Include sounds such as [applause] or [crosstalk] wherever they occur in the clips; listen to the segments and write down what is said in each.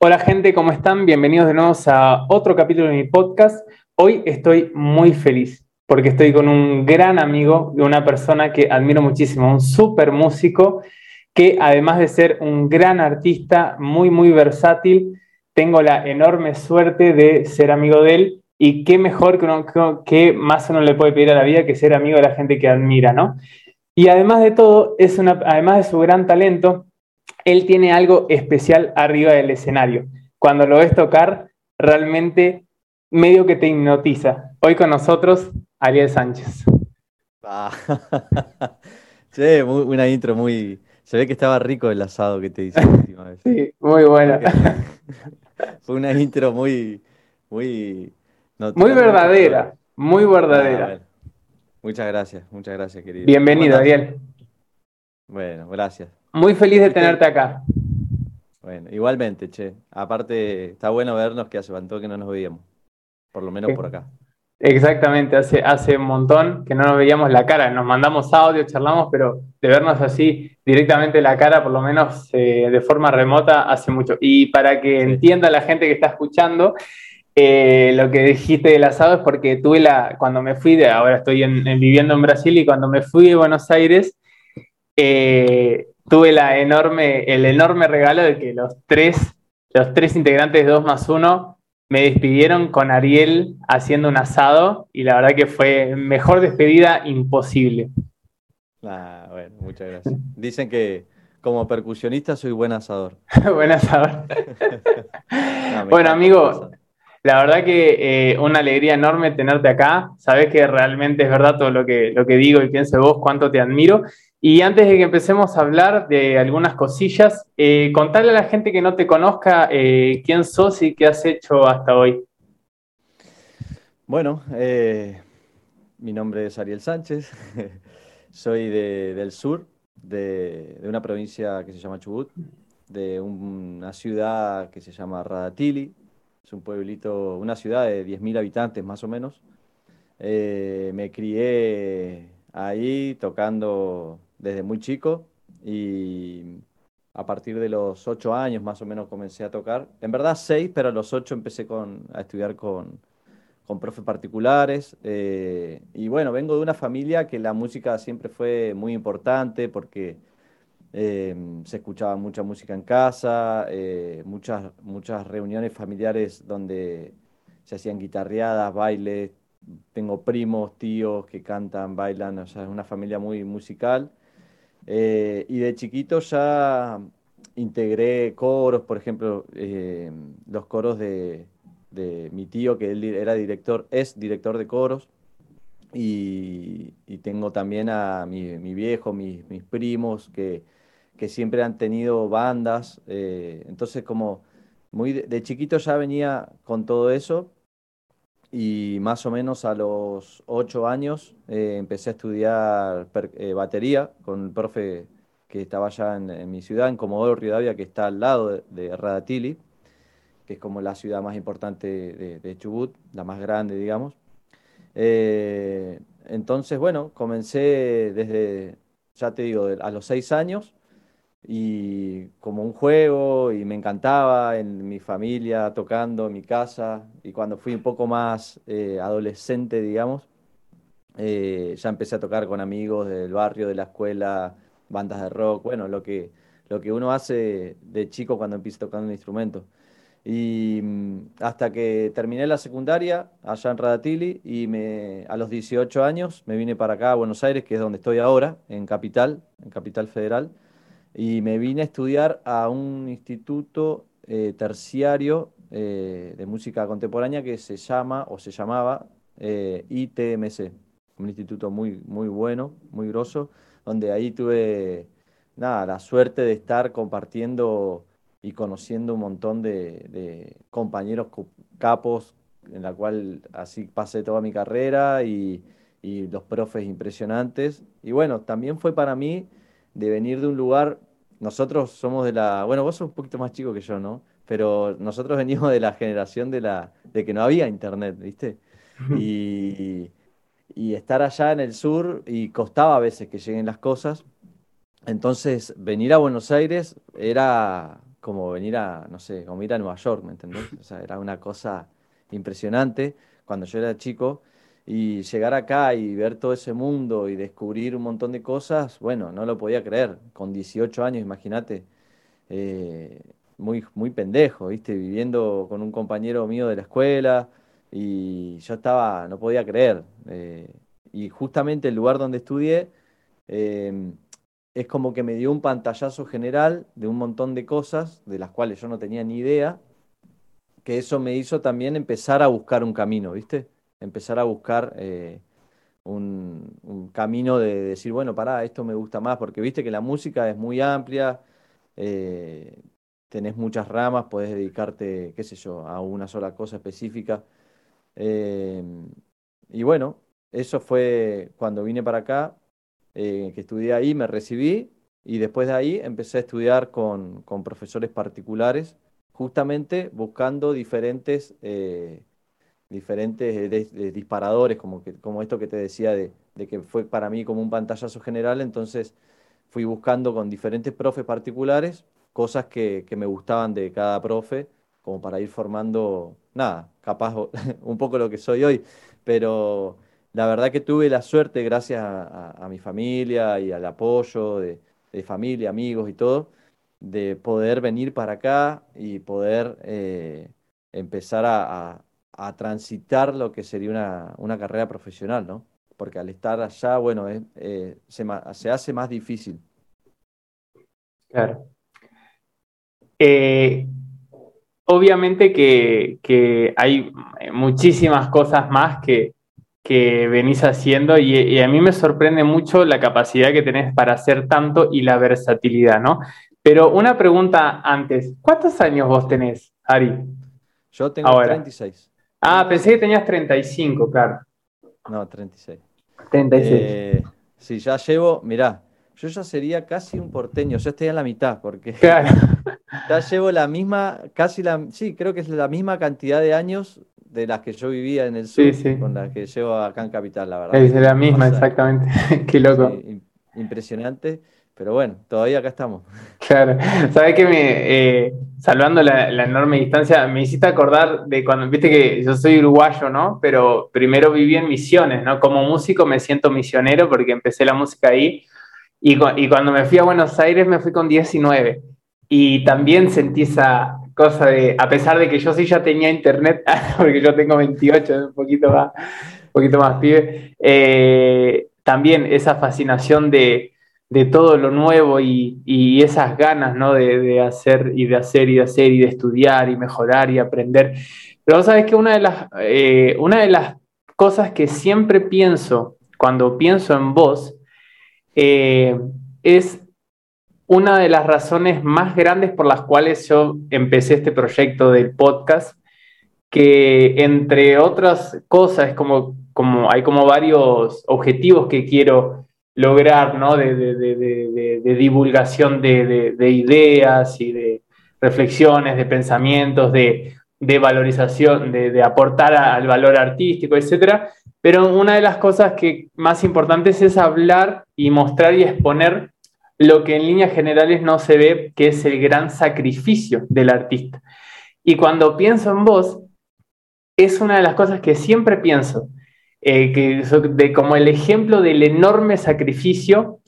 Hola gente, ¿cómo están? Bienvenidos de nuevo a otro capítulo de mi podcast. Hoy estoy muy feliz porque estoy con un gran amigo de una persona que admiro muchísimo, un súper músico que además de ser un gran artista, muy, muy versátil, tengo la enorme suerte de ser amigo de él y qué mejor que, uno, que más uno le puede pedir a la vida que ser amigo de la gente que admira, ¿no? Y además de todo, es una, además de su gran talento, él tiene algo especial arriba del escenario. Cuando lo ves tocar, realmente medio que te hipnotiza. Hoy con nosotros, Ariel Sánchez. Ah. [laughs] sí, muy, una intro muy... Se ve que estaba rico el asado que te hice la última vez. [laughs] Sí, muy buena. [laughs] Fue una intro muy... Muy, muy verdadera, muy verdadera. Ah, muchas gracias, muchas gracias, querido. Bienvenido, Ariel. Bueno, gracias. Muy feliz de tenerte acá. Bueno, igualmente, che. Aparte, está bueno vernos que hace tanto que no nos veíamos. Por lo menos por acá. Exactamente, hace, hace un montón que no nos veíamos la cara. Nos mandamos audio, charlamos, pero de vernos así directamente la cara, por lo menos eh, de forma remota, hace mucho. Y para que entienda la gente que está escuchando, eh, lo que dijiste del asado es porque tuve la, cuando me fui de, ahora estoy viviendo en Brasil y cuando me fui de Buenos Aires, eh, tuve la enorme, el enorme regalo de que los tres, los tres integrantes de 2 más 1 me despidieron con Ariel haciendo un asado y la verdad que fue mejor despedida imposible. Ah, bueno, muchas gracias. Dicen que como percusionista soy buen asador. [laughs] buen asador. [laughs] bueno, amigo, la verdad que eh, una alegría enorme tenerte acá. Sabes que realmente es verdad todo lo que, lo que digo y pienso de vos, cuánto te admiro. Y antes de que empecemos a hablar de algunas cosillas, eh, contarle a la gente que no te conozca eh, quién sos y qué has hecho hasta hoy. Bueno, eh, mi nombre es Ariel Sánchez, [laughs] soy del sur, de, una provincia que se llama Chubut, de una ciudad que se llama Radatili, es un pueblito, una ciudad de 10.000 habitantes más o menos. me crié ahí tocando desde muy chico y a partir de los ocho años más o menos comencé a tocar. En verdad seis, pero a los ocho empecé con, a estudiar con, con profes particulares. Eh, y bueno, vengo de una familia que la música siempre fue muy importante porque eh, se escuchaba mucha música en casa, eh, muchas, muchas reuniones familiares donde se hacían guitarreadas, bailes. Tengo primos, tíos que cantan, bailan, o sea, es una familia muy musical. Eh, y de chiquito ya integré coros, por ejemplo, eh, los coros de, mi tío, que él era director, es director de coros. Y, tengo también a mi, viejo, mis, primos, que, siempre han tenido bandas. Eh, entonces, como muy de, chiquito ya venía con todo eso y más o menos a los ocho años eh, empecé a estudiar eh, batería con el profe que estaba allá en, mi ciudad, en Comodoro Rivadavia, que está al lado de, Radatili, que es como la ciudad más importante de, Chubut, la más grande, digamos. Eh, entonces, bueno, comencé desde, ya te digo, a los seis años y como un juego y me encantaba en mi familia tocando en mi casa y cuando fui un poco más eh, adolescente, digamos, eh, ya empecé a tocar con amigos del barrio, de la escuela, bandas de rock, bueno, lo que, lo que uno hace de chico cuando empieza tocando un instrumento. Y mm, hasta que terminé la secundaria allá en Radatili y me, a los 18 años me vine para acá a Buenos Aires, que es donde estoy ahora, en Capital, en Capital Federal y me vine a estudiar a un instituto eh, terciario eh, de música contemporánea que se llama o se llamaba eh, ITMC, un instituto muy, muy bueno, muy grosso, donde ahí tuve nada, la suerte de estar compartiendo y conociendo un montón de, compañeros capos en la cual así pasé toda mi carrera y, y los profes impresionantes. Y bueno, también fue para mí de venir de un lugar, nosotros somos de la, bueno, vos sos un poquito más chico que yo, ¿no? Pero nosotros venimos de la generación de, la, de que no había internet, ¿viste? Y, y estar allá en el sur y costaba a veces que lleguen las cosas. Entonces, venir a Buenos Aires era como venir a, no sé, como ir a Nueva York, ¿me entendés? O sea, era una cosa impresionante cuando yo era chico y llegar acá y ver todo ese mundo y descubrir un montón de cosas, bueno, no lo podía creer. Con 18 años, imagínate, eh, muy, muy pendejo, ¿viste? Viviendo con un compañero mío de la escuela y yo estaba, no podía creer. Eh, y justamente el lugar donde estudié eh, es como que me dio un pantallazo general de un montón de cosas de las cuales yo no tenía ni idea, que eso me hizo también empezar a buscar un camino, ¿viste? Empezar a buscar eh, un, camino de, decir, bueno, pará, esto me gusta más, porque viste que la música es muy amplia, tenés muchas ramas, podés dedicarte, qué sé yo, a una sola cosa específica. Em, y bueno, eso fue cuando vine para acá, eh, que estudié ahí, me recibí y después de ahí empecé a estudiar con, profesores particulares, justamente buscando diferentes, eh, diferentes disparadores, como, que, como esto que te decía de, de, que fue para mí como un pantallazo general, entonces fui buscando con diferentes profes particulares cosas que, que me gustaban de cada profe, como para ir formando nada, capaz [laughs] un poco lo que soy hoy, pero la verdad que tuve la suerte, gracias a, mi familia y al apoyo de, familia, amigos y todo, de poder venir para acá y poder eh, empezar a, transitar lo que sería una, carrera profesional, ¿no? Porque al estar allá, bueno, eh, se, se, hace más difícil. Claro. Eh, obviamente que, hay muchísimas cosas más que, venís haciendo y, a mí me sorprende mucho la capacidad que tenés para hacer tanto y la versatilidad, ¿no? Pero una pregunta antes, ¿cuántos años vos tenés, Ari? Yo tengo 36. Ah, pensé que tenías 35, claro. No, 36. 36. Eh, sí, ya llevo, mirá, yo ya sería casi un porteño, yo estoy en la mitad, porque [laughs] claro. ya llevo la misma, casi la, sí, creo que es la misma cantidad de años de las que yo vivía en el sur con las que llevo acá en Capital, la verdad. Es la misma, exactamente. [laughs] Qué loco. impresionante, pero bueno, todavía acá estamos. [laughs] Claro, sabes que me, eh, salvando la, enorme distancia, me hiciste acordar de cuando, viste que yo soy uruguayo, ¿no? Pero primero viví en Misiones, ¿no? Como músico me siento misionero porque empecé la música ahí y, cuando me fui a Buenos Aires me fui con 19 y también sentí esa cosa de, a pesar de que yo sí ya tenía internet, [laughs] porque yo tengo 28, un poquito más, un poquito más pibe, eh, también esa fascinación de, todo lo nuevo y, esas ganas ¿no? de, hacer y de hacer y de hacer y de estudiar y mejorar y aprender. Pero sabes que una de las, eh, una de las cosas que siempre pienso cuando pienso en vos eh, es una de las razones más grandes por las cuales yo empecé este proyecto del podcast, que entre otras cosas, como, como hay como varios objetivos que quiero lograr, ¿no? De, divulgación de, ideas y de reflexiones, de pensamientos, de, valorización, de, aportar al valor artístico, etcétera. Pero una de las cosas que más importantes es hablar y mostrar y exponer lo que en líneas generales no se ve, que es el gran sacrificio del artista. Y cuando pienso en vos, es una de las cosas que siempre pienso, eh, que, de, como el ejemplo del enorme sacrificio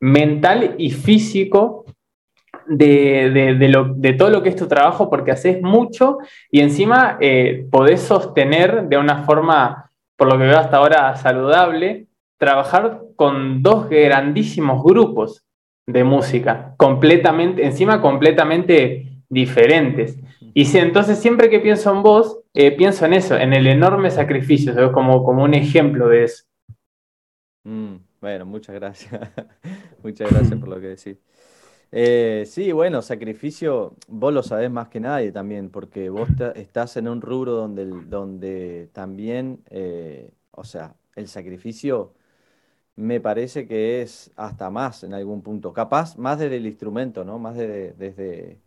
mental y físico de, todo lo que es tu trabajo, porque haces mucho y encima eh, podés sostener de una forma por lo que veo hasta ahora saludable, trabajar con dos grandísimos grupos de música, completamente, encima completamente diferentes. Y si, entonces siempre que pienso en vos, eh, pienso en eso, en el enorme sacrificio, como, como un ejemplo de eso. Mm, bueno, muchas gracias. [laughs] muchas gracias por lo que decís. Eh, sí, bueno, sacrificio, vos lo sabés más que nadie también, porque vos estás en un rubro donde, donde también, eh, o sea, el sacrificio me parece que es hasta más en algún punto, capaz más desde el instrumento, ¿no? Más desde,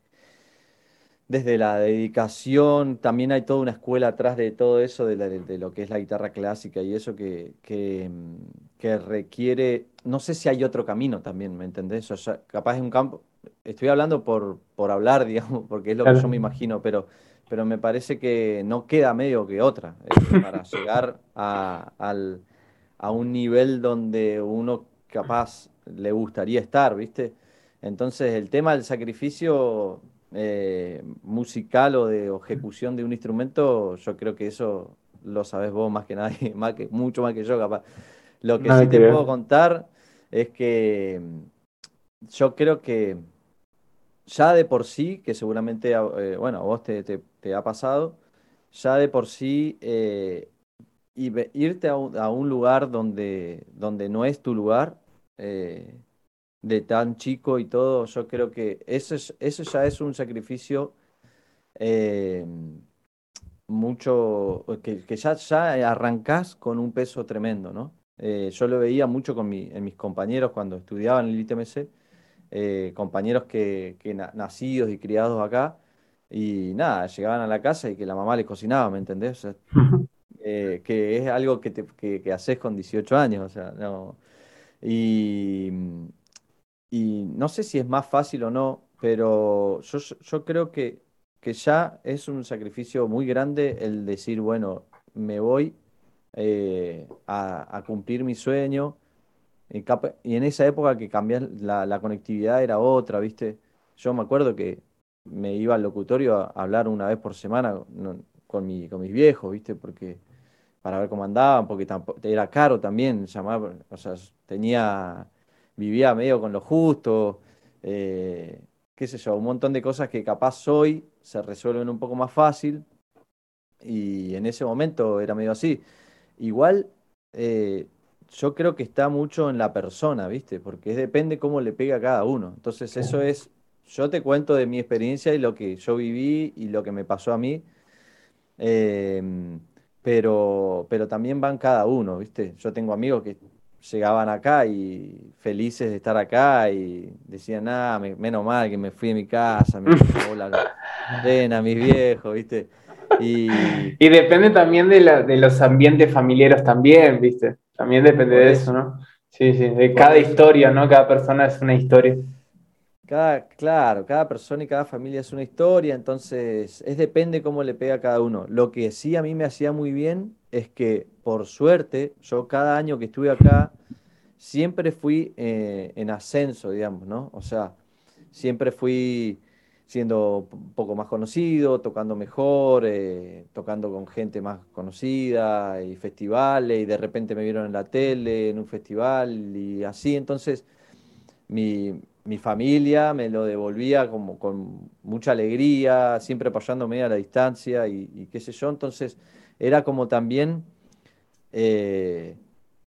desde la dedicación, también hay toda una escuela atrás de todo eso, de, lo que es la guitarra clásica y eso que, que, requiere, no sé si hay otro camino también, ¿me entendés? O sea, capaz es un campo, estoy hablando por, por hablar, [laughs] digamos, porque es lo que yo me imagino, pero, pero me parece que no queda medio que otra eh, para [laughs] llegar a, a un nivel donde uno capaz le gustaría estar, ¿viste? Entonces el tema del sacrificio eh, musical o de ejecución de un instrumento, yo creo que eso lo sabes vos más que nadie, [laughs] más que, mucho más que yo capaz. Lo que sí te puedo contar es que mm, yo creo que ya de por sí, que seguramente, eh, bueno, a vos te, ha pasado, ya de por sí eh, irte a un, lugar donde, donde no es tu lugar, de tan chico y todo, yo creo que eso, es, eso ya es un sacrificio eh, mucho, que, ya, ya arrancás con un peso tremendo, ¿no? Eh, yo lo veía mucho con en mis compañeros cuando estudiaban en el ITMC, eh, compañeros que, nacidos y criados acá, y nada, llegaban a la casa y que la mamá les cocinaba, ¿me entendés? [laughs] que es algo que, te, que, haces con 18 años, o sea, no. Y, y no sé si es más fácil o no, pero yo, yo creo que, que ya es un sacrificio muy grande el decir, bueno, me voy eh, a, cumplir mi sueño. Y en esa época que cambiar la, conectividad era otra, ¿viste? Yo me acuerdo que me iba al locutorio a, hablar una vez por semana con, mi, con mis viejos, ¿viste? Porque para ver cómo andaban, porque era caro también llamar, o sea, tenía vivía medio con lo justo, eh, qué sé yo, un montón de cosas que capaz hoy se resuelven un poco más fácil y en ese momento era medio así. Igual eh, yo creo que está mucho en la persona, ¿viste? Porque depende cómo le pega a cada uno. Entonces eso es, yo te cuento de mi experiencia y lo que yo viví y lo que me pasó a mí. Em, pero, pero también van cada uno, ¿viste? Yo tengo amigos que llegaban acá y felices de estar acá y decían, nada, menos mal que me fui de mi casa, me fui [laughs] la cena, mis viejos, ¿viste? Y, y depende también de, la, de los ambientes familiares también, ¿viste? También depende de eso, ¿no? Sí, sí, de cada historia, ¿no? Cada persona es una historia. Cada, claro, cada persona y cada familia es una historia, entonces es depende cómo le pega a cada uno. Lo que sí a mí me hacía muy bien es que, por suerte, yo cada año que estuve acá, siempre fui eh, en ascenso, digamos, ¿no? O sea, siempre fui siendo un poco más conocido, tocando mejor, eh, tocando con gente más conocida y festivales, y de repente me vieron en la tele, en un festival y así, entonces mi, mi familia me lo devolvía como con mucha alegría, siempre apoyándome a la distancia y, qué sé yo. Entonces era como también, eh,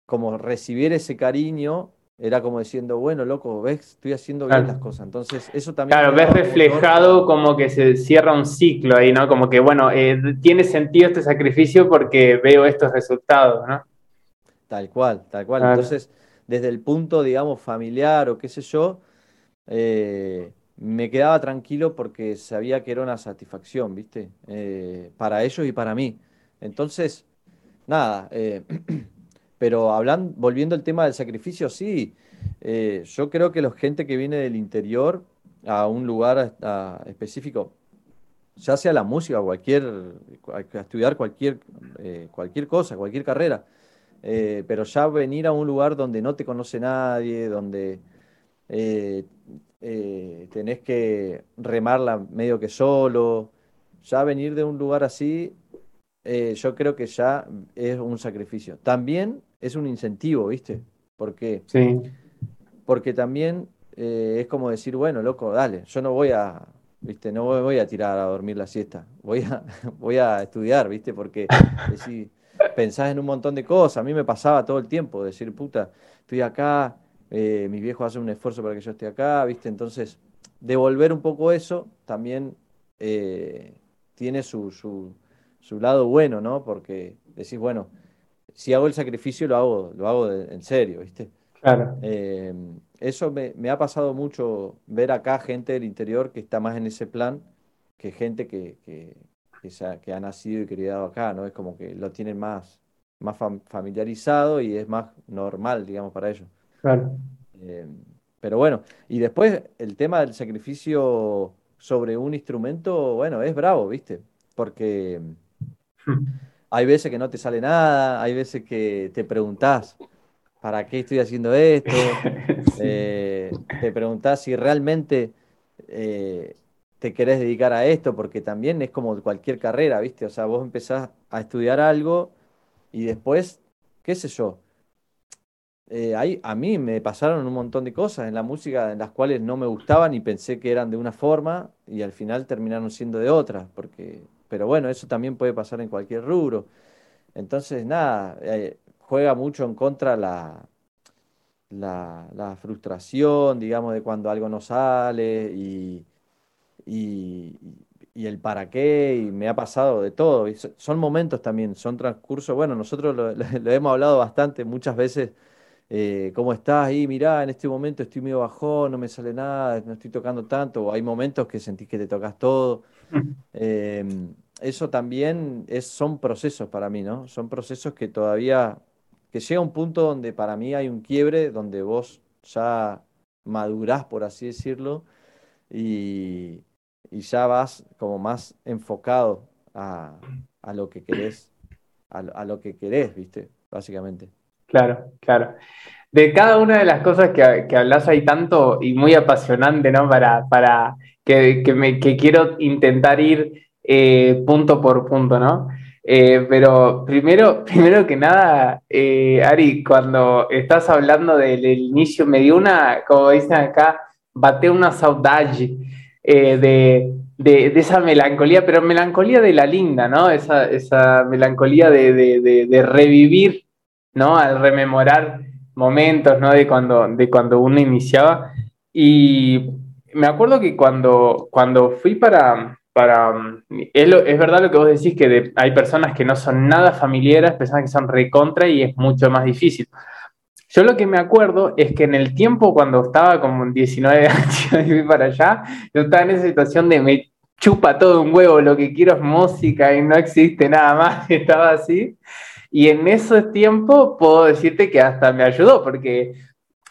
como recibir ese cariño, era como diciendo, bueno, loco, ves, estoy haciendo bien las cosas. Entonces eso también... Claro, ves reflejado como que se cierra un ciclo ahí, ¿no? Como que, bueno, eh, tiene sentido este sacrificio porque veo estos resultados, ¿no? Tal cual, tal cual. Entonces, desde el punto, digamos, familiar o qué sé yo, eh, me quedaba tranquilo porque sabía que era una satisfacción, ¿viste? Eh, para ellos y para mí. Entonces, nada, eh, [clears throat] pero hablando, volviendo al tema del sacrificio, sí, yo creo que la gente que viene del interior a un lugar específico, ya sea la música, cualquier, a estudiar cualquier, cualquier cosa, cualquier carrera, pero ya venir a un lugar donde no te conoce nadie, donde eh, tenés que remarla medio que solo. Ya venir de un lugar así, eh, yo creo que ya es un sacrificio. También es un incentivo, ¿viste? Porque, sí. porque también es como decir, bueno, loco, dale, yo no voy a, ¿viste? No voy a tirar a dormir la siesta, voy a, [laughs] voy a estudiar, ¿viste? Porque pensás en un montón de cosas, a mí me pasaba todo el tiempo, decir, puta, estoy acá, eh, mis viejos hacen un esfuerzo para que yo esté acá, ¿viste? Entonces, devolver un poco eso también eh, tiene su, su, su, lado bueno, ¿no? Porque decís, bueno, si hago el sacrificio lo hago, lo hago en serio, ¿viste? Claro. Eh, eso me, me, ha pasado mucho ver acá gente del interior que está más en ese plan que gente que, que, que, ha, nacido y criado acá, ¿no? Es como que lo tienen más, más familiarizado y es más normal, digamos, para ellos. Claro. Eh, pero bueno, y después el tema del sacrificio sobre un instrumento, bueno, es bravo, ¿viste? Porque hay veces que no te sale nada, hay veces que te preguntás, ¿para qué estoy haciendo esto? [laughs] Eh, te preguntás si realmente eh, te querés dedicar a esto, porque también es como cualquier carrera, ¿viste? O sea, vos empezás a estudiar algo y después, qué sé yo, eh, a mí me pasaron un montón de cosas en la música en las cuales no me gustaban y pensé que eran de una forma y al final terminaron siendo de otra, porque, pero bueno, eso también puede pasar en cualquier rubro. Entonces, nada, eh, juega mucho en contra la, la, frustración, digamos, de cuando algo no sale y, y, el para qué, y me ha pasado de todo. son momentos también, son transcursos, bueno, nosotros lo [laughs] hemos hablado bastante muchas veces eh, ¿cómo estás ahí? Mirá, en este momento estoy medio bajón, no me sale nada, no estoy tocando tanto, o hay momentos que sentís que te tocas todo. [laughs] Em, eso también es, son procesos para mí, ¿no? Son procesos que todavía, que llega un punto donde para mí hay un quiebre, donde vos ya madurás, por así decirlo, y, ya vas como más enfocado a, lo que querés, a lo que querés, ¿viste? Básicamente. Claro, claro. De cada una de las cosas que, que hablas hay tanto y muy apasionante, ¿no? Para, para que, me, quiero intentar ir eh, punto por punto, ¿no? Eh, pero primero, [laughs] primero que nada, eh, Ari, cuando estás hablando del, inicio, me dio una, como dicen acá, bate una saudade de, de, esa melancolía, pero melancolía de la linda, ¿no? Esa, esa melancolía de, de revivir ¿no? Al rememorar momentos, ¿no? De cuando, de cuando uno iniciaba. Y me acuerdo que cuando, cuando fui para, para es, verdad lo que vos decís, que hay personas que no son nada familiares, personas que son recontra y es mucho más difícil. Yo lo que me acuerdo es que en el tiempo cuando estaba como 19 [laughs] años y fui para allá, yo estaba en esa situación de me chupa todo un huevo, lo que quiero es música y no existe nada más, [laughs] estaba así. Y en ese tiempo puedo decirte que hasta me ayudó, porque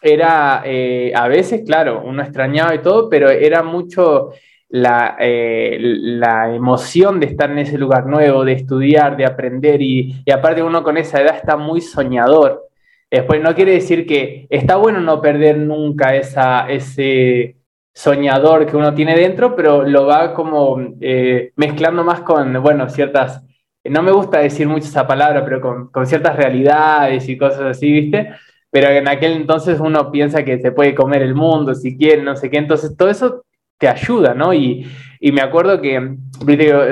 era, eh, a veces, claro, uno extrañaba y todo, pero era mucho la, eh, la, emoción de estar en ese lugar nuevo, de estudiar, de aprender, y, aparte uno con esa edad está muy soñador. Después no quiere decir que está bueno no perder nunca esa, ese soñador que uno tiene dentro, pero lo va como eh, mezclando más con, bueno, ciertas no me gusta decir mucho esa palabra, pero con, ciertas realidades y cosas así, ¿viste? Pero en aquel entonces uno piensa que se puede comer el mundo si quiere, no sé qué, entonces todo eso te ayuda, ¿no? Y, me acuerdo que,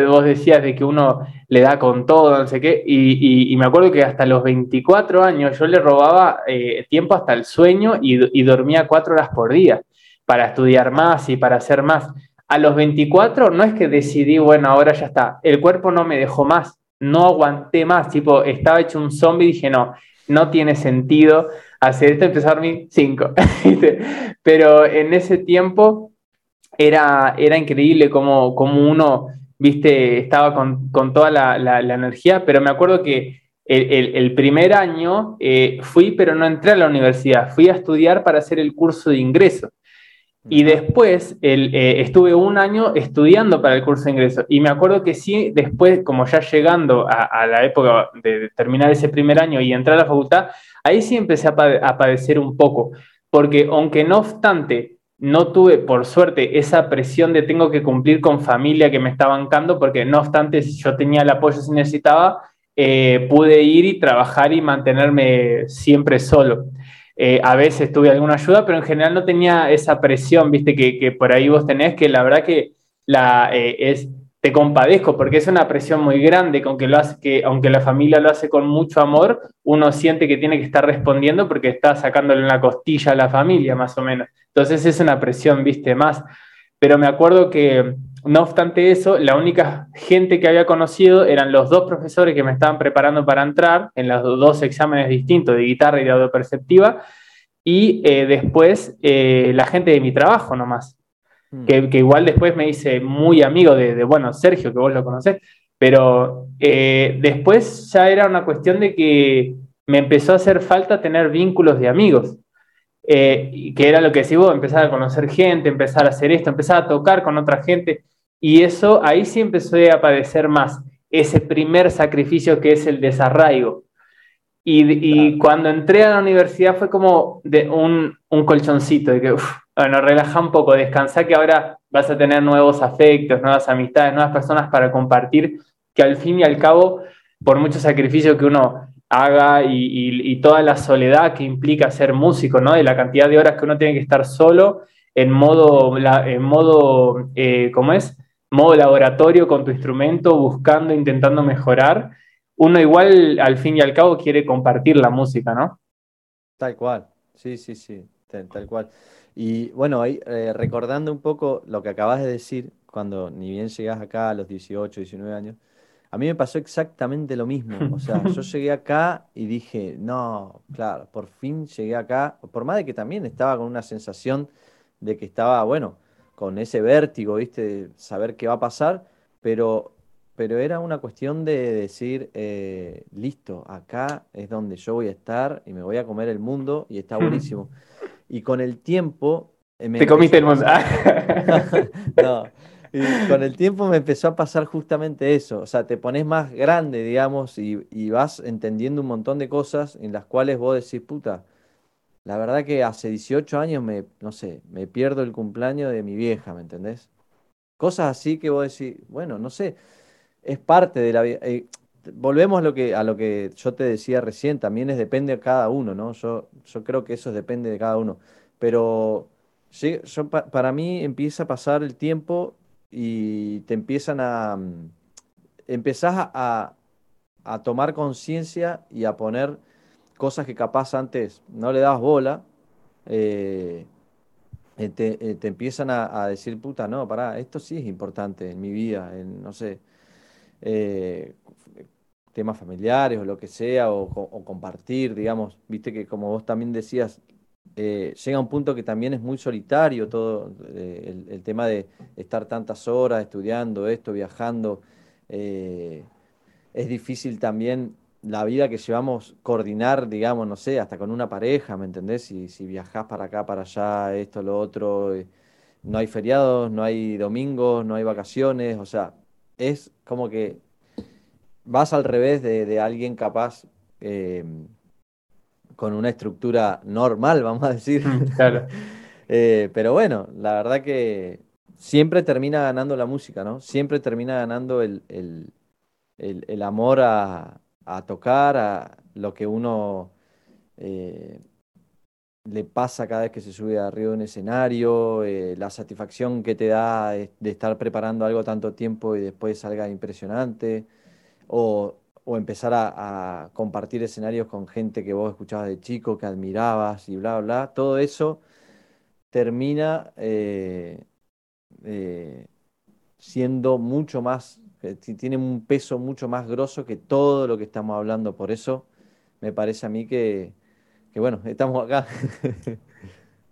vos decías de que uno le da con todo, no sé qué, y, me acuerdo que hasta los 24 años yo le robaba eh, tiempo hasta el sueño y, y dormía cuatro horas por día para estudiar más y para hacer más. A los 24 no es que decidí, bueno, ahora ya está, el cuerpo no me dejó más, no aguanté más, tipo, estaba hecho un zombie y dije, no, no tiene sentido hacer esto, empezar a dormir 5. [laughs] Pero en ese tiempo era, era increíble como, como uno, viste, estaba con, toda la, energía, pero me acuerdo que el, primer año eh, fui, pero no entré a la universidad, fui a estudiar para hacer el curso de ingreso. Y después eh, estuve un año estudiando para el curso de ingreso. Y me acuerdo que sí, después, como ya llegando a, la época de terminar ese primer año y entrar a la facultad, ahí sí empecé a, padecer un poco. Porque aunque no obstante, no tuve, por suerte, esa presión de tengo que cumplir con familia que me está bancando, porque no obstante, si yo tenía el apoyo si necesitaba, eh, pude ir y trabajar y mantenerme siempre solo. Eh, a veces tuve alguna ayuda, pero en general no tenía esa presión, viste, que, por ahí vos tenés, que la verdad que la, eh, es, te compadezco porque es una presión muy grande, que aunque, lo hace, que aunque la familia lo hace con mucho amor, uno siente que tiene que estar respondiendo porque está sacándole una costilla a la familia, más o menos. Entonces es una presión, viste, más. Pero me acuerdo que, no obstante eso, la única gente que había conocido eran los dos profesores que me estaban preparando para entrar en los dos exámenes distintos de guitarra y de audio perceptiva, y eh, después eh, la gente de mi trabajo nomás. Mm. que, igual después me hice muy amigo de, bueno, Sergio, que vos lo conocés, pero eh, después ya era una cuestión de que me empezó a hacer falta tener vínculos de amigos, eh, que era lo que decís vos, empezar a conocer gente, empezar a hacer esto, empezar a tocar con otra gente, y eso ahí sí empezó a padecer más ese primer sacrificio que es el desarraigo. Y, cuando entré a la universidad fue como de un, un colchoncito, de que, bueno, relaja un poco, descansa que ahora vas a tener nuevos afectos, nuevas amistades, nuevas personas para compartir, que al fin y al cabo, por mucho sacrificio que uno haga y, toda la soledad que implica ser músico, ¿no? De la cantidad de horas que uno tiene que estar solo en modo, en modo eh, ¿cómo es? Modo laboratorio con tu instrumento, buscando, intentando mejorar. Uno igual, al fin y al cabo, quiere compartir la música, ¿no? Tal cual, sí, sí, sí, tal cual. Y bueno, ahí eh, recordando un poco lo que acabas de decir, cuando ni bien llegas acá a los 18, 19 años, a mí me pasó exactamente lo mismo. O sea, [laughs] yo llegué acá y dije, no, claro, por fin llegué acá, por más de que también estaba con una sensación de que estaba, bueno, con ese vértigo, ¿viste? De saber qué va a pasar, pero, pero era una cuestión de decir, eh, listo, acá es donde yo voy a estar y me voy a comer el mundo y está [laughs] buenísimo. Y con el tiempo... Eh, Te comiste el mundo. [laughs] no. Y con el tiempo me empezó a pasar justamente eso. O sea, te pones más grande, digamos, y, vas entendiendo un montón de cosas en las cuales vos decís, puta, la verdad que hace 18 años me, no sé, me pierdo el cumpleaños de mi vieja, ¿me entendés? Cosas así que vos decís, bueno, no sé, es parte de la vida. Eh, volvemos a lo, que, a lo que yo te decía recién, también es depende de cada uno, ¿no? Yo, yo creo que eso depende de cada uno. Pero yo, para mí empieza a pasar el tiempo y te empiezan a... Mm, empezás a, a tomar conciencia y a poner cosas que capaz antes no le dabas bola, eh, eh, te, eh, te, empiezan a, decir, puta, no, pará, esto sí es importante en mi vida, en, no sé, temas familiares o lo que sea, o, compartir, digamos, viste que como vos también decías, eh, llega un punto que también es muy solitario todo eh, el, tema de estar tantas horas estudiando esto, viajando. Eh, es difícil también la vida que llevamos coordinar, digamos, no sé, hasta con una pareja, ¿me entendés? Si, si viajás para acá, para allá, esto, lo otro, no hay feriados, no hay domingos, no hay vacaciones, o sea, es como que vas al revés de, alguien capaz eh, con una estructura normal, vamos a decir. Mm, claro. [laughs] Eh, pero bueno, la verdad que siempre termina ganando la música, ¿no? Siempre termina ganando el, amor a, tocar, a lo que uno eh, le pasa cada vez que se sube arriba de un escenario, la satisfacción que te da de estar preparando algo tanto tiempo y después salga impresionante o, empezar a, compartir escenarios con gente que vos escuchabas de chico, que admirabas y bla, bla, todo eso termina eh, eh, siendo mucho más, eh, tiene un peso mucho más grosso que todo lo que estamos hablando. Por eso me parece a mí que, que bueno, estamos acá. [laughs]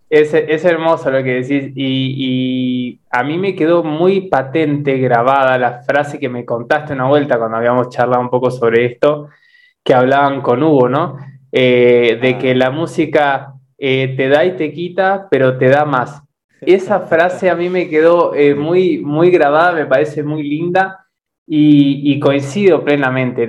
Es, hermoso lo que decís y, a mí me quedó muy patente grabada la frase que me contaste una vuelta cuando habíamos charlado un poco sobre esto, que hablaban con Hugo, ¿no? Eh, de que la música eh, te da y te quita, pero te da más. Esa frase a mí me quedó eh, muy, muy grabada, me parece muy linda y, coincido plenamente.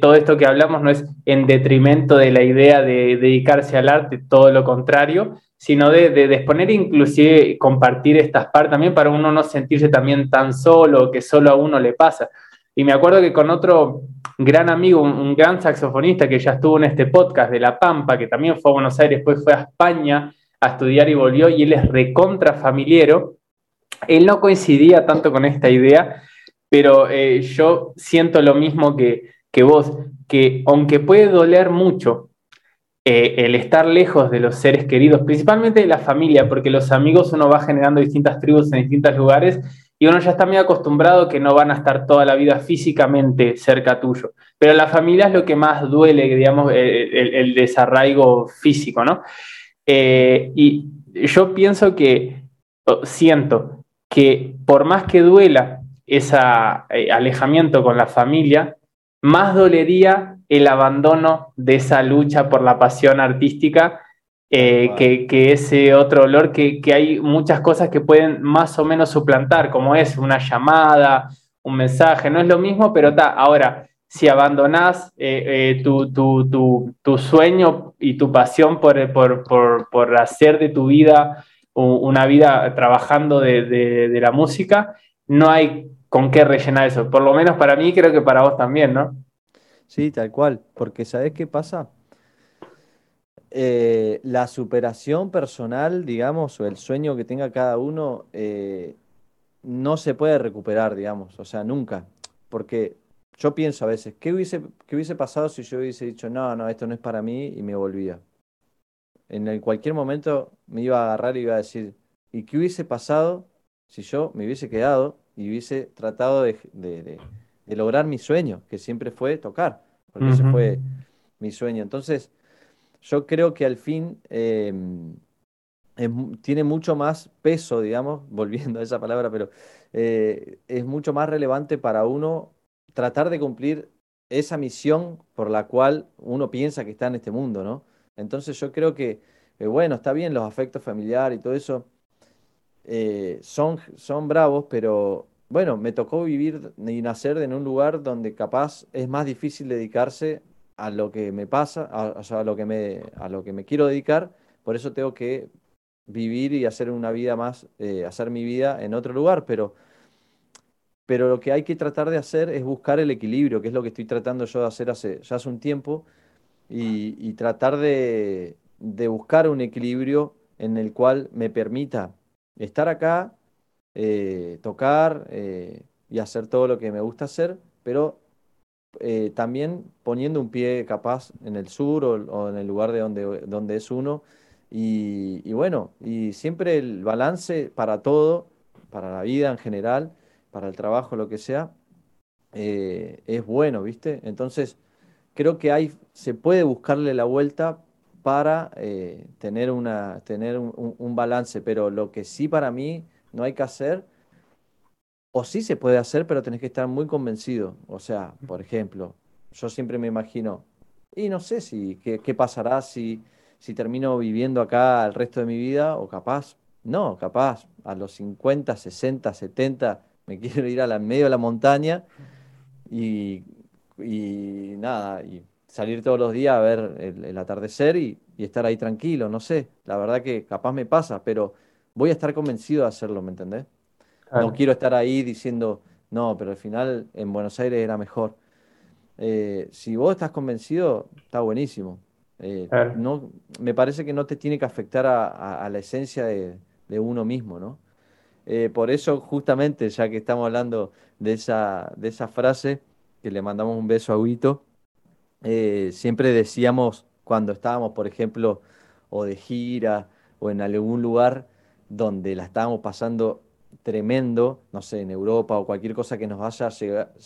todo esto que hablamos no es en detrimento de la idea de dedicarse al arte, todo lo contrario, sino de, de, exponer inclusive compartir estas partes también para uno no sentirse también tan solo, que solo a uno le pasa. Y me acuerdo que con otro gran amigo, un, gran saxofonista que ya estuvo en este podcast de La Pampa, que también fue a Buenos Aires, después fue a España a estudiar y volvió, y él es recontra familiero, él no coincidía tanto con esta idea, pero eh, yo siento lo mismo que, que vos, que aunque puede doler mucho eh, el estar lejos de los seres queridos, principalmente de la familia, porque los amigos uno va generando distintas tribus en distintos lugares y uno ya está muy acostumbrado que no van a estar toda la vida físicamente cerca tuyo. Pero la familia es lo que más duele, digamos, el, desarraigo físico, ¿no? Eh, y yo pienso que, siento que por más que duela ese eh, alejamiento con la familia, más dolería el abandono de esa lucha por la pasión artística eh, que, ese otro olor que, hay muchas cosas que pueden más o menos suplantar, como es una llamada, un mensaje, no es lo mismo, pero está. Ahora, si abandonás eh, eh, tu, sueño y tu pasión por, por, hacer de tu vida una vida trabajando de, de la música, no hay con qué rellenar eso. Por lo menos para mí, creo que para vos también, ¿no? Sí, tal cual, porque ¿sabes qué pasa? Eh, la superación personal, digamos, o el sueño que tenga cada uno, eh, no se puede recuperar, digamos, o sea, nunca. Porque yo pienso a veces, ¿qué hubiese, qué hubiese pasado si yo hubiese dicho, no, no, esto no es para mí y me volvía? En cualquier momento me iba a agarrar y iba a decir, ¿y qué hubiese pasado si yo me hubiese quedado y hubiese tratado de de lograr mi sueño, que siempre fue tocar, porque ese fue mi sueño. Entonces, yo creo que al fin em, tiene mucho más peso, digamos, [laughs] volviendo a esa palabra, pero eh, es mucho más relevante para uno tratar de cumplir esa misión por la cual uno piensa que está en este mundo, ¿no? Entonces yo creo que, eh, bueno, está bien los afectos familiares y todo eso, eh, son, son bravos, pero bueno, me tocó vivir y nacer en un lugar donde capaz es más difícil dedicarse a lo que me pasa, a, lo que me, a lo que me quiero dedicar, por eso tengo que vivir y hacer una vida más, eh, hacer mi vida en otro lugar, pero, pero lo que hay que tratar de hacer es buscar el equilibrio, que es lo que estoy tratando yo de hacer hace, ya hace un tiempo, y, tratar de buscar un equilibrio en el cual me permita estar acá eh, tocar eh, y hacer todo lo que me gusta hacer, pero eh, también poniendo un pie capaz en el sur o, en el lugar de donde, donde es uno. Y, bueno, y siempre el balance para todo, para la vida en general, para el trabajo, lo que sea, es bueno, ¿viste? Entonces, creo que hay, se puede buscarle la vuelta para tener, una, tener un balance, pero lo que sí para mí no hay que hacer, o sí se puede hacer, pero tenés que estar muy convencido. O sea, por ejemplo, yo siempre me imagino, y no sé si qué, pasará si, si termino viviendo acá el resto de mi vida, o capaz, no, capaz, a los 50, 60, 70, me [laughs] quiero ir a la medio de la montaña y, y nada, y salir todos los días a ver el, atardecer y, y, estar ahí tranquilo, no sé, la verdad que capaz me pasa, pero voy a estar convencido de hacerlo, ¿me entendés? No quiero estar ahí diciendo, no, pero al final en Buenos Aires era mejor. Eh, si vos estás convencido, está buenísimo. Eh, no, me parece que no te tiene que afectar a, la esencia de, uno mismo, ¿no? Eh, por eso, justamente, ya que estamos hablando de esa, de esa frase, que le mandamos un beso a Huito, siempre decíamos cuando estábamos, por ejemplo, o de gira o en algún lugar, donde la estábamos pasando tremendo, no sé, en Europa o cualquier cosa que nos haya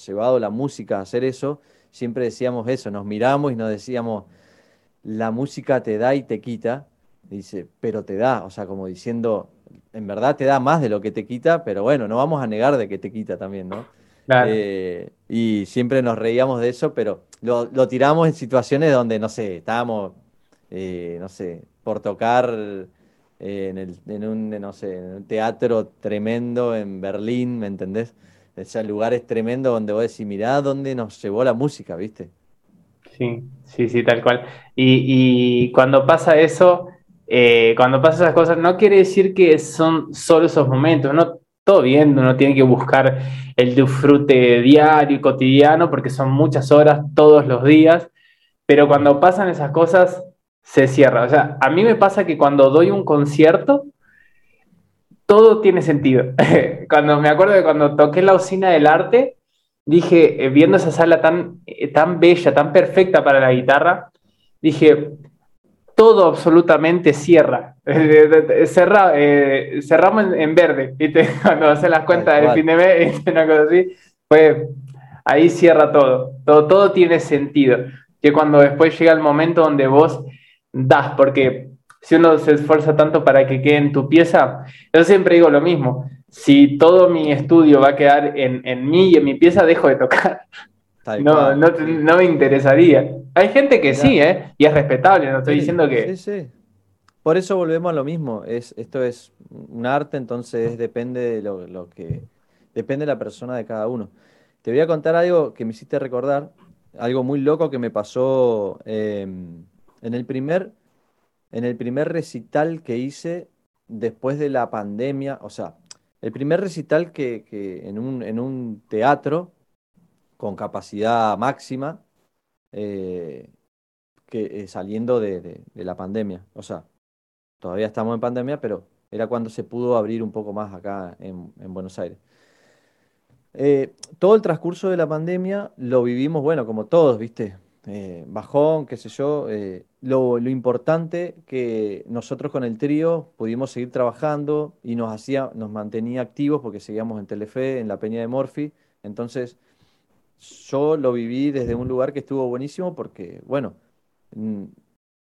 llevado la música a hacer eso, siempre decíamos eso, nos miramos y nos decíamos, la música te da y te quita, dice, pero te da, o sea, como diciendo, en verdad te da más de lo que te quita, pero bueno, no vamos a negar de que te quita también, ¿no? Eh, y siempre nos reíamos de eso, pero lo, tiramos en situaciones donde, no sé, estábamos, eh, no sé, por tocar en, el, en, un, no sé, en un teatro tremendo en Berlín, ¿me entendés? O lugares tremendos donde vos decís, mirá dónde nos llevó la música, ¿viste? Sí, sí, sí, tal cual. Y, y cuando pasa eso, eh, cuando pasan esas cosas, no quiere decir que son solo esos momentos, ¿no? Todo bien, uno tiene que buscar el disfrute diario y cotidiano porque son muchas horas todos los días, pero cuando pasan esas cosas, se cierra. O sea, a mí me pasa que cuando doy un concierto, todo tiene sentido. [laughs] cuando me acuerdo de cuando toqué la usina del arte, dije, eh, viendo esa sala tan, eh, tan bella, tan perfecta para la guitarra, dije, todo absolutamente cierra. [laughs] Cerra, eh, cerramos en, verde, ¿viste? [laughs] Cuando haces las cuentas del fin de mes, una cosa así, pues ahí cierra todo. todo. Todo tiene sentido. Que cuando después llega el momento donde vos das, porque si uno se esfuerza tanto para que quede en tu pieza, yo siempre digo lo mismo, si todo mi estudio va a quedar en, en mí y en mi pieza, dejo de tocar. No, no, no, me interesaría. Hay gente que sí, ¿eh? Y es respetable, no estoy diciendo que... Sí, sí. Por eso volvemos a lo mismo. Es, esto es un arte, entonces depende de lo, que... Depende de la persona de cada uno. Te voy a contar algo que me hiciste recordar, algo muy loco que me pasó em, en el primer en el primer recital que hice después de la pandemia, o sea, el primer recital que, en, un, teatro con capacidad máxima, eh, que, eh, saliendo de, la pandemia. O sea, todavía estamos en pandemia, pero era cuando se pudo abrir un poco más acá en, Buenos Aires. Eh, todo el transcurso de la pandemia lo vivimos, bueno, como todos, ¿viste? Bajón, qué sé yo. Lo, importante que nosotros con el trío pudimos seguir trabajando y nos hacía, nos mantenía activos porque seguíamos en Telefe, en la Peña de Morphy. Entonces, yo lo viví desde un lugar que estuvo buenísimo porque, bueno, mm,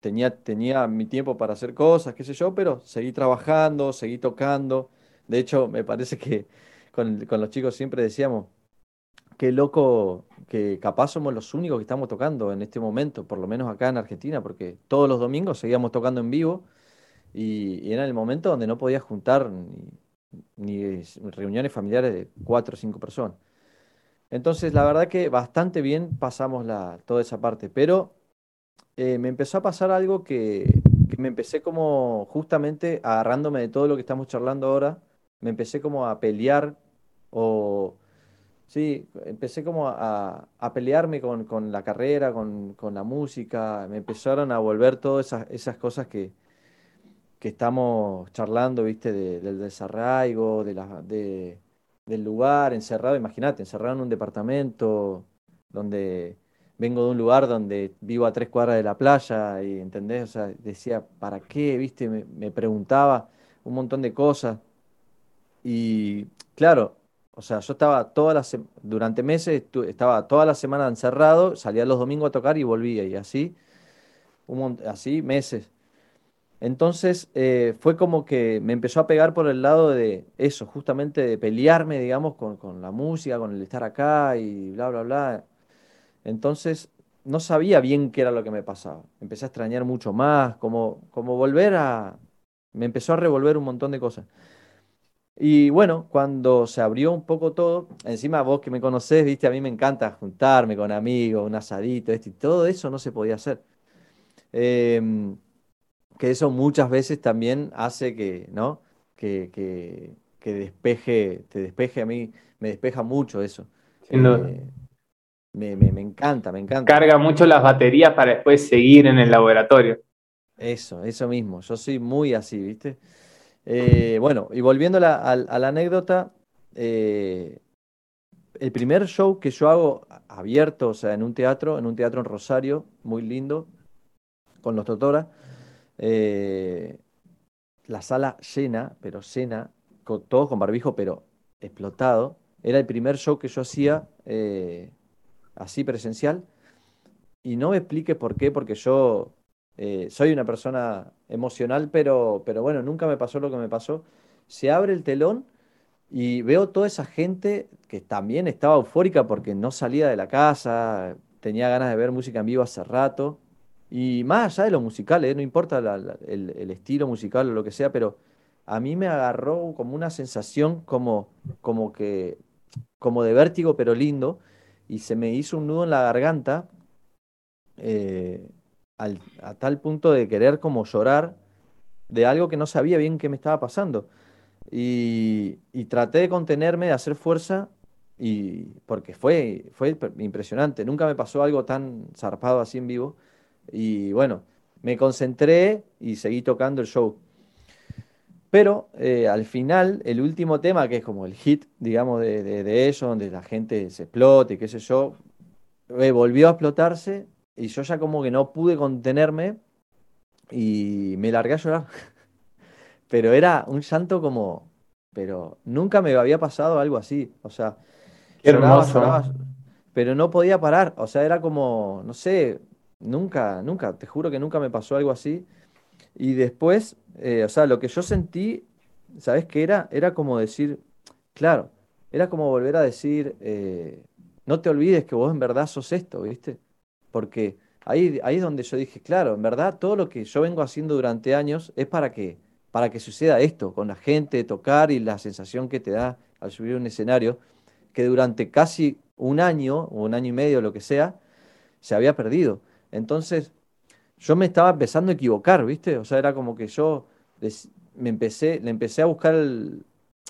tenía, tenía mi tiempo para hacer cosas, qué sé yo, pero seguí trabajando, seguí tocando. De hecho, me parece que con, con los chicos siempre decíamos, qué loco que capaz somos los únicos que estamos tocando en este momento, por lo menos acá en Argentina, porque todos los domingos seguíamos tocando en vivo y, era el momento donde no podías juntar ni, reuniones familiares de cuatro o cinco personas. Entonces, la verdad que bastante bien pasamos la, toda esa parte, pero eh, me empezó a pasar algo que, que me empecé como justamente agarrándome de todo lo que estamos charlando ahora, me empecé como a pelear o Sí, empecé como a, pelearme con, la carrera, con, la música, me empezaron a volver todas esas, cosas que, que estamos charlando, viste, del desarraigo, del lugar, encerrado, imagínate, encerrado en un departamento donde vengo de un lugar donde vivo a tres cuadras de la playa y, ¿entendés? O sea, decía, ¿para qué? ¿Viste? Me, me preguntaba un montón de cosas. Y claro, o sea, yo estaba toda la durante meses, estaba toda la semana encerrado, salía los domingos a tocar y volvía, y así, un así meses. Entonces eh, fue como que me empezó a pegar por el lado de eso, justamente de pelearme, digamos, con, con la música, con el estar acá y bla, bla, bla. Entonces no sabía bien qué era lo que me pasaba. Empecé a extrañar mucho más, como, como volver a... Me empezó a revolver un montón de cosas. Y bueno, cuando se abrió un poco todo, encima vos que me conocés, viste, a mí me encanta juntarme con amigos, un asadito, este, y todo eso no se podía hacer. Em, que eso muchas veces también hace que, ¿no? Que, que, despeje, te despeje a mí, me despeja mucho eso. Eh, me, me, me encanta, me encanta. Carga mucho las baterías para después seguir en el laboratorio. Eso, eso mismo. Yo soy muy así, ¿viste? Eh, bueno, y volviendo a la, anécdota, eh, el primer show que yo hago abierto, o sea, en un teatro, en un teatro en Rosario, muy lindo, con los Totora, eh, la sala llena, pero llena, con, todos con barbijo, pero explotado. Era el primer show que yo hacía así presencial. Y no me explique por qué, porque yo eh, soy una persona emocional, pero, pero bueno, nunca me pasó lo que me pasó. Se abre el telón y veo toda esa gente que también estaba eufórica porque no salía de la casa, tenía ganas de ver música en vivo hace rato. Y más allá de lo musical, ¿eh? no importa el, estilo musical o lo que sea, pero a mí me agarró como una sensación como, como que, como de vértigo, pero lindo, y se me hizo un nudo en la garganta. Eh, a tal punto de querer como llorar de algo que no sabía bien qué me estaba pasando. Y, traté de contenerme, de hacer fuerza, y porque fue, fue impresionante. Nunca me pasó algo tan zarpado así en vivo. Y bueno, me concentré y seguí tocando el show. Pero eh, al final, el último tema, que es como el hit, digamos, de, de, ellos, donde la gente se explota y qué sé yo, eh, volvió a explotarse y yo ya como que no pude contenerme y me largué a llorar. [laughs] Pero era un llanto como, pero nunca me había pasado algo así. O sea, hermoso. pero no podía parar. O sea, era como, no sé, nunca, nunca, te juro que nunca me pasó algo así. Y después, eh, o sea, lo que yo sentí, ¿sabes qué era? Era como decir, claro, era como volver a decir, eh, no te olvides que vos en verdad sos esto, ¿viste? Porque ahí, ahí es donde yo dije, claro, en verdad todo lo que yo vengo haciendo durante años es para que, para que suceda esto, con la gente, tocar y la sensación que te da al subir un escenario, que durante casi un año o un año y medio, lo que sea, se había perdido. Entonces, yo me estaba empezando a equivocar, ¿viste? O sea, era como que yo me empecé, le empecé a buscar.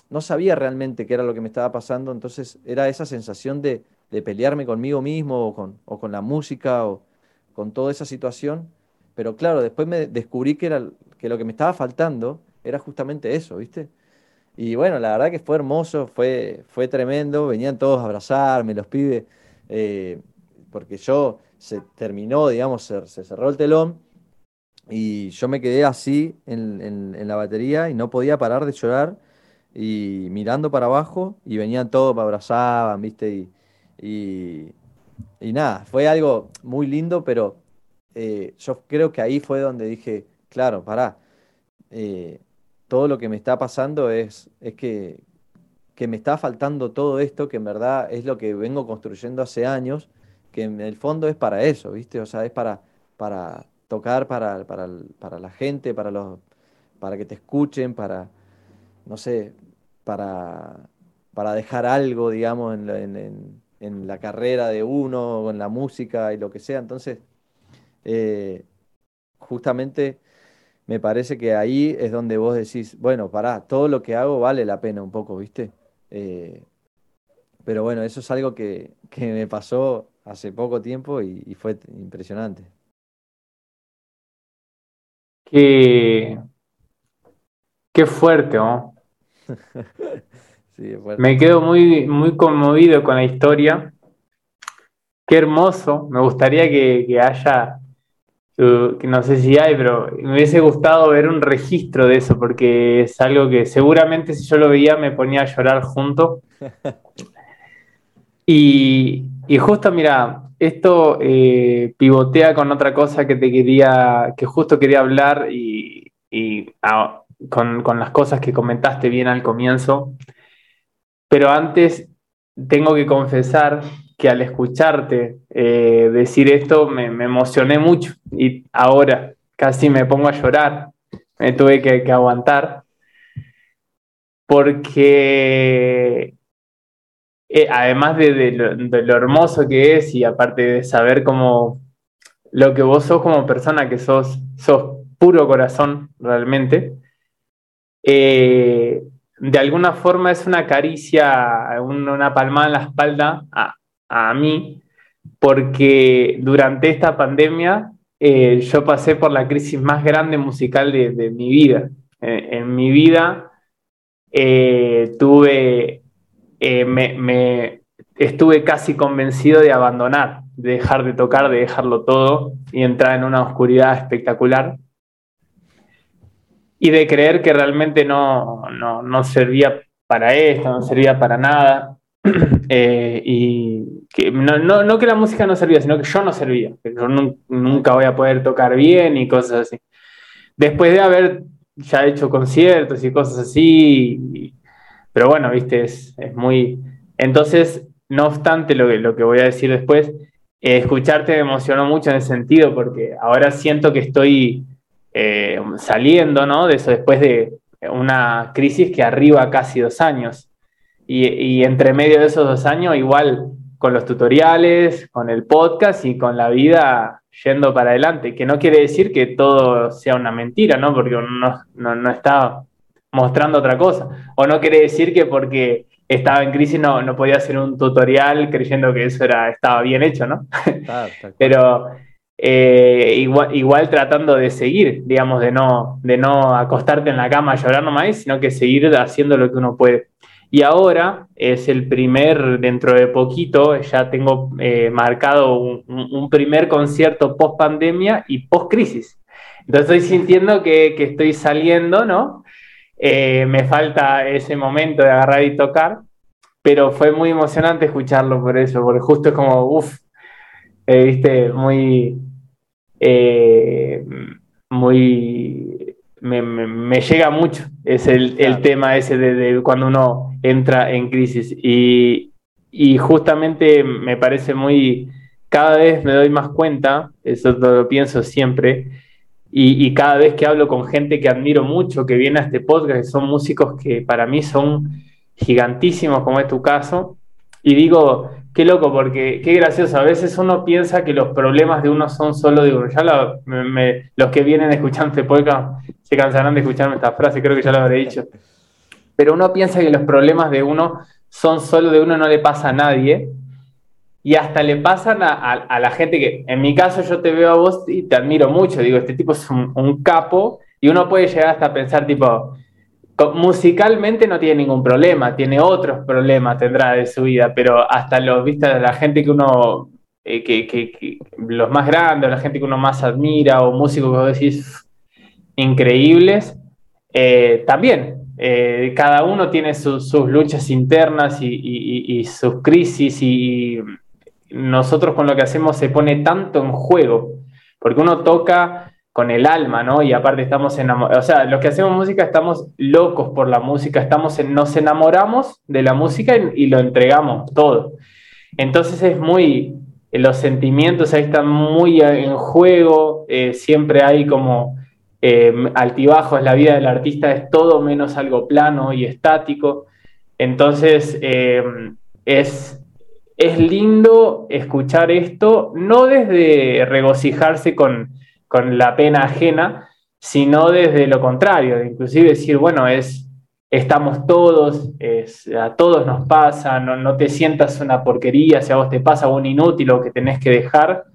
No sabía realmente qué era lo que me estaba pasando, entonces era esa sensación de, de pelearme conmigo mismo o con, o con la música o con toda esa situación. Pero claro, después me descubrí que, era, que lo que me estaba faltando era justamente eso, ¿viste? Y bueno, la verdad que fue hermoso, fue, fue tremendo, venían todos a abrazarme, los pibes, eh, porque yo se terminó, digamos, se, cerró el telón y yo me quedé así en, en, la batería y no podía parar de llorar y mirando para abajo y venían todos, me abrazaban, ¿viste? Y, y, nada, fue algo muy lindo, pero eh, yo creo que ahí fue donde dije, claro, pará, eh, todo lo que me está pasando es, es que, que me está faltando todo esto, que en verdad es lo que vengo construyendo hace años que en el fondo es para eso, ¿viste? O sea, es para, para tocar para, para, la gente, para, los, para que te escuchen, para, no sé, para, para dejar algo, digamos, en, en, la carrera de uno, o en la música y lo que sea. Entonces, eh, justamente me parece que ahí es donde vos decís, bueno, pará, todo lo que hago vale la pena un poco, ¿viste? Eh, pero bueno, eso es algo que, que me pasó hace poco tiempo y, fue impresionante. Qué, qué fuerte, ¿no? [laughs] sí. Me quedo muy, muy conmovido con la historia. Qué hermoso. Me gustaría que, haya, que no sé si hay, pero me hubiese gustado ver un registro de eso, porque es algo que seguramente si yo lo veía me ponía a llorar junto. [laughs] Y, y justo, mira, esto eh, pivotea con otra cosa que te quería, que justo quería hablar y, ah, con, las cosas que comentaste bien al comienzo. Pero antes tengo que confesar que al escucharte eh, decir esto me, emocioné mucho. Y ahora casi me pongo a llorar, me tuve que aguantar, porque eh, además de, lo, hermoso que es y aparte de saber cómo lo que vos sos como persona, que sos, sos puro corazón realmente, eh, de alguna forma es una caricia, una palmada en la espalda a, mí, porque durante esta pandemia eh, yo pasé por la crisis más grande musical de, mi vida. en mi vida tuve eh, me, estuve casi convencido de abandonar, de dejar de tocar, de dejarlo todo y entrar en una oscuridad espectacular. Y de creer que realmente no, no, servía para esto, no servía para nada. [clears throat] Eh, y que no, no, que la música no servía, sino que yo no servía, que yo nunca voy a poder tocar bien y cosas así. Después de haber ya hecho conciertos y cosas así, pero bueno, viste, es, muy... Entonces, no obstante lo que, lo que voy a decir después, eh, escucharte me emocionó mucho en ese sentido, porque ahora siento que estoy eh, saliendo, ¿no? De eso después de una crisis que arriba casi dos años. Y, y, entre medio de esos dos años, igual con los tutoriales, con el podcast y con la vida yendo para adelante, que no quiere decir que todo sea una mentira, ¿no? Porque uno no, no, no está mostrando otra cosa. O no quiere decir que porque estaba en crisis no, no podía hacer un tutorial creyendo que eso era, estaba bien hecho, ¿no? [laughs] Pero eh, igual, igual, tratando de seguir, digamos, de no, de no acostarte en la cama a llorar nomás, sino que seguir haciendo lo que uno puede. Y ahora es el primer, dentro de poquito, ya tengo eh, marcado un, primer concierto post pandemia y post crisis. Entonces estoy sintiendo que, que estoy saliendo, ¿no? Eh, me falta ese momento de agarrar y tocar, pero fue muy emocionante escucharlo por eso, porque justo es como, uff, eh, viste, muy, muy, me, llega mucho, es el, tema ese de, cuando uno entra en crisis. Y, justamente me parece muy, cada vez me doy más cuenta, eso lo pienso siempre, y, cada vez que hablo con gente que admiro mucho, que viene a este podcast, que son músicos que para mí son gigantísimos, como es tu caso, y digo, qué loco, porque qué gracioso, a veces uno piensa que los problemas de uno son solo de uno. Ya los que vienen escuchando este podcast se cansarán de escucharme esta frase, creo que ya lo habré dicho. Pero uno piensa que los problemas de uno son solo de uno, no le pasa a nadie, y hasta le pasan a, la gente que, en mi caso yo te veo a vos y te admiro mucho, digo, este tipo es un, capo, y uno puede llegar hasta pensar tipo, musicalmente no tiene ningún problema, tiene otros problemas, tendrá de su vida, pero hasta los, viste, la gente que uno, eh, que, los más grandes, la gente que uno más admira, o músicos que vos decís increíbles, eh, también eh, cada uno tiene sus luchas internas y, sus crisis y nosotros con lo que hacemos se pone tanto en juego, porque uno toca con el alma, ¿no? Y aparte estamos enamorados, o sea, los que hacemos música estamos locos por la música, estamos nos enamoramos de la música y, lo entregamos todo. Entonces es muy, los sentimientos ahí están muy en juego, eh, siempre hay como eh, altibajos, la vida del artista es todo menos algo plano y estático. Entonces, eh, es, es lindo escuchar esto, no desde regocijarse con, la pena ajena, sino desde lo contrario, inclusive decir, bueno, es, estamos todos, a todos nos pasa, no, no, te sientas una porquería, si a vos te pasa un inútil o que tenés que dejar,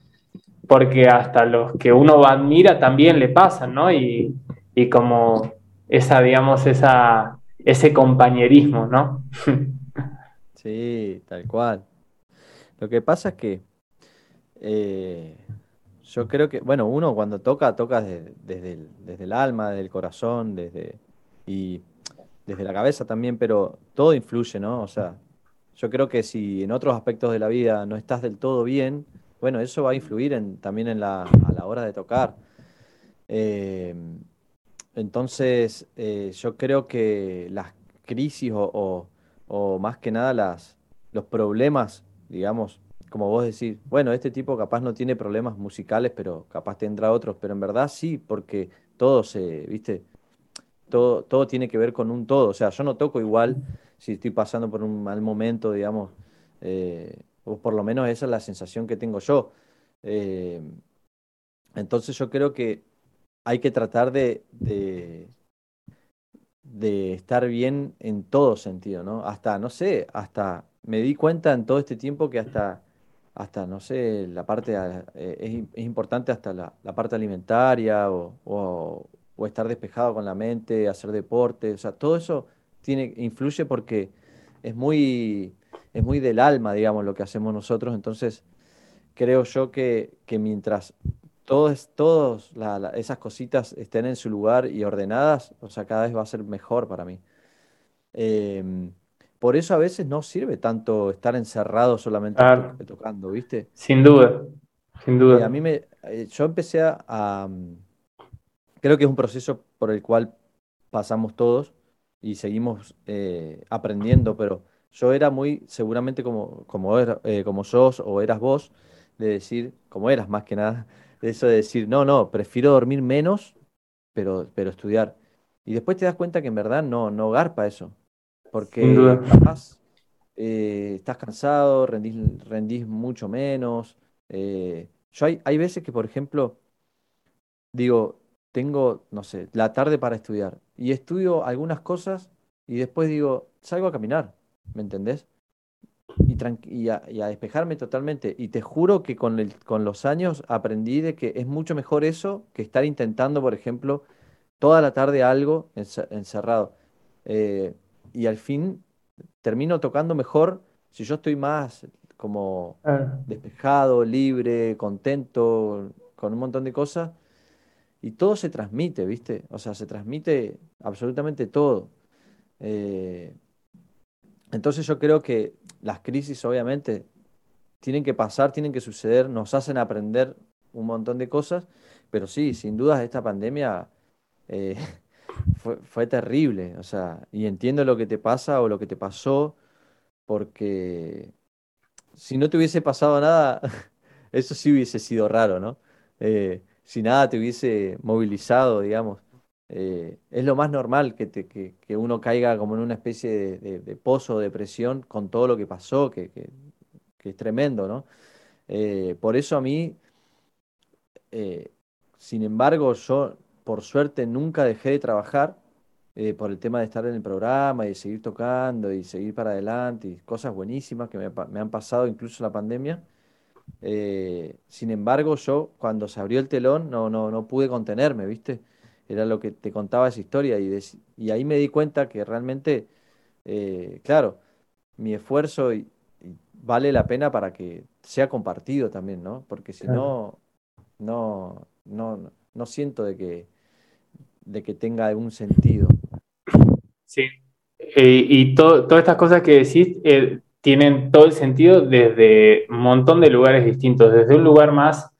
porque hasta los que uno admira también le pasan, ¿no? Y, como esa, digamos, esa, ese compañerismo, ¿no? [laughs] sí, tal cual. Lo que pasa es que eh, yo creo que, bueno, uno cuando toca, toca desde, el, desde el alma, desde el corazón, desde, y desde la cabeza también, pero todo influye, ¿no? O sea, yo creo que si en otros aspectos de la vida no estás del todo bien, bueno, eso va a influir en, también en la, a la hora de tocar. Eh, entonces, eh, yo creo que las crisis o, más que nada las, los problemas, digamos, como vos decís, bueno, este tipo capaz no tiene problemas musicales, pero capaz tendrá otros, pero en verdad sí, porque todo se, viste, todo, todo tiene que ver con un todo. O sea, yo no toco igual si estoy pasando por un mal momento, digamos. Eh, o por lo menos esa es la sensación que tengo yo. Eh, entonces yo creo que hay que tratar de, de, estar bien en todo sentido, ¿no? Hasta, no sé, hasta me di cuenta en todo este tiempo que hasta, hasta no sé, la parte, eh, es, importante hasta la, parte alimentaria o, o, estar despejado con la mente, hacer deporte, o sea, todo eso tiene, influye porque es muy es muy del alma, digamos, lo que hacemos nosotros. Entonces, creo yo que, mientras todas todos esas cositas estén en su lugar y ordenadas, o sea, cada vez va a ser mejor para mí. Em, por eso a veces no sirve tanto estar encerrado solamente tocando, ¿viste? Sin duda, sin duda. a mí me, eh, yo empecé a, creo que es un proceso por el cual pasamos todos y seguimos eh, aprendiendo, pero yo era muy, seguramente como, como, eh, como sos o eras vos, de decir, como eras más que nada, de [laughs] eso de decir, no, no, prefiero dormir menos, pero, pero estudiar. Y después te das cuenta que en verdad no, no garpa eso. Porque capaz eh, estás cansado, rendís, rendís mucho menos. Eh, yo hay, hay veces que, por ejemplo, digo, tengo, no sé, la tarde para estudiar. Y estudio algunas cosas y después digo, salgo a caminar. ¿me entendés? y, a, despejarme totalmente. Y te juro que con, el, con los años aprendí de que es mucho mejor eso que estar intentando, por ejemplo, toda la tarde algo encerrado. Eh, y al fin termino tocando mejor si yo estoy más como despejado, libre, contento, con un montón de cosas. Y todo se transmite, ¿viste? O sea, se transmite absolutamente todo. Eh, entonces yo creo que las crisis obviamente tienen que pasar, tienen que suceder, nos hacen aprender un montón de cosas, pero sí, sin dudas esta pandemia eh, [laughs] fue, terrible, o sea, y entiendo lo que te pasa o lo que te pasó, porque si no te hubiese pasado nada, [laughs] eso sí hubiese sido raro, ¿no? Eh, si nada te hubiese movilizado, digamos. Eh, es lo más normal que, que, uno caiga como en una especie de, pozo de depresión con todo lo que pasó, que, es tremendo, ¿no? Eh, por eso a mí, sin embargo, yo por suerte nunca dejé de trabajar por el tema de estar en el programa y de seguir tocando y seguir para adelante y cosas buenísimas que me, me han pasado incluso la pandemia. sin embargo, yo cuando se abrió el telón no, no, no pude contenerme, ¿viste? era lo que te contaba esa historia y, y ahí me di cuenta que realmente, eh, claro, mi esfuerzo vale la pena para que sea compartido también, ¿no? Porque si no, no, no, no siento de que, de que tenga algún sentido. Sí, eh, y todas estas cosas que decís eh, tienen todo el sentido desde un montón de lugares distintos, desde un lugar más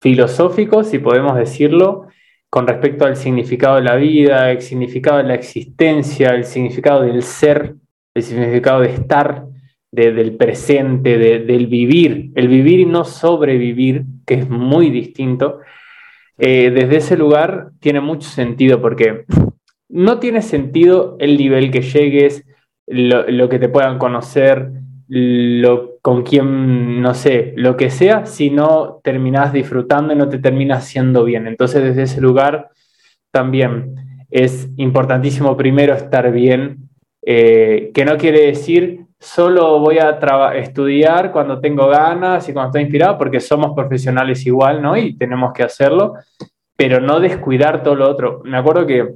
filosófico, si podemos decirlo, con respecto al significado de la vida, el significado de la existencia, el significado del ser, el significado de estar, del presente, del vivir, el vivir y no sobrevivir, que es muy distinto, eh, desde ese lugar tiene mucho sentido porque no tiene sentido el nivel que llegues, lo que te puedan conocer, lo, con quien, no sé, lo que sea, si no terminas disfrutando y no te terminas haciendo bien. Entonces, desde ese lugar también es importantísimo primero estar bien, eh, que no quiere decir solo voy a estudiar cuando tengo ganas y cuando estoy inspirado, porque somos profesionales igual, ¿no? Y tenemos que hacerlo, pero no descuidar todo lo otro. Me acuerdo que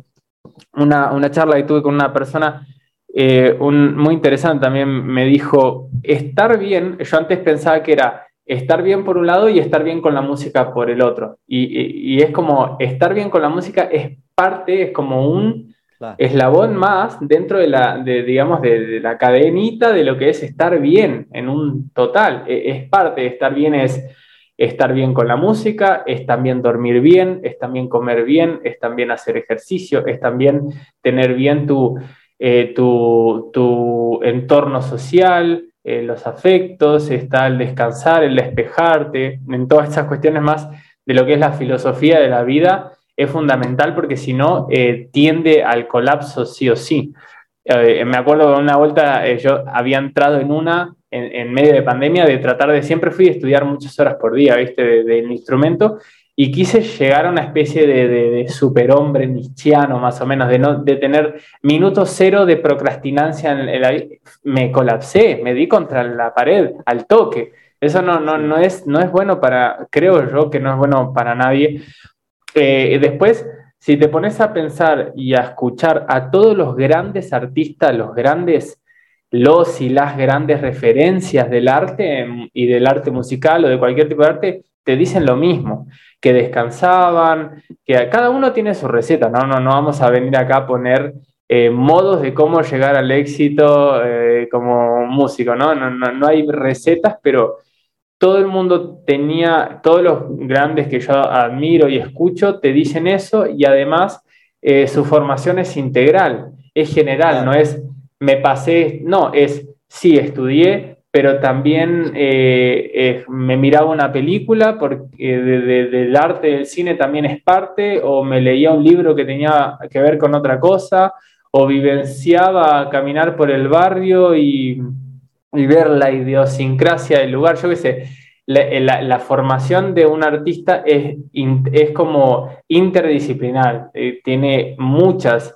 una, una charla que tuve con una persona eh, muy interesante también me dijo, estar bien, yo antes pensaba que era estar bien por un lado y estar bien con la música por el otro. Y, es como, estar bien con la música es parte, es como un eslabón más dentro de la, digamos, de, la cadenita de lo que es estar bien en un total. E, es, parte de estar bien, es estar bien con la música, es también dormir bien, es también comer bien, es también hacer ejercicio, es también tener bien tu eh, tu, entorno social, eh, los afectos, está el descansar, el despejarte, en todas estas cuestiones más de lo que es la filosofía de la vida, es fundamental porque si no, eh, tiende al colapso sí o sí. me acuerdo de una vuelta, yo había entrado en una, en, medio de pandemia, de tratar de, siempre fui a estudiar muchas horas por día, ¿viste? del instrumento, y quise llegar a una especie de, superhombre nichiano, más o menos, de, no, de tener minutos cero de procrastinancia. En me colapsé, me di contra la pared al toque. Eso no, no, no, es, no es bueno para, creo yo que no es bueno para nadie. Eh, después, si te pones a pensar y a escuchar a todos los grandes artistas, los grandes, los y las grandes referencias del arte em, y del arte musical o de cualquier tipo de arte, te dicen lo mismo que descansaban, que cada uno tiene su receta, ¿no? No, no vamos a venir acá a poner eh, modos de cómo llegar al éxito eh, como músico, ¿no? No, ¿no? no hay recetas, pero todo el mundo tenía, todos los grandes que yo admiro y escucho te dicen eso y además eh, su formación es integral, es general, no es me pasé, no, es sí, estudié, pero también eh, eh, me miraba una película porque del arte del cine también es parte, o me leía un libro que tenía que ver con otra cosa, o vivenciaba caminar por el barrio y, ver la idiosincrasia del lugar, yo qué sé. La, formación de un artista es, es como interdisciplinar, eh, tiene muchos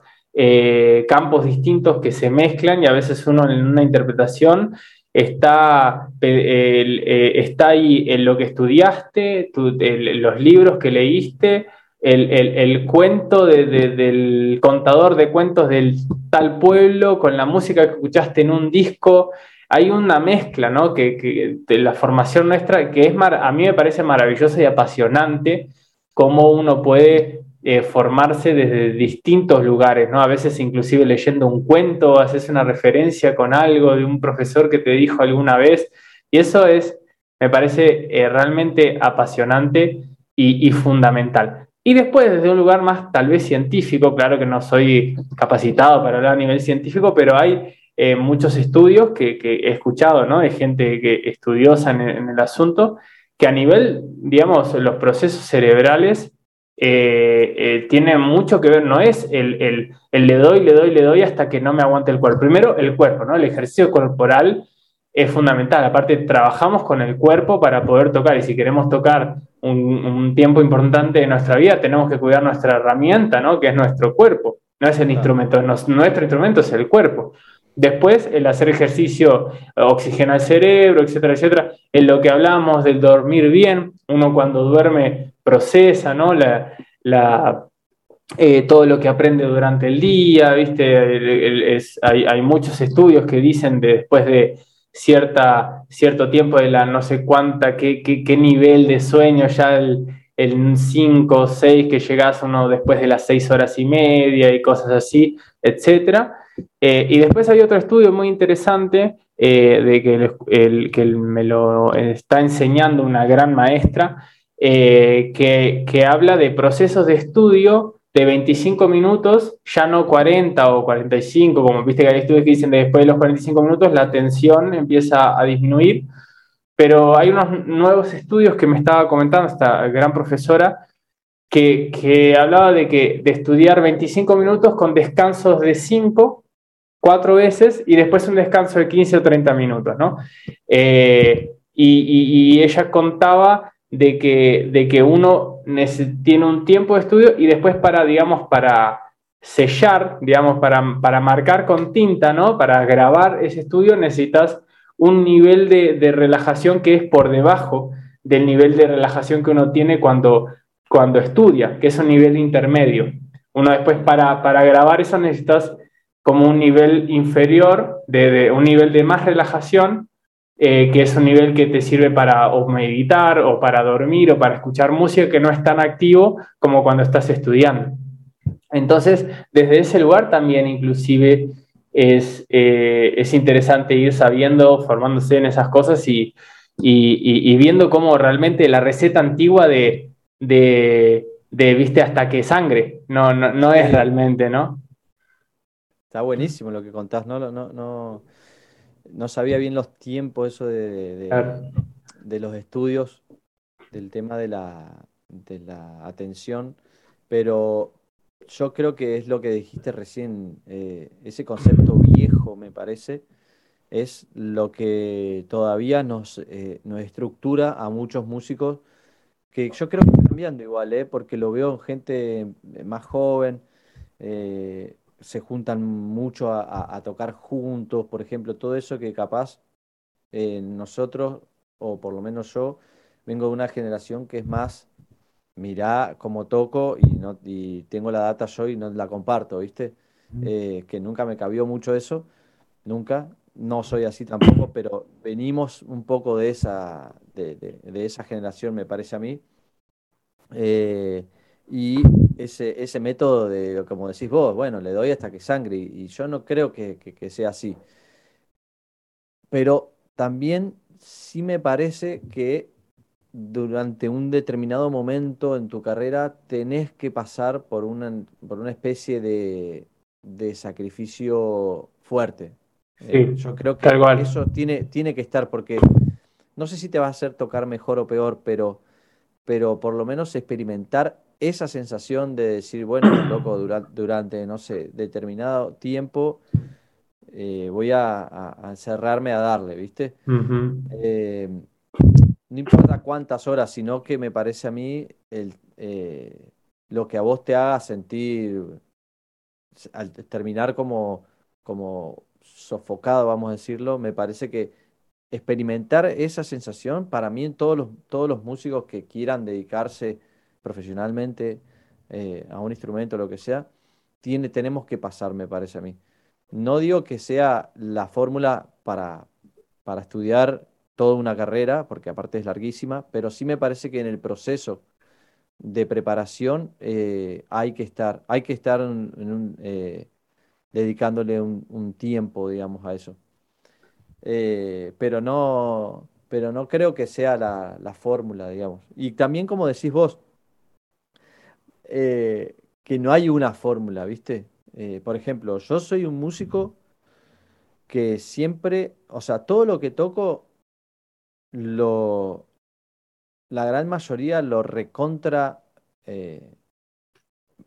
campos distintos que se mezclan y a veces uno en una interpretación está, eh, está ahí en lo que estudiaste, los libros que leíste, el, cuento del contador de cuentos del tal pueblo, con la música que escuchaste en un disco. Hay una mezcla, ¿no? Que, de la formación nuestra, que es a mí me parece maravillosa y apasionante, cómo uno puede eh, formarse desde distintos lugares, ¿no? A veces inclusive leyendo un cuento, haces una referencia con algo de un profesor que te dijo alguna vez, y eso es, me parece eh, realmente apasionante y, fundamental. Y después, desde un lugar más tal vez científico, claro que no soy capacitado para hablar a nivel científico, pero hay eh, muchos estudios que, he escuchado, ¿no? De gente que estudiosa en, en el asunto, que a nivel, digamos, los procesos cerebrales eh, eh, tiene mucho que ver, no es el, le doy, le doy, le doy hasta que no me aguante el cuerpo. Primero, el cuerpo, ¿no? El ejercicio corporal es fundamental. Aparte, trabajamos con el cuerpo para poder tocar y si queremos tocar un, tiempo importante de nuestra vida, tenemos que cuidar nuestra herramienta, ¿no? Que es nuestro cuerpo. No es el instrumento, nuestro instrumento es el cuerpo. Después, el hacer ejercicio oxigena el cerebro, etcétera, etcétera. En lo que hablamos del dormir bien, uno cuando duerme procesa, ¿no? La, eh, todo lo que aprende durante el día, ¿viste? hay, muchos estudios que dicen que después de cierta, cierto tiempo de la no sé cuánta, qué, qué, nivel de sueño, ya el, 5 o 6 que llegas uno después de las 6 horas y media y cosas así, etcétera eh, y después hay otro estudio muy interesante eh, de que, el, que me lo está enseñando una gran maestra, eh, que, habla de procesos de estudio de 25 minutos, ya no 40 o 45, como viste que hay estudios que dicen que después de los 45 minutos la atención empieza a disminuir, pero hay unos nuevos estudios que me estaba comentando esta gran profesora, que, hablaba de que de estudiar 25 minutos con descansos de 5, 4 veces y después un descanso de 15 o 30 minutos, ¿no? Eh, y, ella contaba de que, de que uno tiene un tiempo de estudio y después para, digamos, para sellar, digamos, para, para marcar con tinta, ¿no? Para grabar ese estudio necesitas un nivel de, de relajación que es por debajo del nivel de relajación que uno tiene cuando cuando estudia, que es un nivel intermedio. Uno después para, para grabar eso necesitas como un nivel inferior, de, un nivel de más relajación, eh, que es un nivel que te sirve para o meditar o para dormir o para escuchar música que no es tan activo como cuando estás estudiando. Entonces, desde ese lugar también inclusive es, eh, es interesante ir sabiendo, formándose en esas cosas y, y, y viendo cómo realmente la receta antigua de, de, viste, hasta que sangre. No, no, es realmente, ¿no? Está buenísimo lo que contás, no, no, no, no sabía bien los tiempos eso de, de, los estudios, del tema de la, de la atención, pero yo creo que es lo que dijiste recién, eh, ese concepto viejo me parece, es lo que todavía nos, eh, nos estructura a muchos músicos que yo creo que está cambiando igual, ¿eh? porque lo veo en gente eh, más joven, eh, se juntan mucho a, tocar juntos, por ejemplo, todo eso que capaz nosotros, o por lo menos yo, vengo de una generación que es más, mirá cómo toco y, no, y tengo la data yo y no la comparto, ¿viste? que nunca me cabió mucho eso, nunca, no soy así tampoco, pero venimos un poco de esa, de, esa generación, me parece a mí. Eh, y ese, ese método de, como decís vos, bueno, le doy hasta que sangre, y, yo no creo que, sea así. Pero también sí me parece que durante un determinado momento en tu carrera tenés que pasar por una, por una especie de, de sacrificio fuerte. Eh, yo creo que eso tiene, tiene que estar porque no sé si te va a hacer tocar mejor o peor, pero, pero por lo menos experimentar esa sensación de decir, bueno, [coughs] loco, durante, durante no sé, determinado tiempo eh, voy a, encerrarme a darle, ¿viste? Eh, no importa cuántas horas, sino que me parece a mí el, lo que a vos te haga sentir al terminar como, como sofocado, vamos a decirlo, me parece que experimentar esa sensación, para mí en todos los, todos los músicos que quieran dedicarse profesionalmente eh, a un instrumento, lo que sea, tiene, tenemos que pasar, me parece a mí. No digo que sea la fórmula para, para estudiar toda una carrera, porque aparte es larguísima, pero sí me parece que en el proceso de preparación eh, hay que estar, hay que estar eh, dedicándole un, tiempo, digamos, a eso. Pero no, pero no creo que sea la, la fórmula, digamos. Y también, como decís vos, que no hay una fórmula, ¿viste? por ejemplo, yo soy un músico que siempre, o sea, todo lo que toco, lo, la gran mayoría lo recontra eh,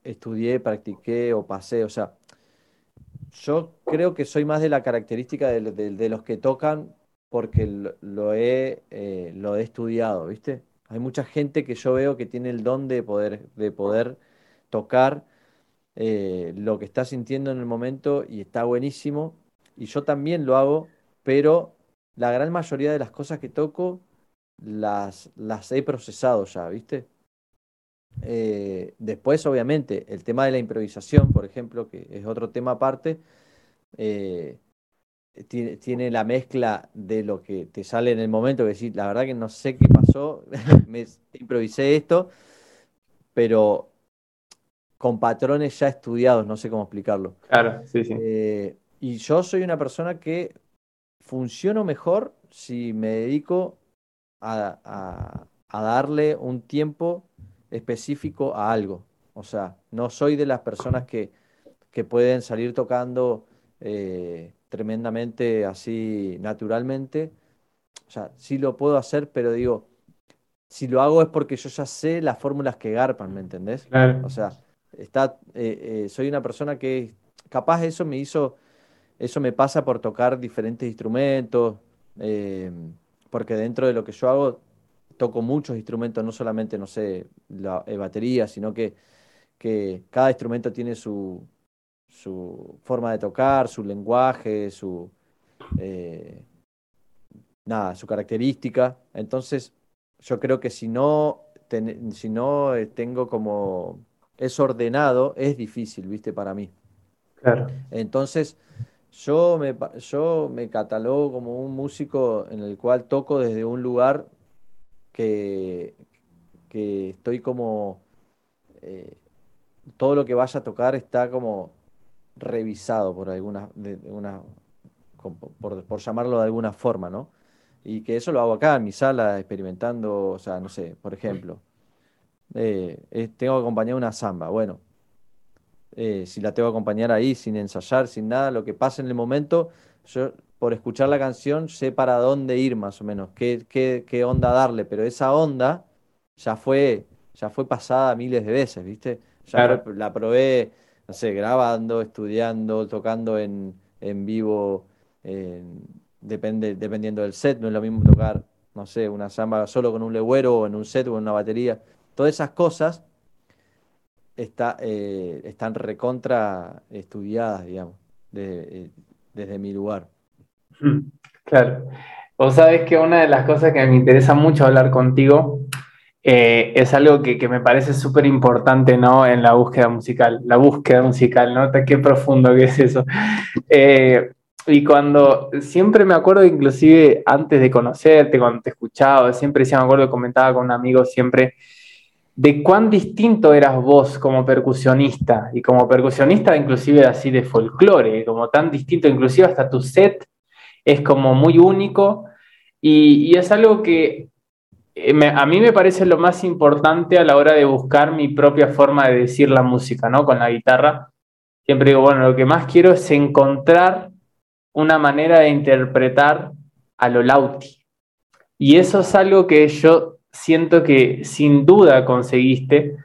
estudié, practiqué o pasé, o sea, yo creo que soy más de la característica de, los que tocan porque lo, he, eh, lo he estudiado, ¿viste? Hay mucha gente que yo veo que tiene el don de poder, de poder tocar eh, lo que está sintiendo en el momento y está buenísimo y yo también lo hago, pero la gran mayoría de las cosas que toco las, las he procesado ya, ¿viste? Eh, después, obviamente, el tema de la improvisación, por ejemplo, que es otro tema aparte, eh, tiene, tiene, la mezcla de lo que te sale en el momento, que decir, la verdad que no sé qué pasó, [laughs] me improvisé esto, pero con patrones ya estudiados, no sé cómo explicarlo. Claro, sí, sí. Eh, y yo soy una persona que funciono mejor si me dedico a, darle un tiempo específico a algo. O sea, no soy de las personas que, que pueden salir tocando eh, tremendamente así naturalmente. O sea, sí lo puedo hacer, pero digo, si lo hago es porque yo ya sé las fórmulas que garpan, ¿me entendés? O sea, está, eh, eh, soy una persona que capaz eso me hizo eso me pasa por tocar diferentes instrumentos, eh, porque dentro de lo que yo hago toco muchos instrumentos, no solamente, no sé, la batería, sino que, que cada instrumento tiene su, su forma de tocar, su lenguaje, su, nada, su característica. Entonces, yo creo que si no, si no tengo como es ordenado, es difícil, ¿viste? Para mí. Claro. Entonces, yo me, yo me catalogo como un músico en el cual toco desde un lugar que, que estoy como... Eh, todo lo que vaya a tocar está como revisado por alguna, de, una, por, llamarlo de alguna forma, ¿no? Y que eso lo hago acá en mi sala, experimentando, o sea, no sé, por ejemplo, eh, tengo que acompañar una samba. Bueno, eh, si la tengo que acompañar ahí sin ensayar, sin nada, lo que pasa en el momento, yo por escuchar la canción sé para dónde ir más o menos, qué, qué, qué onda darle, pero esa onda ya fue, ya fue pasada miles de veces, ¿viste? Ya la probé, no sé, grabando, estudiando, tocando en, en vivo, depende, dependiendo del set, no es lo mismo tocar, no sé, una samba solo con un legüero o en un set o en una batería. Todas esas cosas está, eh, están recontra estudiadas, digamos, eh, desde mi lugar. Mm, claro. Vos sabés que una de las cosas que me interesa mucho hablar contigo eh, es algo que, que me parece súper importante, ¿no? En la búsqueda musical, la búsqueda musical, ¿no? Qué profundo que es eso. [laughs] y cuando siempre me acuerdo, inclusive antes de conocerte, cuando te escuchaba, siempre me acuerdo que comentaba con un amigo siempre, de cuán distinto eras vos como percusionista y como percusionista inclusive así de folclore, como tan distinto, inclusive hasta tu set es como muy único y, es algo que eh, a mí me parece lo más importante a la hora de buscar mi propia forma de decir la música, ¿no? Con la guitarra. Siempre digo, bueno, lo que más quiero es encontrar una manera de interpretar a lo lauti. Y eso es algo que yo siento que sin duda conseguiste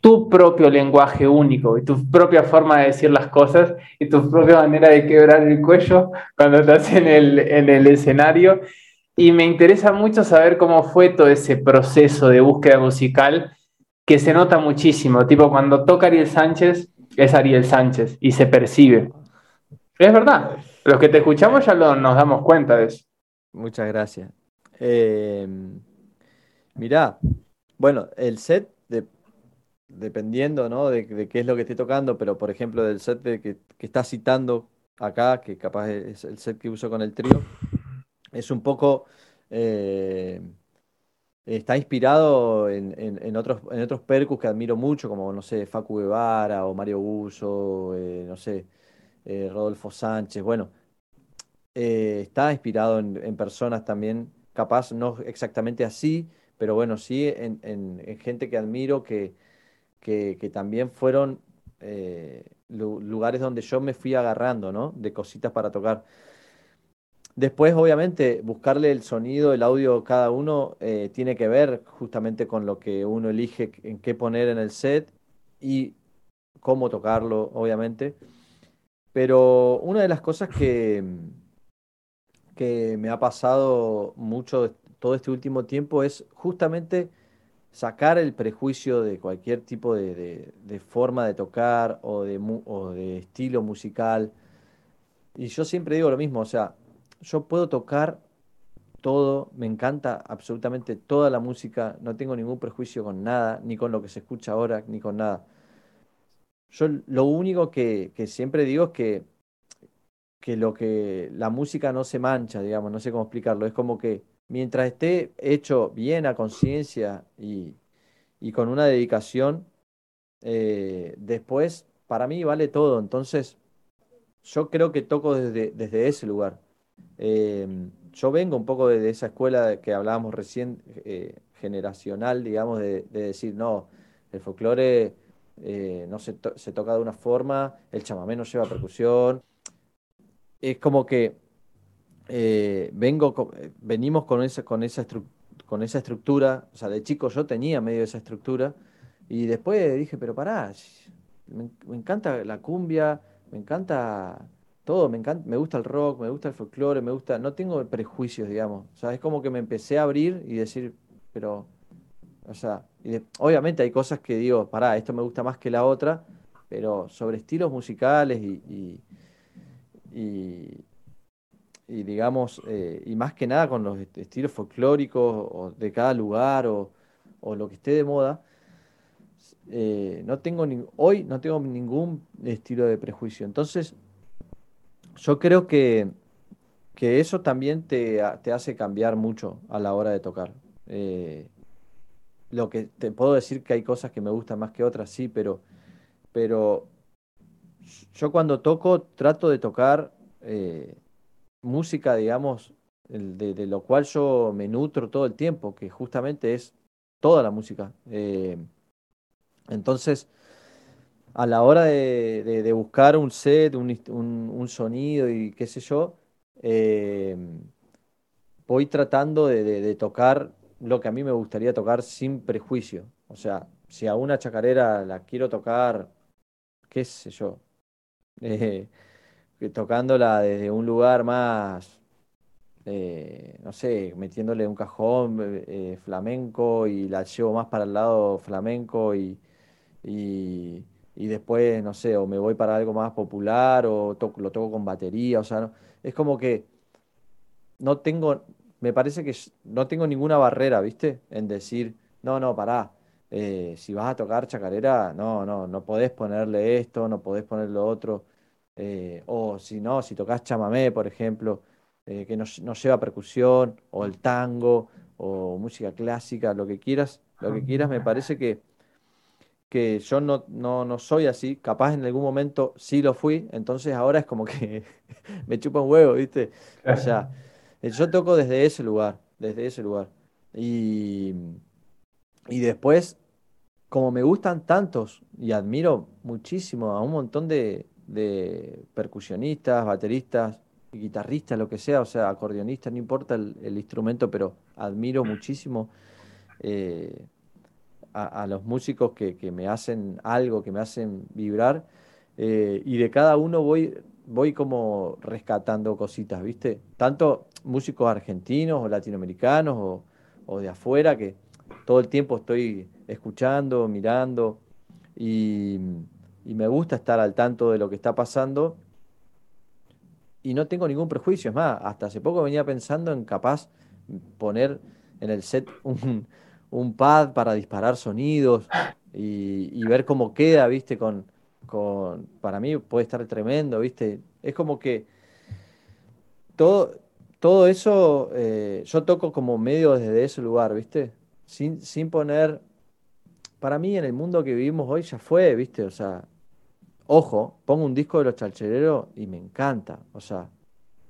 tu propio lenguaje único y tu propia forma de decir las cosas y tu propia manera de quebrar el cuello cuando estás en el, en el escenario. Y me interesa mucho saber cómo fue todo ese proceso de búsqueda musical que se nota muchísimo. Tipo, cuando toca Ariel Sánchez, es Ariel Sánchez y se percibe. Es verdad. Los que te escuchamos ya nos damos cuenta de eso. Muchas gracias. Eh, mirá, bueno, el set, de, dependiendo ¿no? de, qué es lo que esté tocando, pero por ejemplo del set que, que está citando acá, que capaz es el set que uso con el trío, es un poco... Eh, está inspirado en, otros, en percus que admiro mucho, como, no sé, Facu Guevara o Mario Uso, eh, no sé, eh, Rodolfo Sánchez. Bueno, está inspirado en, personas también, capaz no exactamente así, pero bueno, sí en, gente que admiro que, que, también fueron lugares donde yo me fui agarrando, ¿no? De cositas para tocar. Después, obviamente, buscarle el sonido, el audio cada uno eh, tiene que ver justamente con lo que uno elige en qué poner en el set y cómo tocarlo, obviamente. Pero una de las cosas que, que me ha pasado mucho todo este último tiempo es justamente sacar el prejuicio de cualquier tipo de, forma de tocar o de, o de estilo musical. Y yo siempre digo lo mismo, o sea, yo puedo tocar todo, me encanta absolutamente toda la música, no tengo ningún prejuicio con nada, ni con lo que se escucha ahora, ni con nada. Yo lo único que, siempre digo es que, que lo que la música no se mancha, digamos, no sé cómo explicarlo, es como que mientras esté hecho bien a conciencia y, con una dedicación, eh, después para mí vale todo. Entonces, yo creo que toco desde, desde ese lugar. Eh, yo vengo un poco de, esa escuela que hablábamos recién, eh, generacional, digamos, de, decir, no, el folclore eh, no se, toca de una forma, el chamamé no lleva percusión. Es como que vengo, venimos con esa, con, esa con esa estructura, o sea, de chico yo tenía medio esa estructura, y después dije, pero pará, me encanta la cumbia, me encanta todo, me encanta, me gusta el rock, me gusta el folclore, me gusta, no tengo prejuicios, digamos. O sea, es como que me empecé a abrir y decir, pero, o sea, obviamente hay cosas que digo, pará, esto me gusta más que la otra, pero sobre estilos musicales y, y, y, digamos, eh, y más que nada con los estilos folclóricos o de cada lugar o, o lo que esté de moda, eh, no tengo ni, hoy no tengo ningún estilo de prejuicio. Entonces, yo creo que, que eso también te, te, hace cambiar mucho a la hora de tocar. Eh, lo que te puedo decir que hay cosas que me gustan más que otras, sí, pero, pero yo cuando toco trato de tocar eh, música, digamos, de, de, lo cual yo me nutro todo el tiempo, que justamente es toda la música. Eh, entonces, a la hora de, buscar un set, un, sonido y qué sé yo, eh, voy tratando de, tocar lo que a mí me gustaría tocar sin prejuicio. O sea, si a una chacarera la quiero tocar, qué sé yo, [laughs] eh, tocándola desde un lugar más, eh, no sé, metiéndole un cajón flamenco y la llevo más para el lado flamenco y y después, no sé, o me voy para algo más popular o lo toco con batería, o sea, no, es como que no tengo, me parece que no tengo ninguna barrera, ¿viste? En decir, no, no, pará, eh, si vas a tocar chacarera, no, no, no podés ponerle esto, no podés ponerle lo otro, eh, o si no, si tocas chamamé, por ejemplo, eh, que no, no lleva percusión, o el tango, o música clásica, lo que quieras, lo que quieras, me parece que que yo no, no, no, soy así, capaz en algún momento sí lo fui, entonces ahora es como que [laughs] me chupa un huevo, ¿viste? O sea, [laughs] yo toco desde ese lugar, desde ese lugar. Y, y después, como me gustan tantos y admiro muchísimo a un montón de, de percusionistas, bateristas, guitarristas, lo que sea, o sea, acordeonistas, no importa el, instrumento, pero admiro muchísimo. Eh, a, los músicos que, me hacen algo, que me hacen vibrar, eh, y de cada uno voy, voy como rescatando cositas, ¿viste? Tanto músicos argentinos o latinoamericanos o, de afuera, que todo el tiempo estoy escuchando, mirando, y, me gusta estar al tanto de lo que está pasando. y no tengo ningún prejuicio. Es más, hasta hace poco venía pensando en capaz poner en el set un, un pad para disparar sonidos y, ver cómo queda, ¿viste? Con, con, para mí puede estar tremendo, ¿viste? Es como que todo, todo eso eh, yo toco como medio desde ese lugar, ¿viste? Sin, sin poner... Para mí en el mundo que vivimos hoy ya fue, ¿viste? O sea, ojo, pongo un disco de los chalchereros y me encanta, o sea,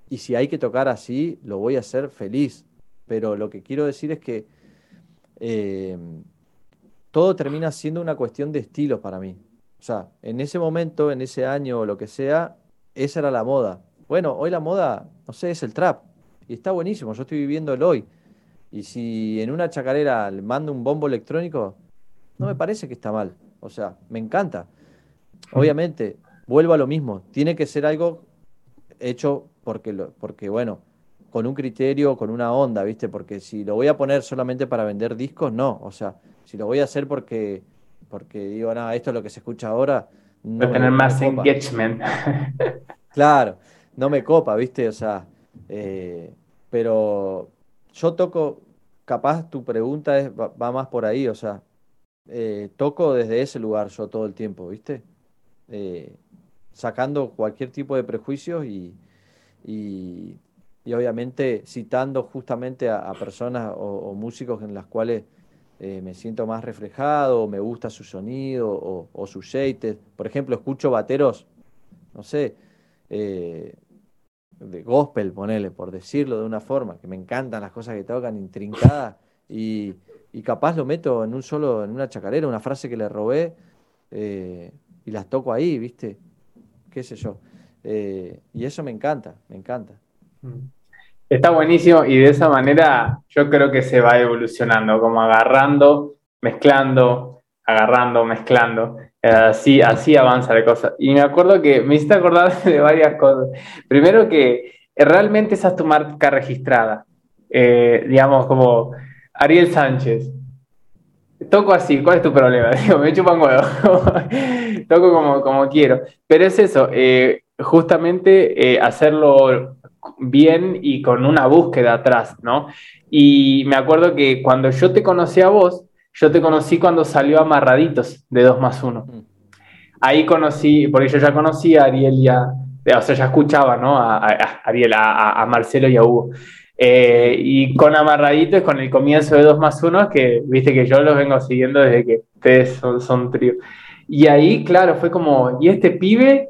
y si hay que tocar así, lo voy a hacer feliz. Pero lo que quiero decir es que eh, todo termina siendo una cuestión de estilos para mí. O sea, en ese momento, en ese año o lo que sea, esa era la moda. Bueno, hoy la moda, no sé, es el trap. Y está buenísimo, yo estoy viviendo el hoy. Y si en una chacarera le mando un bombo electrónico, no me parece que está mal. O sea, me encanta. Obviamente, vuelvo a lo mismo. Tiene que ser algo hecho porque, lo, porque bueno, con un criterio, con una onda, ¿viste? Porque si lo voy a poner solamente para vender discos, no. O sea, si lo voy a hacer porque, porque digo, nada, esto es lo que se escucha ahora. No tener más engagement. claro, no me copa, ¿viste? O sea, eh, pero yo toco, capaz tu pregunta es, va, más por ahí, o sea, eh, toco desde ese lugar yo todo el tiempo, ¿viste? Eh, sacando cualquier tipo de prejuicios y, y, obviamente citando justamente a, personas o, músicos en las cuales me siento más reflejado, o me gusta su sonido o, o su shade. Por ejemplo, escucho bateros, no sé, de gospel, ponele, por decirlo de una forma, que me encantan las cosas que tocan, intrincadas, y, y capaz lo meto en un solo, en una chacarera, una frase que le robé, eh, y las toco ahí, ¿viste? Qué sé yo. Eh, y eso me encanta, me encanta. Mm. Está buenísimo y de esa manera yo creo que se va evolucionando, como agarrando, mezclando, agarrando, mezclando. Así, así avanza la cosa. Y me acuerdo que me hiciste acordar [laughs] de varias cosas. Primero que realmente esa es tu marca registrada. Eh, digamos, como Ariel Sánchez. Toco así, ¿cuál es tu problema? [laughs] Digo, me chupan huevo. [laughs] Toco como, como quiero. Pero es eso, eh, justamente eh, hacerlo bien y con una búsqueda atrás, ¿no? Y me acuerdo que cuando yo te conocí a vos, yo te conocí cuando salió Amarraditos de 2 más 1. Mm. Ahí conocí, porque yo ya conocía a Ariel y a, o sea, ya escuchaba, ¿no? A, Ariel, a, Marcelo y a Hugo. Eh, y con Amarraditos, con el comienzo de 2 más 1, que viste que yo los vengo siguiendo desde que ustedes son, son trío. Y ahí, claro, fue como, ¿y este pibe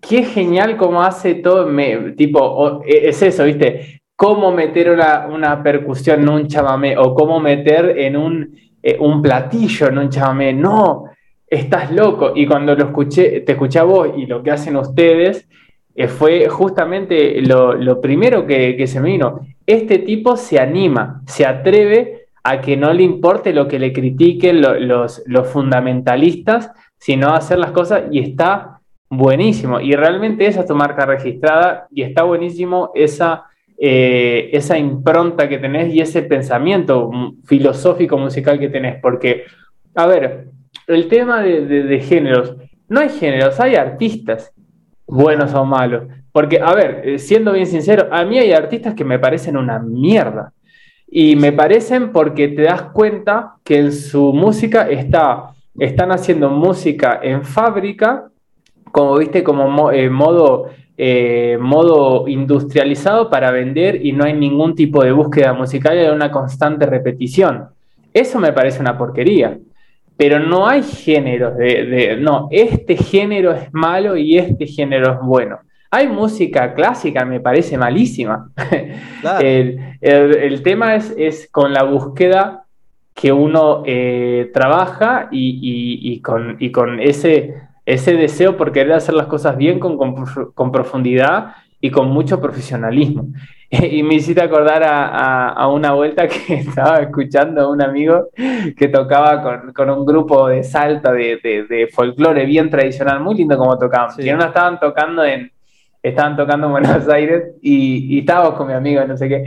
qué genial cómo hace todo, me, tipo, e, es eso, ¿viste? Cómo meter una, percusión en un chamamé o cómo meter en un, eh, un platillo en un chamamé. No, estás loco. Y cuando lo escuché, te escuché a vos y lo que hacen ustedes, eh, fue justamente lo, primero que, se me vino. Este tipo se anima, se atreve a que no le importe lo que le critiquen los, los fundamentalistas, sino hacer las cosas y está buenísimo. Y realmente esa es tu marca registrada y está buenísimo esa, eh, esa impronta que tenés y ese pensamiento filosófico musical que tenés. Porque, a ver, el tema de, géneros, no hay géneros, hay artistas, buenos o malos. Porque, a ver, eh, siendo bien sincero, a mí hay artistas que me parecen una mierda. Y me parecen porque te das cuenta que en su música está, están haciendo música en fábrica como viste, como eh, modo, eh, modo industrializado para vender y no hay ningún tipo de búsqueda musical, hay una constante repetición. Eso me parece una porquería. Pero no hay géneros de, no, este género es malo y este género es bueno. Hay música clásica, me parece malísima. [laughs] el, tema es, con la búsqueda que uno eh, trabaja y, con, y, con, ese ese deseo por querer hacer las cosas bien, con, con, profundidad y con mucho profesionalismo. [laughs] Y me hiciste acordar a, a, una vuelta que [laughs] estaba escuchando a un amigo que tocaba con, con un grupo de salta de, de, folclore bien tradicional, muy lindo como tocaban. Y uno estaban tocando en, estaban tocando en Buenos [laughs] Aires y, y estábamos con mi amigo, no sé qué.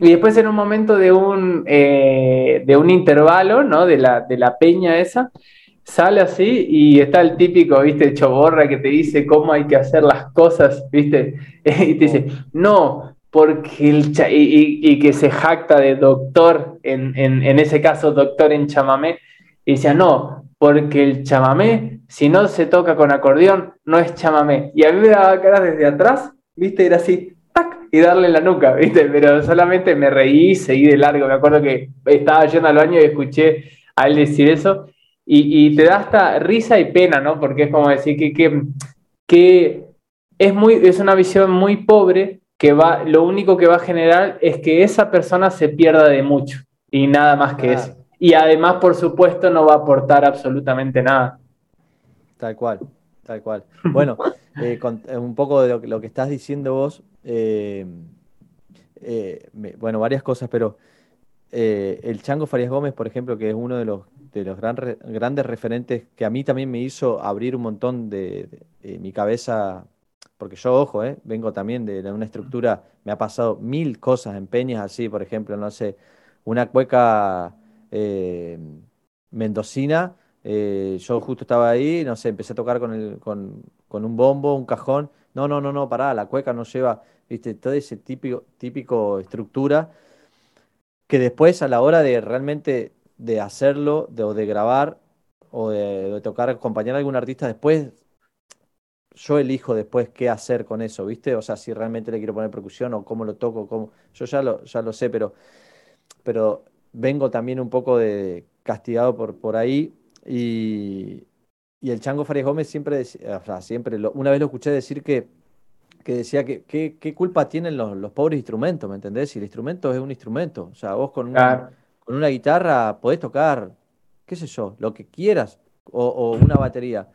Y después en un momento de un, eh, de un intervalo, ¿no? De la, de la peña esa, sale así y está el típico, viste, choborra que te dice cómo hay que hacer las cosas, viste, [laughs] y te dice, no, porque el y, que se jacta de doctor, en, en, ese caso doctor en chamamé, y decía, no, porque el chamamé, si no se toca con acordeón, no es chamamé. Y a mí me daba cara desde atrás, viste, era así, tac, y darle la nuca, viste, pero solamente me reí y seguí de largo. Me acuerdo que estaba yendo al baño y escuché a él decir eso, y, te da hasta risa y pena, ¿no? Porque es como decir que, que, que es, muy, es una visión muy pobre que va, lo único que va a generar es que esa persona se pierda de mucho y nada más que eso. Y además, por supuesto, no va a aportar absolutamente nada. Tal cual, tal cual. Bueno, [laughs] eh, eh, un poco de lo, que estás diciendo vos, eh, bueno, varias cosas, pero el Chango Farías Gómez, por ejemplo, que es uno de los, de los grandes referentes que a mí también me hizo abrir un montón de mi cabeza porque yo, ojo, eh, vengo también de, una estructura, me ha pasado mil cosas en peñas así, por ejemplo, no sé, una cueca eh, mendocina, eh, yo justo estaba ahí, no sé, empecé a tocar con, el, con, con, un bombo, un cajón, no, no, no, no, pará, la cueca no lleva, viste, todo ese típico, típico estructura, que después a la hora de realmente de hacerlo, de, o de grabar, o de, tocar, acompañar a algún artista, después yo elijo después qué hacer con eso, ¿viste? O sea, si realmente le quiero poner percusión o cómo lo toco, cómo... yo ya lo, ya lo sé, pero, pero vengo también un poco de castigado por, por ahí y, y el Chango Farías Gómez siempre, o sea, siempre una vez lo escuché decir que, que decía que qué culpa tienen los, los, pobres instrumentos, ¿me entendés? Si el instrumento es un instrumento, o sea, vos con una, con una guitarra podés tocar, qué sé yo, lo que quieras, o, o una batería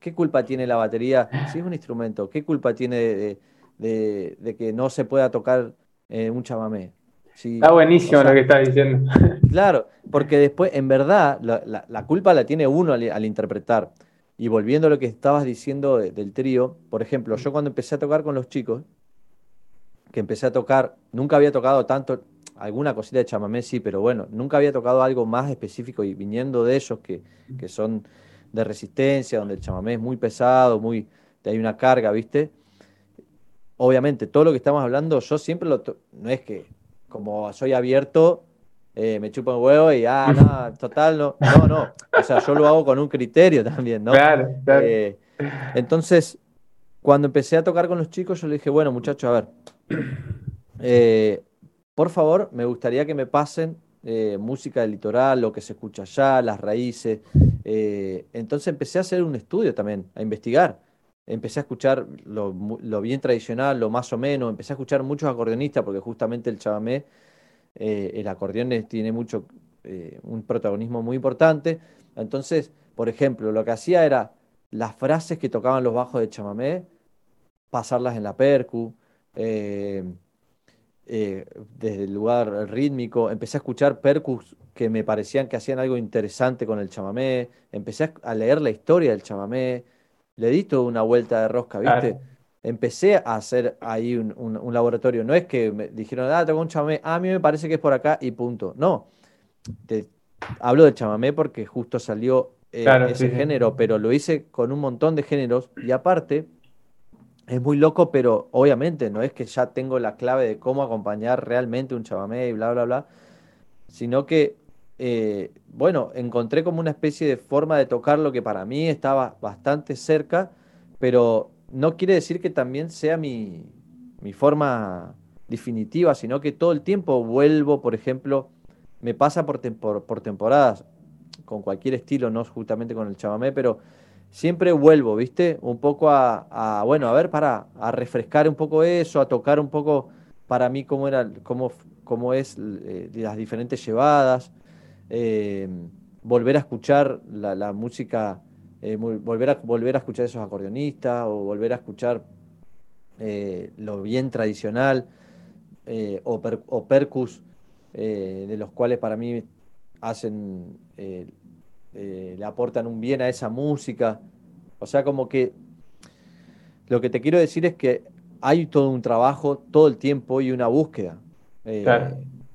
¿Qué culpa tiene la batería si es un instrumento? ¿Qué culpa tiene de, que no se pueda tocar eh, un chamamé? Está buenísimo lo que estás diciendo. [laughs] Claro, porque después, en verdad, la, culpa la tiene uno al, interpretar. Y volviendo a lo que estabas diciendo del trío, por ejemplo, yo cuando empecé a tocar con los chicos, que empecé a tocar, nunca había tocado tanto, alguna cosita de chamamé sí, pero bueno, nunca había tocado algo más específico y viniendo de ellos que, que son de resistencia, donde el chamamé es muy pesado, muy, hay una carga, ¿viste? Obviamente, todo lo que estamos hablando, yo siempre lo... No es que como soy abierto, eh, me chupo un huevo y, ah, no, [laughs] total, no, no, no. O sea, yo lo hago con un criterio también, ¿no? Claro, claro. Eh, entonces, cuando empecé a tocar con los chicos, yo le dije, bueno, muchachos, a ver, eh, por favor, me gustaría que me pasen música del litoral, lo que se escucha allá, las raíces, eh, entonces empecé a hacer un estudio también, a investigar. Empecé a escuchar lo, bien tradicional, lo más o menos. Empecé a escuchar muchos acordeonistas, porque justamente el chamamé, eh, el acordeón tiene mucho, eh, un protagonismo muy importante. Entonces, por ejemplo, lo que hacía era las frases que tocaban los bajos de chamamé, pasarlas en la percu. Desde el lugar rítmico, empecé a escuchar percus que me parecían que hacían algo interesante con el chamamé, empecé a leer la historia del chamamé, le di toda una vuelta de rosca, ¿viste? Empecé a hacer ahí un, laboratorio, no es que me dijeron, ah, tengo un chamamé, a mí me parece que es por acá y punto, no, hablo del chamamé porque justo salió eh, ese género, pero lo hice con un montón de géneros y aparte... Es muy loco, pero obviamente no es que ya tengo la clave de cómo acompañar realmente un chamamé y bla, bla, bla, sino que eh, bueno, encontré como una especie de forma de tocar lo que para mí estaba bastante cerca, pero no quiere decir que también sea mi, forma definitiva, sino que todo el tiempo vuelvo, por ejemplo, me pasa por, por, temporadas, con cualquier estilo, no justamente con el chamamé, pero siempre vuelvo, ¿viste? Un poco a, bueno, a ver, para, a refrescar un poco eso, a tocar un poco para mí cómo, era, cómo, cómo es eh, las diferentes llevadas. Eh, volver a escuchar la, música, eh, volver, a, volver a escuchar esos acordeonistas o volver a escuchar lo bien tradicional o, percus, de los cuales para mí hacen, le aportan un bien a esa música. O sea, como que lo que te quiero decir es que hay todo un trabajo todo el tiempo y una búsqueda.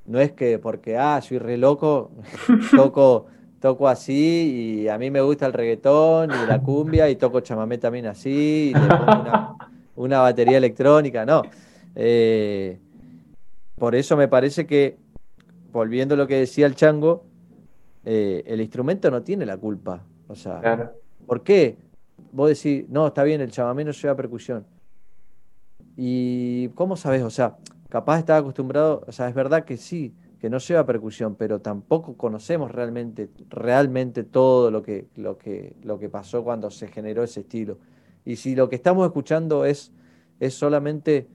No es que porque, ah, soy re loco, [laughs] toco toco así y a mí me gusta el reggaetón y la cumbia y toco chamamé también así y le pongo una, [laughs] batería electrónica, no. Eh, por eso me parece que, volviendo a lo que decía el chango, eh, el instrumento no tiene la culpa. O sea, ¿por qué? Vos decís, no, está bien, el chamamé no lleva percusión. ¿Y cómo sabes? O sea, capaz estaba acostumbrado, o sea, es verdad que sí, que no lleva percusión, pero tampoco conocemos realmente, realmente todo lo que, lo que, lo que pasó cuando se generó ese estilo. Y si lo que estamos escuchando es, es solamente,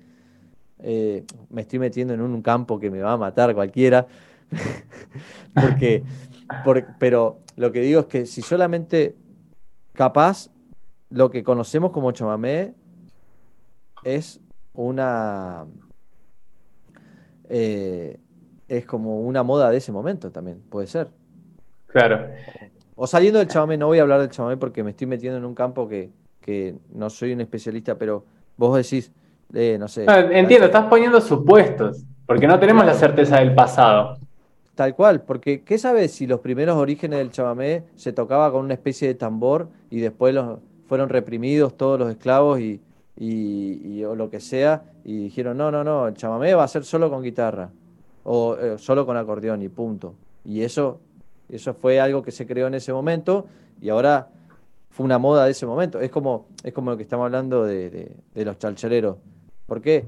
eh, me estoy metiendo en un campo que me va a matar cualquiera, [laughs] porque, [laughs] pero lo que digo es que si solamente capaz lo que conocemos como chamamé es una... Eh, es como una moda de ese momento también, puede ser. Claro. O saliendo del chamamé, no voy a hablar del chamamé porque me estoy metiendo en un campo que, no soy un especialista, pero vos decís, eh, no sé. entiendo, estás poniendo supuestos, porque no tenemos la certeza del pasado. Tal cual, porque ¿qué sabes si los primeros orígenes del chamamé se tocaba con una especie de tambor y después los, fueron reprimidos todos los esclavos y, y, o lo que sea y dijeron, no, no, no, el chamamé va a ser solo con guitarra o eh, solo con acordeón y punto. Y eso, eso fue algo que se creó en ese momento y ahora fue una moda de ese momento. Es como, es como lo que estamos hablando de, los chalchaleros. ¿Por qué?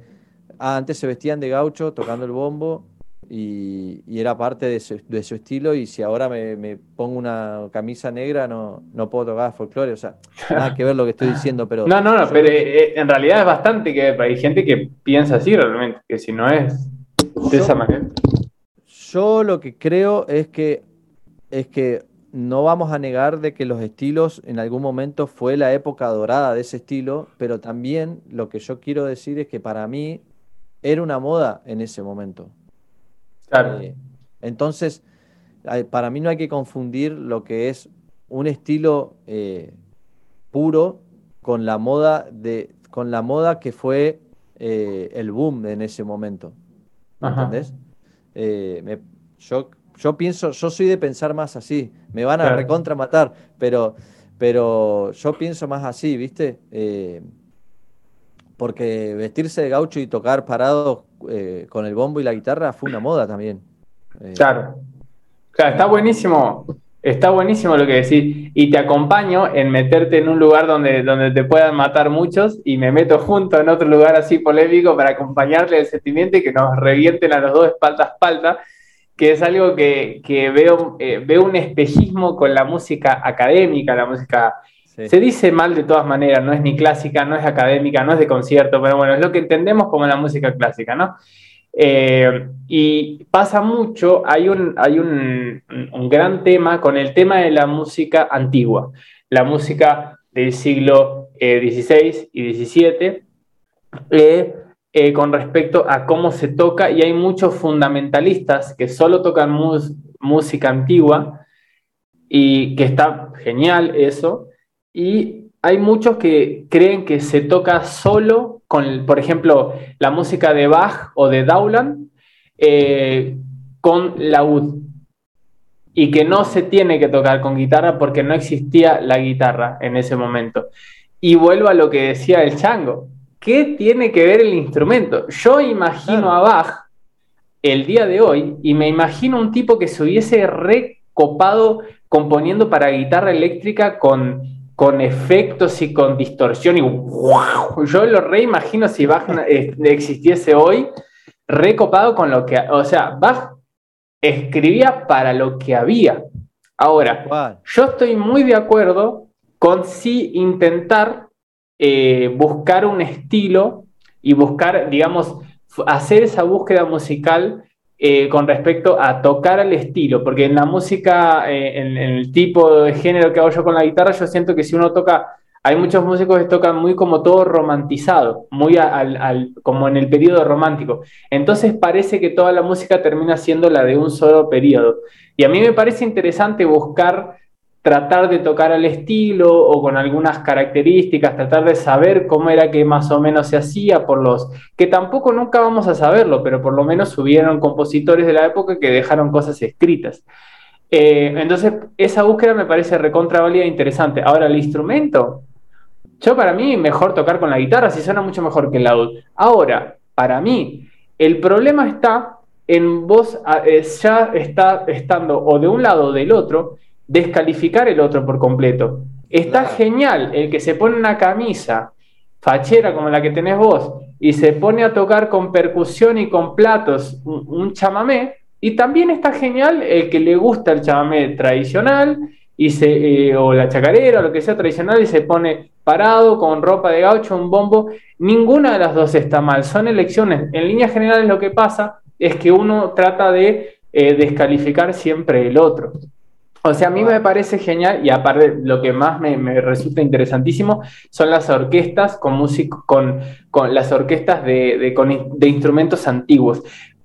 Ah, antes se vestían de gaucho tocando el bombo y, era parte de su, estilo y si ahora me, pongo una camisa negra no, no puedo tocar folclore, o sea, nada que ver lo que estoy diciendo, pero... [laughs] No, no, no, pero eh, en realidad es bastante que hay gente que piensa así realmente, que si no es de esa manera. Yo lo que creo es que, es que no vamos a negar de que los estilos en algún momento fue la época dorada de ese estilo, pero también lo que yo quiero decir es que para mí era una moda en ese momento. Claro. Eh, entonces, para mí no hay que confundir lo que es un estilo eh, puro con la moda de con la moda que fue eh, el boom en ese momento. ¿Entendés? Eh, yo, yo pienso, yo soy de pensar más así. Me van a recontra matar, pero, pero yo pienso más así, ¿viste? Eh, porque vestirse de gaucho y tocar parado eh, con el bombo y la guitarra fue una moda también. claro. Claro, está buenísimo. Está buenísimo lo que decís. Y te acompaño en meterte en un lugar donde, donde te puedan matar muchos y me meto junto en otro lugar así polémico para acompañarle el sentimiento y que nos revienten a los dos espalda a espalda, que es algo que, veo, eh, veo un espejismo con la música académica, la música... Se dice mal de todas maneras, no es ni clásica, no es académica, no es de concierto, pero bueno, es lo que entendemos como la música clásica, ¿no? Eh, y pasa mucho, hay, un, hay un, gran tema con el tema de la música antigua, la música del siglo XVI eh, y XVII, eh, con respecto a cómo se toca, y hay muchos fundamentalistas que solo tocan música antigua, y que está genial eso, y hay muchos que creen que se toca solo con, por ejemplo, la música de Bach o de Daulan eh, con laúd y que no se tiene que tocar con guitarra porque no existía la guitarra en ese momento. Y vuelvo a lo que decía el chango. ¿Qué tiene que ver el instrumento? Yo imagino a Bach el día de hoy y me imagino un tipo que se hubiese recopado componiendo para guitarra eléctrica con con efectos y con distorsión y wow, yo lo reimagino si Bach [laughs] eh, existiese hoy, recopado con lo que, o sea, Bach escribía para lo que había. Ahora, yo estoy muy de acuerdo con sí intentar eh, buscar un estilo y buscar, digamos, hacer esa búsqueda musical eh, con respecto a tocar al estilo, porque en la música, eh, en, el tipo de género que hago yo con la guitarra, yo siento que si uno toca, hay muchos músicos que tocan muy como todo romantizado, muy al, como en el periodo romántico. Entonces parece que toda la música termina siendo la de un solo periodo. Y a mí me parece interesante buscar tratar de tocar al estilo o con algunas características, tratar de saber cómo era que más o menos se hacía por los que tampoco nunca vamos a saberlo, pero por lo menos hubieron compositores de la época que dejaron cosas escritas. Eh, entonces, esa búsqueda me parece recontra válida e interesante. Ahora, el instrumento, yo para mí mejor tocar con la guitarra, si suena mucho mejor que el laúd. Ahora, para mí, el problema está en vos eh, ya está estando o de un lado o del otro, descalificar el otro por completo. Está genial el que se pone una camisa fachera como la que tenés vos y se pone a tocar con percusión y con platos un, chamamé, y también está genial el que le gusta el chamamé tradicional y se, eh, o la chacarera o lo que sea tradicional y se pone parado con ropa de gaucho, un bombo. Ninguna de las dos está mal, son elecciones. En líneas generales lo que pasa es que uno trata de eh, descalificar siempre el otro. O sea, a mí me parece genial y aparte lo que más me, resulta interesantísimo son las orquestas con música, con, con, las orquestas de, de, instrumentos antiguos.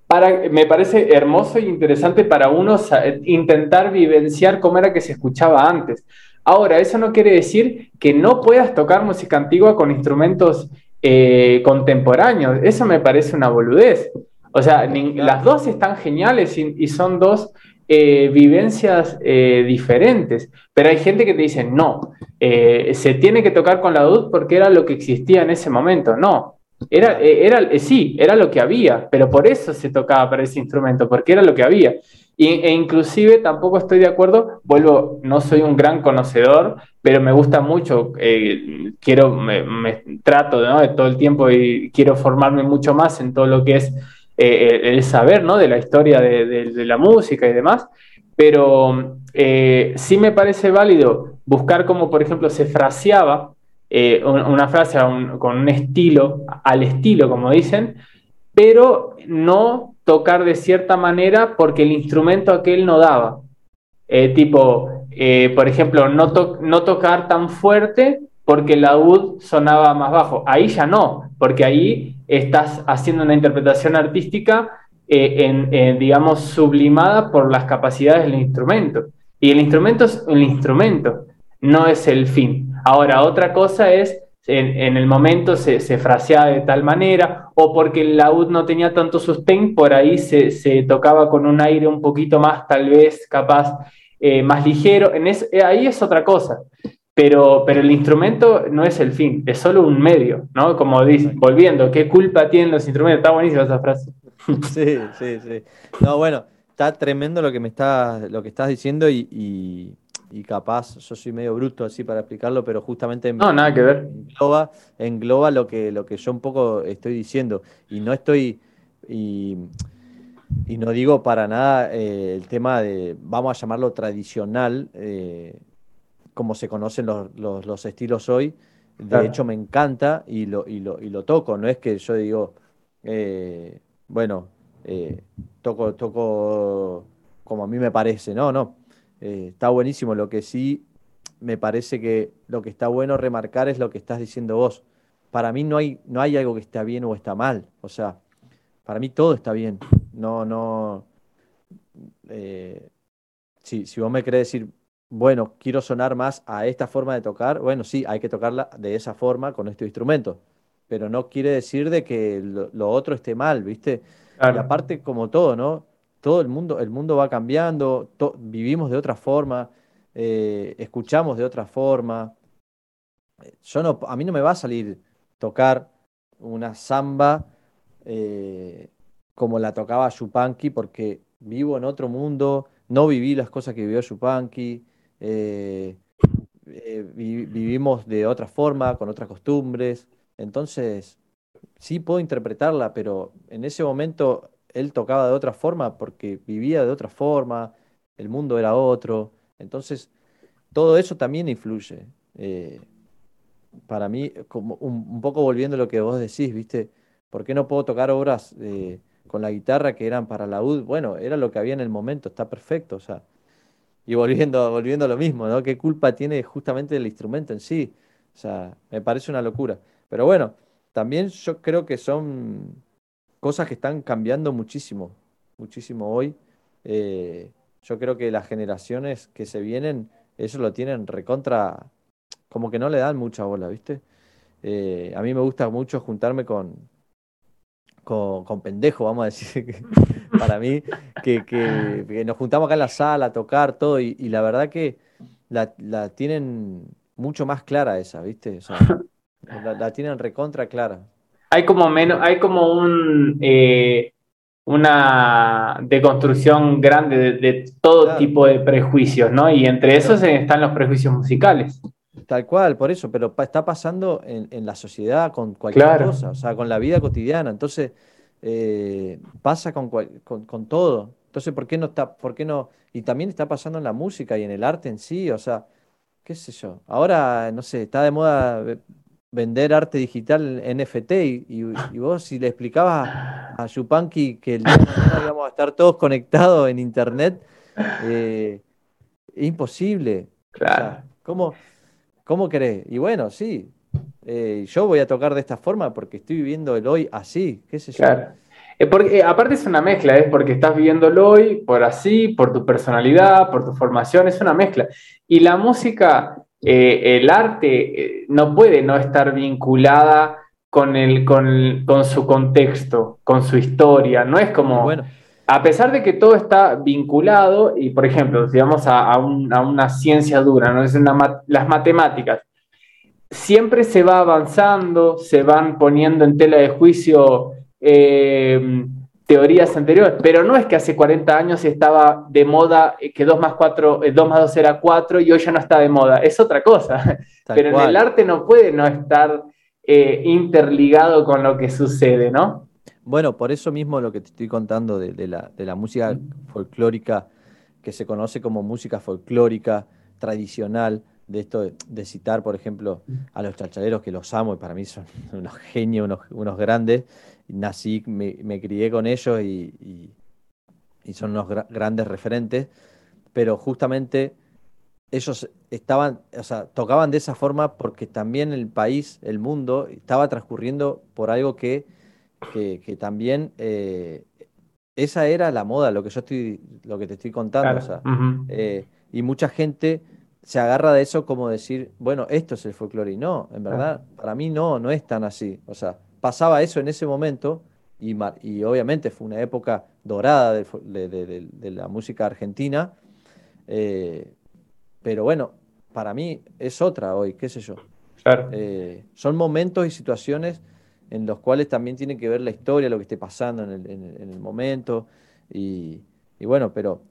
Para, me parece hermoso e interesante para uno intentar vivenciar cómo era que se escuchaba antes. Ahora, eso no quiere decir que no puedas tocar música antigua con instrumentos eh, contemporáneos. Eso me parece una boludez. O sea, las dos están geniales y son dos eh, vivencias eh, diferentes, pero hay gente que te dice, no, eh, se tiene que tocar con la dud porque era lo que existía en ese momento. No, era, era, sí, era lo que había, pero por eso se tocaba para ese instrumento, porque era lo que había. e inclusive tampoco estoy de acuerdo, vuelvo, no soy un gran conocedor, pero me gusta mucho, quiero, me, trato de todo el tiempo y quiero formarme mucho más en todo lo que es eh, el saber ¿no? de la historia de, la música y demás, pero eh, sí me parece válido buscar cómo, por ejemplo, se fraseaba eh, una frase con un estilo, al estilo, como dicen, pero no tocar de cierta manera porque el instrumento aquel no daba. tipo, por ejemplo, no, no tocar tan fuerte porque el laúd sonaba más bajo. Ahí ya no, porque ahí estás haciendo una interpretación artística, eh, en, digamos, sublimada por las capacidades del instrumento. Y el instrumento es un instrumento, no es el fin. Ahora, otra cosa es, en, el momento se, se, fraseaba de tal manera, o porque el laúd no tenía tanto sustain, por ahí se, tocaba con un aire un poquito más, tal vez, capaz, eh, más ligero. En eh, ahí es otra cosa. Pero, pero el instrumento no es el fin, es solo un medio, ¿no? Como dice, volviendo, ¿qué culpa tienen los instrumentos? Está buenísima esa frase. [laughs] Sí, sí, sí. No, bueno, está tremendo lo que me estás, lo que estás diciendo y, capaz, yo soy medio bruto así para explicarlo, pero justamente no, nada que ver. Engloba, engloba lo que, lo que yo un poco estoy diciendo. Y no estoy, y, no digo para nada eh, el tema de, vamos a llamarlo tradicional, eh, como se conocen los, estilos hoy. De hecho, me encanta y lo, y, lo, y lo toco. No es que yo digo, eh, bueno, eh, toco, toco como a mí me parece. No, no. Eh, está buenísimo. Lo que sí me parece que lo que está bueno remarcar es lo que estás diciendo vos. Para mí no hay, no hay algo que está bien o está mal. O sea, para mí todo está bien. No, no. si, si vos me querés decir, bueno, quiero sonar más a esta forma de tocar, bueno, sí, hay que tocarla de esa forma con este instrumento, pero no quiere decir de que lo, otro esté mal, ¿viste? Y aparte, como todo, ¿no? Todo el mundo, el mundo va cambiando, vivimos de otra forma, eh, escuchamos de otra forma. Yo no, a mí no me va a salir tocar una samba eh, como la tocaba Yupanqui porque vivo en otro mundo, no viví las cosas que vivió Yupanqui eh, eh, vivimos de otra forma, con otras costumbres. Entonces, sí puedo interpretarla, pero en ese momento él tocaba de otra forma porque vivía de otra forma, el mundo era otro. Entonces, todo eso también influye. Eh, para mí, como un, poco volviendo a lo que vos decís, ¿viste? ¿Por qué no puedo tocar obras con la guitarra que eran para la UD? Bueno, era lo que había en el momento, está perfecto. O sea, y volviendo, volviendo a lo mismo, ¿no? ¿Qué culpa tiene justamente el instrumento en sí? O sea, me parece una locura. Pero bueno, también yo creo que son cosas que están cambiando muchísimo, muchísimo hoy. Eh, yo creo que las generaciones que se vienen, eso lo tienen recontra, como que no le dan mucha bola, ¿viste? Eh, a mí me gusta mucho juntarme con, con, con pendejos, vamos a decir, [laughs] para mí, que, nos juntamos acá en la sala a tocar todo y, la verdad que la, tienen mucho más clara esa, ¿viste? la, tienen recontra clara. Hay como menos, hay como un eh, una deconstrucción grande de, todo tipo de prejuicios, ¿no? Y entre esos están los prejuicios musicales. Tal cual, por eso, pero está pasando en, la sociedad con cualquier cosa, o sea, con la vida cotidiana. Entonces, eh, pasa con, con, todo. Entonces, ¿por qué no está, por qué no? Y también está pasando en la música y en el arte en sí, o sea, qué sé yo. Ahora, no sé, está de moda vender arte digital NFT y, vos si le explicabas a Yupanqui que el día de mañana íbamos a estar todos conectados en internet, eh, es imposible. Claro. ¿cómo, ¿Cómo querés? Y bueno, sí, eh, yo voy a tocar de esta forma porque estoy viviendo el hoy así, qué sé yo. Claro. Eh, porque, aparte es una mezcla, es porque estás viviendo el hoy por así, por tu personalidad, por tu formación, es una mezcla. Y la música eh, el arte eh, no puede no estar vinculada con, el, con, su contexto, con su historia. No es como, bueno. a pesar de que todo está vinculado, y por ejemplo, si vamos a, una ciencia dura, ¿no? es las matemáticas, siempre se va avanzando, se van poniendo en tela de juicio. Eh, teorías anteriores, pero no es que hace 40 años estaba de moda eh, que 2 más 4, 2 eh, más 2 era 4 y hoy ya no está de moda, es otra cosa. [laughs] pero en el arte no puede no estar eh, interligado con lo que sucede, ¿no? Bueno, por eso mismo lo que te estoy contando de, la, de la música folclórica, que se conoce como música folclórica tradicional, de esto de, citar, por ejemplo, a los chachaleros que los amo y para mí son [laughs] unos genios, unos, unos grandes, nací, me, crié con ellos y, son unos grandes referentes, pero justamente ellos estaban, o sea, tocaban de esa forma porque también el país, el mundo, estaba transcurriendo por algo que, que, también eh, esa era la moda, lo que yo estoy, lo que te estoy contando. Eh, y mucha gente se agarra de eso como decir, bueno, esto es el folclore. Y no, en verdad, para mí no, no es tan así. O sea, pasaba eso en ese momento y, y obviamente fue una época dorada de, la música argentina, eh, pero bueno, para mí es otra hoy, qué sé yo. Eh, son momentos y situaciones en los cuales también tiene que ver la historia, lo que esté pasando en el, momento, y, bueno, pero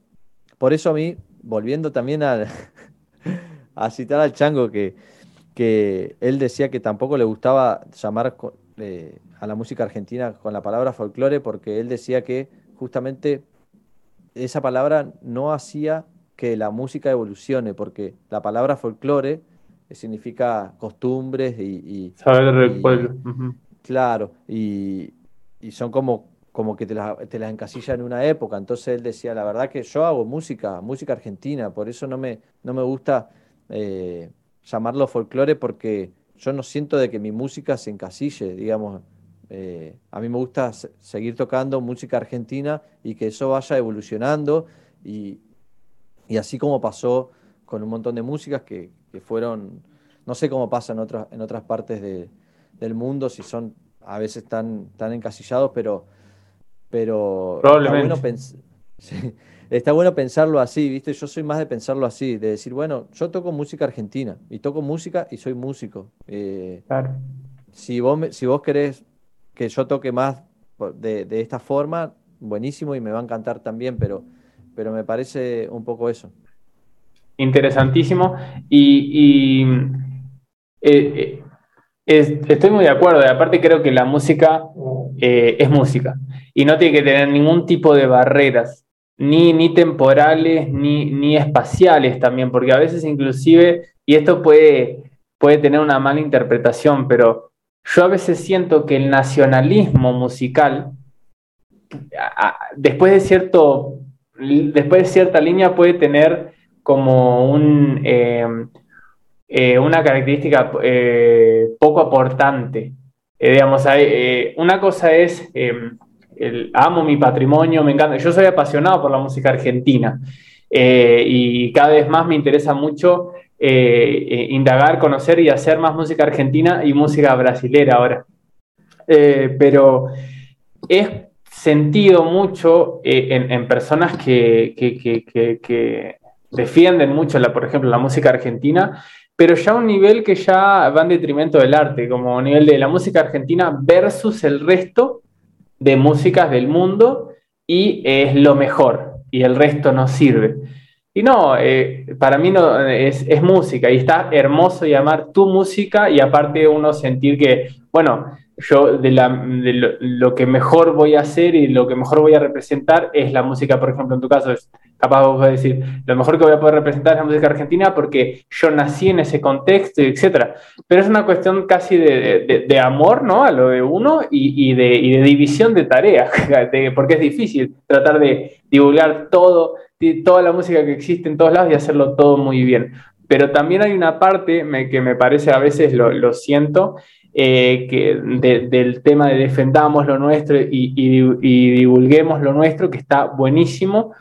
por eso a mí, volviendo también a, a citar al Chango, que, que él decía que tampoco le gustaba llamar a la música argentina con la palabra folclore porque él decía que justamente esa palabra no hacía que la música evolucione, porque la palabra folclore significa costumbres y... Saber del pueblo. Claro, y, son como, como que te las, te encasilla en una época. Entonces él decía, la verdad que yo hago música, música argentina, por eso no me, no me gusta eh, llamarlo folclore porque yo no siento de que mi música se encasille, digamos. Eh, a mí me gusta seguir tocando música argentina y que eso vaya evolucionando y, así como pasó con un montón de músicas que, fueron, no sé cómo pasa en otras, en otras partes del mundo, si son a veces tan, tan encasillados, pero, pero Probablemente. está bueno [laughs] pensarlo así, ¿viste? Yo soy más de pensarlo así, de decir, bueno, yo toco música argentina y toco música y soy músico. Eh, claro. Si vos, si vos querés que yo toque más de, esta forma, buenísimo y me va a encantar también, pero, pero me parece un poco eso. Interesantísimo. Y, eh, eh, estoy muy de acuerdo. Y aparte creo que la música es música y no tiene que tener ningún tipo de barreras ni, ni temporales, ni, ni, espaciales también, porque a veces inclusive, y esto puede, puede tener una mala interpretación, pero yo a veces siento que el nacionalismo musical, después de, cierto, después de cierta línea, puede tener como un, eh, eh, una característica eh, poco aportante. digamos, una cosa es amo mi patrimonio, me encanta. Yo soy apasionado por la música argentina eh, y cada vez más me interesa mucho eh, eh, indagar, conocer y hacer más música argentina y música brasilera ahora. pero es sentido mucho en, personas que, que, defienden mucho, la, por ejemplo, la música argentina, pero ya a un nivel que ya va en detrimento del arte, como a nivel de la música argentina versus el resto de músicas del mundo y es lo mejor y el resto no sirve. Y no, eh, para mí no, es, es, música y está hermoso llamar tu música y aparte uno sentir que, bueno, yo de, la, de lo, que mejor voy a hacer y lo que mejor voy a representar es la música, por ejemplo, en tu caso es capaz vos podés decir, lo mejor que voy a poder representar es la música argentina porque yo nací en ese contexto, etc. Pero es una cuestión casi de, de, amor, ¿no? A lo de uno y, y, de, y de, división de tareas, [laughs] porque es difícil tratar de divulgar todo, toda la música que existe en todos lados y hacerlo todo muy bien. Pero también hay una parte que me parece a veces lo, lo siento, eh, que del tema de defendamos lo nuestro y, y, divulguemos lo nuestro, que está buenísimo,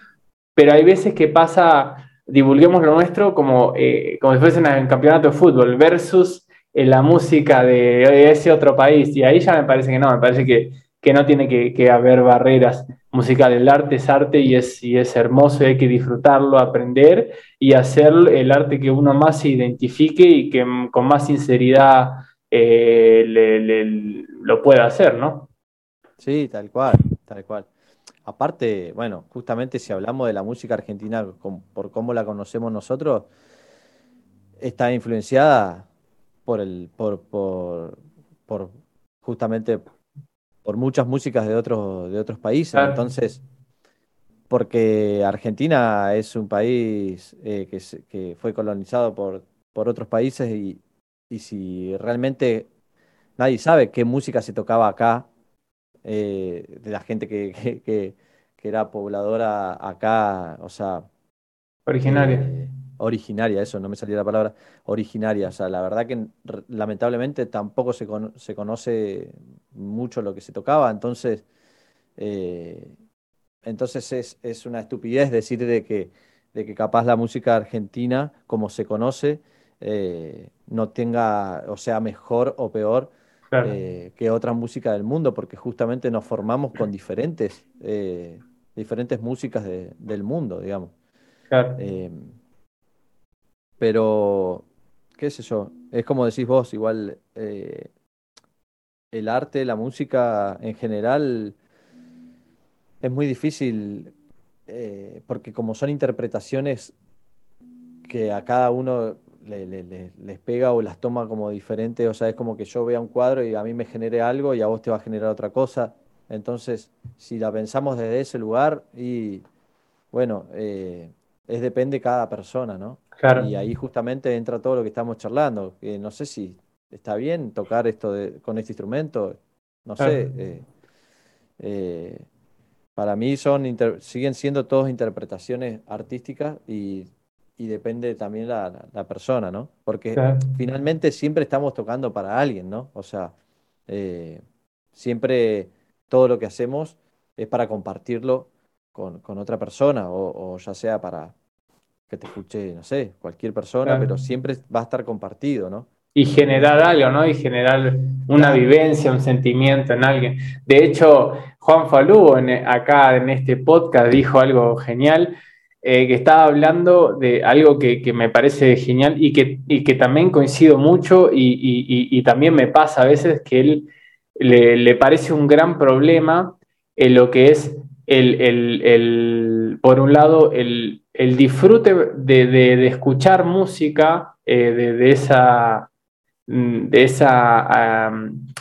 pero hay veces que pasa, divulguemos lo nuestro como, eh, como si fuese en el campeonato de fútbol versus eh, la música de ese otro país, y ahí ya me parece que no, me parece que, que no tiene que, haber barreras musicales, el arte es arte y es, y es hermoso, hay que disfrutarlo, aprender y hacer el arte que uno más se identifique y que con más sinceridad eh, lo pueda hacer, ¿no? Sí, tal cual, tal cual. Aparte, bueno, justamente si hablamos de la música argentina por cómo la conocemos nosotros, está influenciada por el, por, por, por justamente por muchas músicas de otros, de otros países. Entonces, porque Argentina es un país eh, que, que, fue colonizado por, por otros países y, y si realmente nadie sabe qué música se tocaba acá, eh, de la gente que, que, era pobladora acá, o sea... Originaria. Eh, originaria, eso, no me salía la palabra, originaria. O sea, la verdad que lamentablemente tampoco se, se conoce mucho lo que se tocaba, entonces... Eh, entonces es, es, una estupidez decir de que, de que capaz la música argentina, como se conoce, eh, no tenga, o sea, mejor o peor eh, que otra música del mundo, porque justamente nos formamos con diferentes, eh, diferentes músicas del mundo, digamos. pero, qué sé yo, es como decís vos, igual el arte, la música en general es muy difícil porque como son interpretaciones que a cada uno les pega o las toma como diferentes, o sea, es como que yo vea un cuadro y a mí me genere algo y a vos te va a generar otra cosa. Entonces, si la pensamos desde ese lugar, y bueno, eh, es depende cada persona, ¿no? Y ahí justamente entra todo lo que estamos charlando, que no sé si está bien tocar esto con este instrumento, no sé. Eh, eh, para mí son siguen siendo todas interpretaciones artísticas y y depende también la, la, persona, ¿no? Porque finalmente siempre estamos tocando para alguien, ¿no? O sea, eh, siempre todo lo que hacemos es para compartirlo con, con otra persona, o, ya sea para que te escuche, no sé, cualquier persona, pero siempre va a estar compartido, ¿no? Y generar algo, ¿no? Y generar una vivencia, un sentimiento en alguien. De hecho, Juan Falú, acá en este podcast, dijo algo genial eh, que estaba hablando de algo que, me parece genial y que, que también coincido mucho y, también me pasa a veces que él le, parece un gran problema en lo que es el, por un lado, el, disfrute de, escuchar música, eh, de, esa, de esa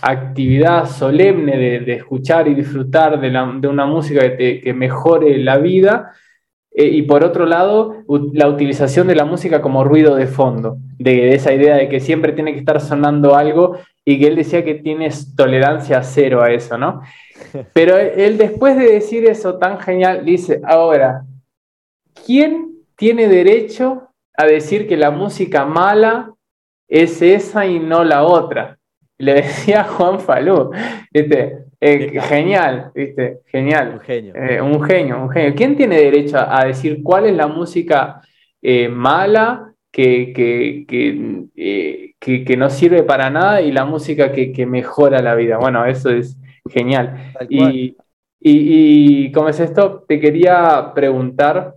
actividad solemne de, escuchar y disfrutar de, una música que, que mejore la vida eh, y por otro lado, la utilización de la música como ruido de fondo, de, esa idea de que siempre tiene que estar sonando algo y que él decía que tienes tolerancia cero a eso, ¿no? [laughs] Pero él después de decir eso tan genial, dice, ahora, ¿quién tiene derecho a decir que la música mala es esa y no la otra? Le decía [laughs] Juan Falú, este, eh, genial, ¿viste? Genial. Un genio. Eh, un genio, un genio. ¿Quién tiene derecho a, decir cuál es la música eh, mala que, que, no sirve para nada y la música que, mejora la vida? Bueno, eso es genial. Y, Y, y como es esto, te quería preguntar,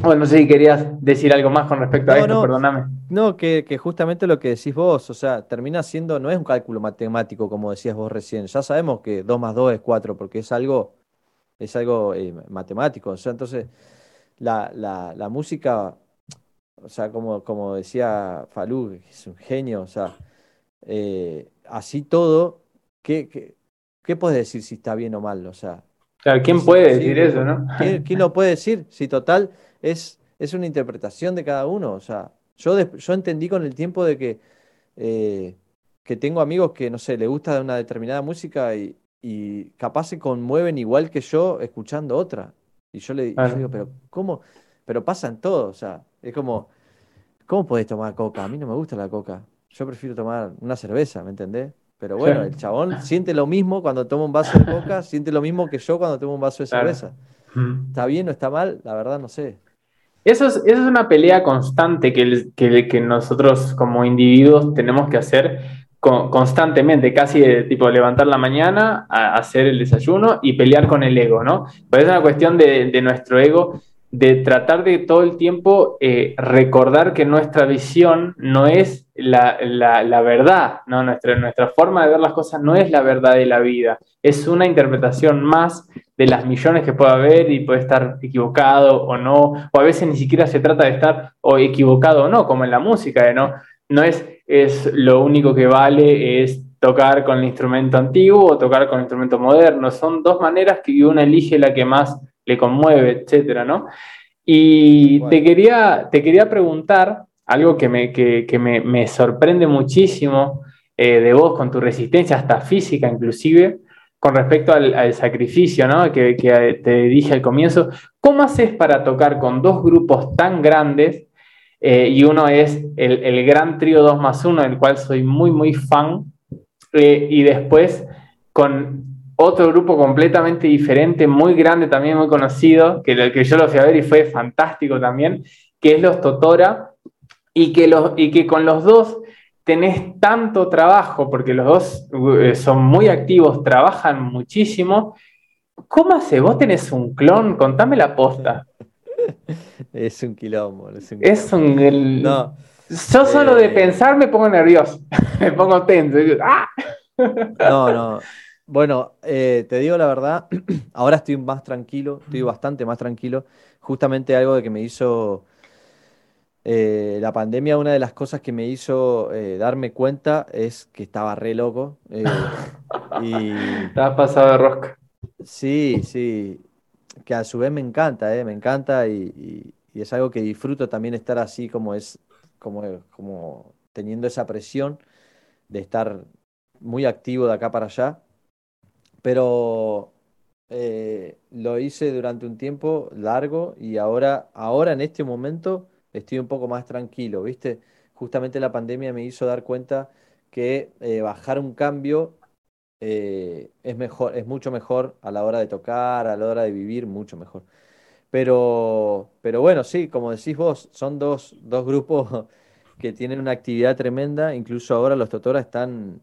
bueno, no sé si querías decir algo más con respecto a esto, perdóname. No, que, justamente lo que decís vos, o sea, termina siendo, no es un cálculo matemático como decías vos recién, ya sabemos que 2 más 2 es 4, porque es algo, es algo eh, matemático, o sea, entonces la, la, música, o sea, como, como decía Falú, es un genio, o sea, eh, así todo, ¿qué, qué, qué puedes decir si está bien o mal? O sea, claro, ¿quién puede decir eso, no? ¿quién, ¿quién, lo puede decir? Si total es, es una interpretación de cada uno, o sea, yo, yo entendí con el tiempo de que, eh, que tengo amigos que, no sé, le gusta una determinada música y, y capaz se conmueven igual que yo escuchando otra. Y yo le digo, pero ¿cómo? Pero pasa en todo, o sea, es como, ¿cómo podés tomar coca? A mí no me gusta la coca. Yo prefiero tomar una cerveza, ¿me entendés? Pero bueno, el chabón siente lo mismo cuando toma un vaso de coca, siente lo mismo que yo cuando tomo un vaso de cerveza. ¿Está bien o está mal? La verdad no sé. Eso es, es una pelea constante que, que, que nosotros como individuos tenemos que hacer constantemente, casi de tipo levantar la mañana, a hacer el desayuno y pelear con el ego, ¿no? Pero es una cuestión de, de nuestro ego, de tratar de todo el tiempo eh, recordar que nuestra visión no es la, la, la, verdad, ¿no? Nuestra, nuestra forma de ver las cosas no es la verdad de la vida, es una interpretación más de las millones que puede haber y puede estar equivocado o no, o a veces ni siquiera se trata de estar o equivocado o no, como en la música, ¿no? No es es lo único que vale es tocar con el instrumento antiguo o tocar con el instrumento moderno. Son dos maneras que uno elige la que más le conmueve, etcétera, ¿no? Y te, quería, te quería preguntar algo que me, que, me, sorprende muchísimo eh, de vos, con tu resistencia, hasta física inclusive, con respecto al, sacrificio, ¿no? Que, te dije al comienzo. ¿Cómo haces para tocar con dos grupos tan grandes eh, y uno es el, gran trío 2 más 1, del cual soy muy, muy fan, eh, y después con otro grupo completamente diferente, muy grande también, muy conocido, que, que yo lo fui a ver y fue fantástico también, que es los Totora, y que, los, y que con los dos tenés tanto trabajo, porque los dos eh, son muy activos, trabajan muchísimo. ¿Cómo hace? ¿Vos tenés un clon? Contame la posta. [laughs] es un quilombo. Es un, Es un no. Yo solo de eh, pensar me pongo nervioso, [laughs] me pongo tenso. ¡ah! No, no. Bueno, eh, te digo la verdad, [clears throat] ahora estoy más tranquilo, estoy bastante más tranquilo. Justamente algo de que me hizo eh, la pandemia, una de las cosas que me hizo darme cuenta es que estaba re loco. y... [laughs] Estaba pasado de rosca. Sí, sí que a su vez me encanta, ¿eh? me encanta y, es algo que disfruto también estar así como es, como, como teniendo esa presión de estar muy activo de acá para allá. Pero eh, lo hice durante un tiempo largo y ahora, ahora en este momento estoy un poco más tranquilo, ¿viste? Justamente la pandemia me hizo dar cuenta que eh, bajar un cambio eh, es mejor, es mucho mejor a la hora de tocar, a la hora de vivir, mucho mejor. Pero, pero bueno, sí, como decís vos, son dos, dos grupos [laughs] que tienen una actividad tremenda. Incluso ahora los Totora están,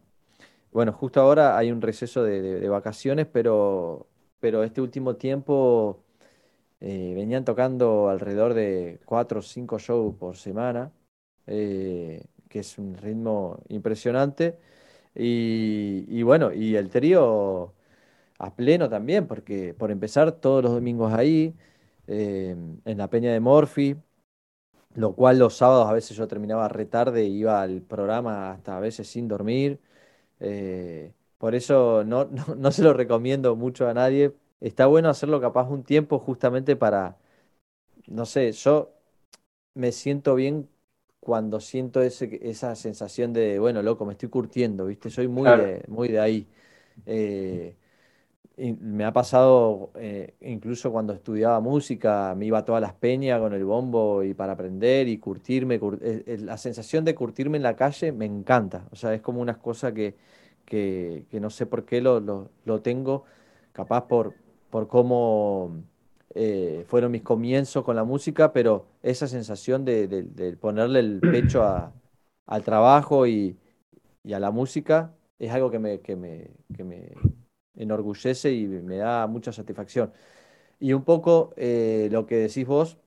bueno, justo ahora hay un receso de, vacaciones, pero, pero este último tiempo eh, venían tocando alrededor de cuatro o cinco shows por semana, eh, que es un ritmo impresionante. Y, bueno, y el trío a pleno también, porque por empezar todos los domingos ahí, eh, en la Peña de Morphy, lo cual los sábados a veces yo terminaba retarde y iba al programa hasta a veces sin dormir. Eh, por eso no, [laughs] no, no, se lo recomiendo mucho a nadie. Está bueno hacerlo capaz un tiempo justamente para, no sé, yo me siento bien cuando siento ese, esa sensación de, bueno, loco, me estoy curtiendo, ¿viste? Soy muy, de, muy de ahí. Eh, me ha pasado, eh, incluso cuando estudiaba música, me iba a todas las peñas con el bombo y para aprender y curtirme. Eh, la sensación de curtirme en la calle me encanta. O sea, es como una cosa que, que, no sé por qué lo, lo, lo tengo, capaz por, por cómo eh, fueron mis comienzos con la música, pero esa sensación de, ponerle el pecho al trabajo y, a la música es algo que me, que me, enorgullece y me da mucha satisfacción. Y un poco eh, lo que decís vos,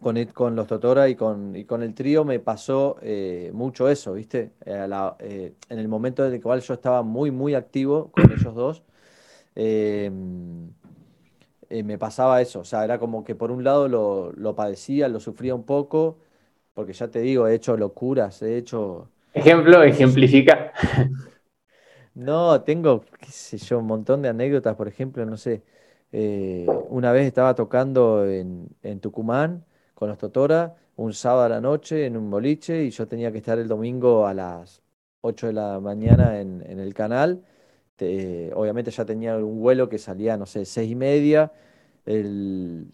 con, con los Totora y con, y con el trío me pasó eh, mucho eso, ¿viste? en el momento en el cual yo estaba muy, muy activo con ellos dos, me pasaba eso, o sea, era como que por un lado lo, lo padecía, lo sufría un poco, porque ya te digo, he hecho locuras, he hecho... Ejemplo, ejemplifica. No, tengo, qué sé yo, un montón de anécdotas, por ejemplo, no sé, eh, una vez estaba tocando en, Tucumán con los Totora, un sábado a la noche en un boliche y yo tenía que estar el domingo a las 8 de la mañana en, el canal. Obviamente ya tenía un vuelo que salía, no sé, seis y media. El,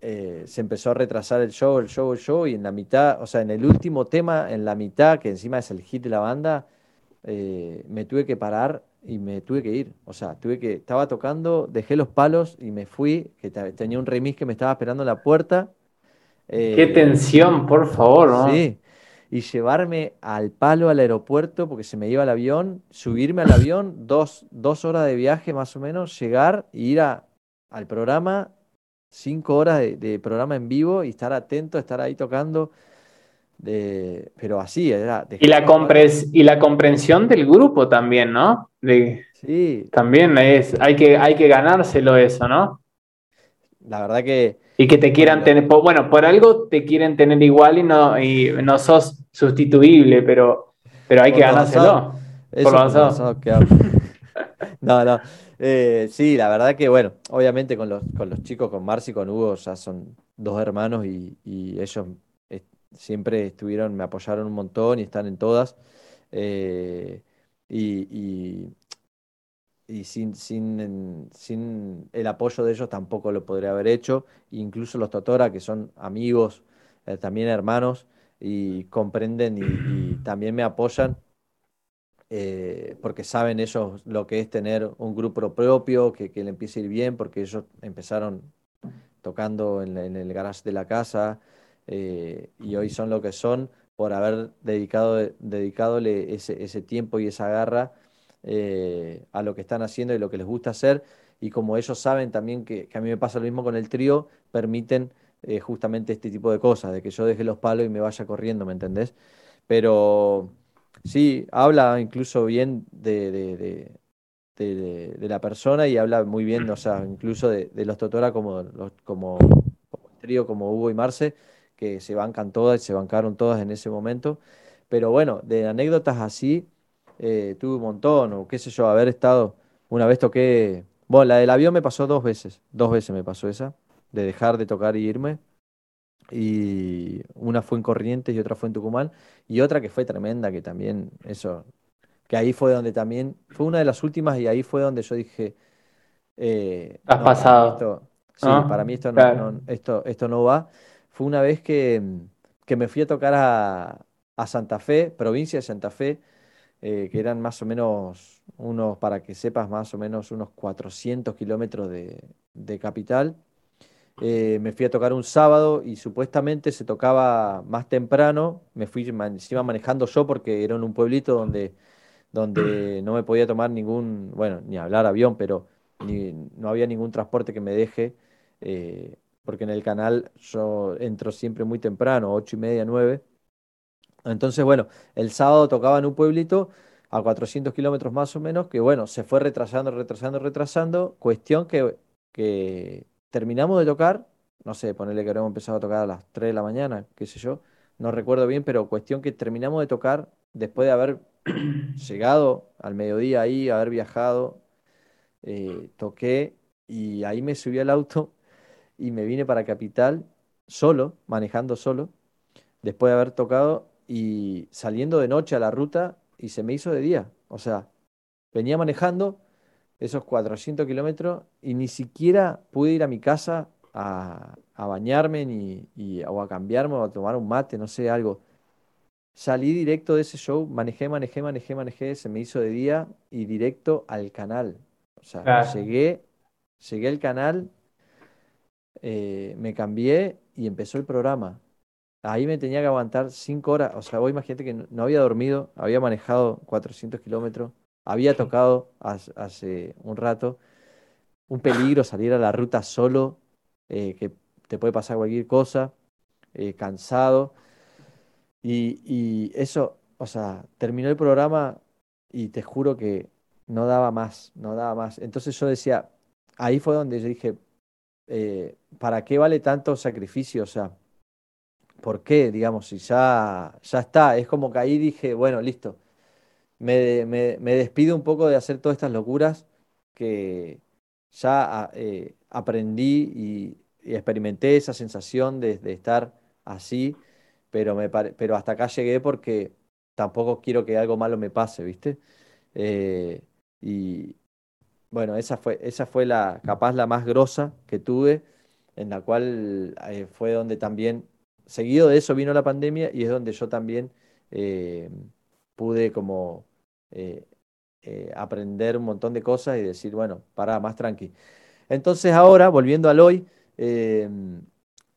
eh, se empezó a retrasar el show, el show, el show, y en la mitad, o sea, en el último tema, en la mitad, que encima es el hit de la banda, eh, me tuve que parar y me tuve que ir. O sea, tuve que, estaba tocando, dejé los palos y me fui, que tenía un remix que me estaba esperando en la puerta. Qué eh, tensión, por favor, ¿no? Sí. Y llevarme al palo al aeropuerto porque se me iba el avión, subirme al avión, dos, dos horas de viaje más o menos, llegar e ir a, al programa, cinco horas de, programa en vivo y estar atento, estar ahí tocando. De, pero así era. y, la y la comprensión del grupo también, ¿no? sí. También es, hay que, hay que ganárselo eso, ¿no? La verdad que. Y que te quieran tener, bueno, por algo te quieren tener igual y no, y no sos sustituible, pero, pero hay que ganárselo. por lo no, no. Eh, sí, la verdad que, bueno, obviamente con los, con los chicos, con Marci y con Hugo, ya son dos hermanos y, ellos eh, siempre estuvieron, me apoyaron un montón y están en todas. Eh, y, y, sin, sin, sin, el apoyo de ellos tampoco lo podría haber hecho. Incluso los Totora, que son amigos, también hermanos, y comprenden y también me apoyan eh, porque saben ellos lo que es tener un grupo propio, que, le empiece a ir bien, porque ellos empezaron tocando en, el garage de la casa eh, y hoy son lo que son por haber dedicado, dedicadole ese, ese tiempo y esa garra eh, a lo que están haciendo y lo que les gusta hacer. Y como ellos saben también que, que a mí me pasa lo mismo con el trío, permiten justamente este tipo de cosas, de que yo deje los palos y me vaya corriendo, ¿me entendés? Pero Sí, habla incluso bien de, de, de, la persona y habla muy bien, o sea, incluso de, los Totora como, los, como, el trío, como Hugo y Marce, que se bancan todas y se bancaron todas en ese momento. Pero bueno, de anécdotas así, eh, tuve un montón, o qué sé yo, haber estado, una vez toqué, bueno, la del avión me pasó dos veces, dos veces me pasó esa, de dejar de tocar y irme y una fue en Corrientes y otra fue en Tucumán, y otra que fue tremenda, que también, eso, que ahí fue donde también, fue una de las últimas y ahí fue donde yo dije... Eh, Has pasado. sí, ah, para mí esto no, esto, esto no va. Fue una vez que, que me fui a tocar a, a, Santa Fe, provincia de Santa Fe, eh, que eran más o menos unos, para que sepas, más o menos unos 400 kilómetros de, de capital. Eh, me fui a tocar un sábado y supuestamente se tocaba más temprano. Me fui encima manejando yo porque era en un pueblito donde, donde [clears throat] no me podía tomar ningún, bueno, ni hablar avión, pero no había ningún transporte que me deje. Eh, porque en el canal yo entro siempre muy temprano, ocho y media, nueve. Entonces, bueno, el sábado tocaba en un pueblito a 400 kilómetros más o menos, que bueno, se fue retrasando, retrasando, retrasando. Cuestión que, que terminamos de tocar, no sé, ponerle que habíamos empezado a tocar a las 3 de la mañana, qué sé yo, no recuerdo bien, pero cuestión que terminamos de tocar después de haber [clears throat] llegado al mediodía ahí, haber viajado, eh, toqué y ahí me subí al auto y me vine para Capital solo, manejando solo, después de haber tocado y saliendo de noche a la ruta y se me hizo de día. O sea, venía manejando esos 400 kilómetros y ni siquiera pude ir a mi casa a, bañarme ni, o a cambiarme o a tomar un mate, no sé, algo. Salí directo de ese show, manejé, manejé, manejé, manejé, se me hizo de día y directo al canal. O sea, llegué, llegué al canal, eh, me cambié y empezó el programa. Ahí me tenía que aguantar cinco horas. O sea, vos imagínate que no había dormido, había manejado 400 kilómetros había tocado hace, un rato, un peligro [clears throat] salir a la ruta solo, eh, que te puede pasar cualquier cosa, eh, cansado. Y, y, eso, o sea, terminó el programa y te juro que no daba más, no daba más. Entonces yo decía, ahí fue donde yo dije, eh, ¿para qué vale tanto sacrificio? O sea, ¿por qué? Digamos, si ya, ya está. Es como que ahí dije, bueno, listo. Me, me, me despido un poco de hacer todas estas locuras que ya ah, eh, aprendí y, experimenté esa sensación de, estar así, pero, me pero hasta acá llegué porque tampoco quiero que algo malo me pase, ¿viste? Eh, y bueno, esa fue, esa fue la, capaz la más grosa que tuve, en la cual eh, fue donde también, seguido de eso vino la pandemia y es donde yo también eh, pude como aprender un montón de cosas y decir, bueno, para más tranqui. Entonces ahora, volviendo al hoy,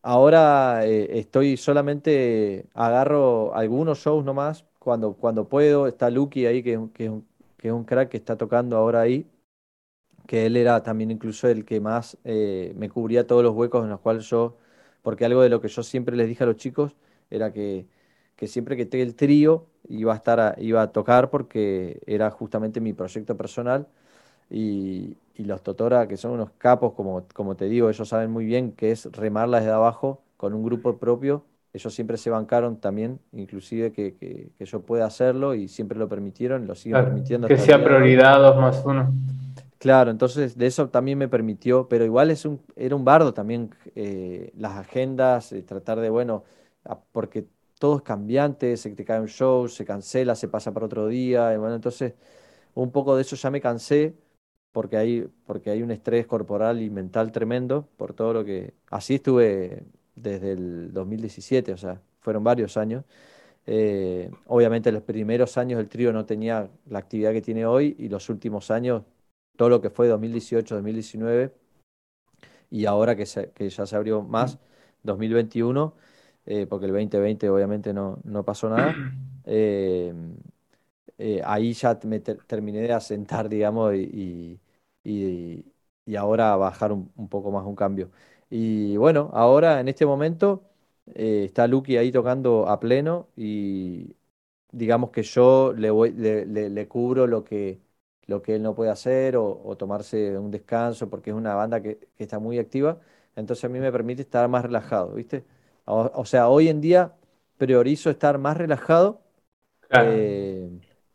ahora estoy solamente, agarro algunos shows nomás cuando, cuando puedo. Está Lucky ahí, que, es un, que es un crack que está tocando ahora ahí, que él era también incluso el que más eh, me cubría todos los huecos en los cuales yo, porque algo de lo que yo siempre les dije a los chicos era que, que siempre que esté el trío iba a, estar iba a tocar porque era justamente mi proyecto personal. Y, y, los Totora, que son unos capos, como, como te digo, ellos saben muy bien que es remarlas desde abajo con un grupo propio ellos siempre se bancaron también, inclusive que, que, yo pueda hacerlo y siempre lo permitieron, lo siguen permitiendo. Que sea prioridad dos más uno. Claro, entonces de eso también me permitió, pero igual es un, era un bardo también eh, las agendas, eh, tratar de, bueno, porque todo es cambiante, se te cae un show, se cancela, se pasa para otro día, y bueno, entonces un poco de eso ya me cansé porque hay, porque hay un estrés corporal y mental tremendo por todo lo que... Así estuve desde el 2017, o sea, fueron varios años. Eh, obviamente los primeros años el trío no tenía la actividad que tiene hoy y los últimos años, todo lo que fue 2018, 2019 y ahora que, que ya se abrió más, 2021, eh, porque el 2020 obviamente no, no pasó nada. [clears throat] Eh, ahí ya me terminé de asentar, digamos, y, y, y ahora bajar un, un, poco más un cambio. Y bueno, ahora en este momento eh, está Lucky ahí tocando a pleno y digamos que yo le, voy, le, cubro lo que, lo que él no puede hacer o, tomarse un descanso porque es una banda que, está muy activa. Entonces a mí me permite estar más relajado, ¿viste? O, sea, hoy en día priorizo estar más relajado eh,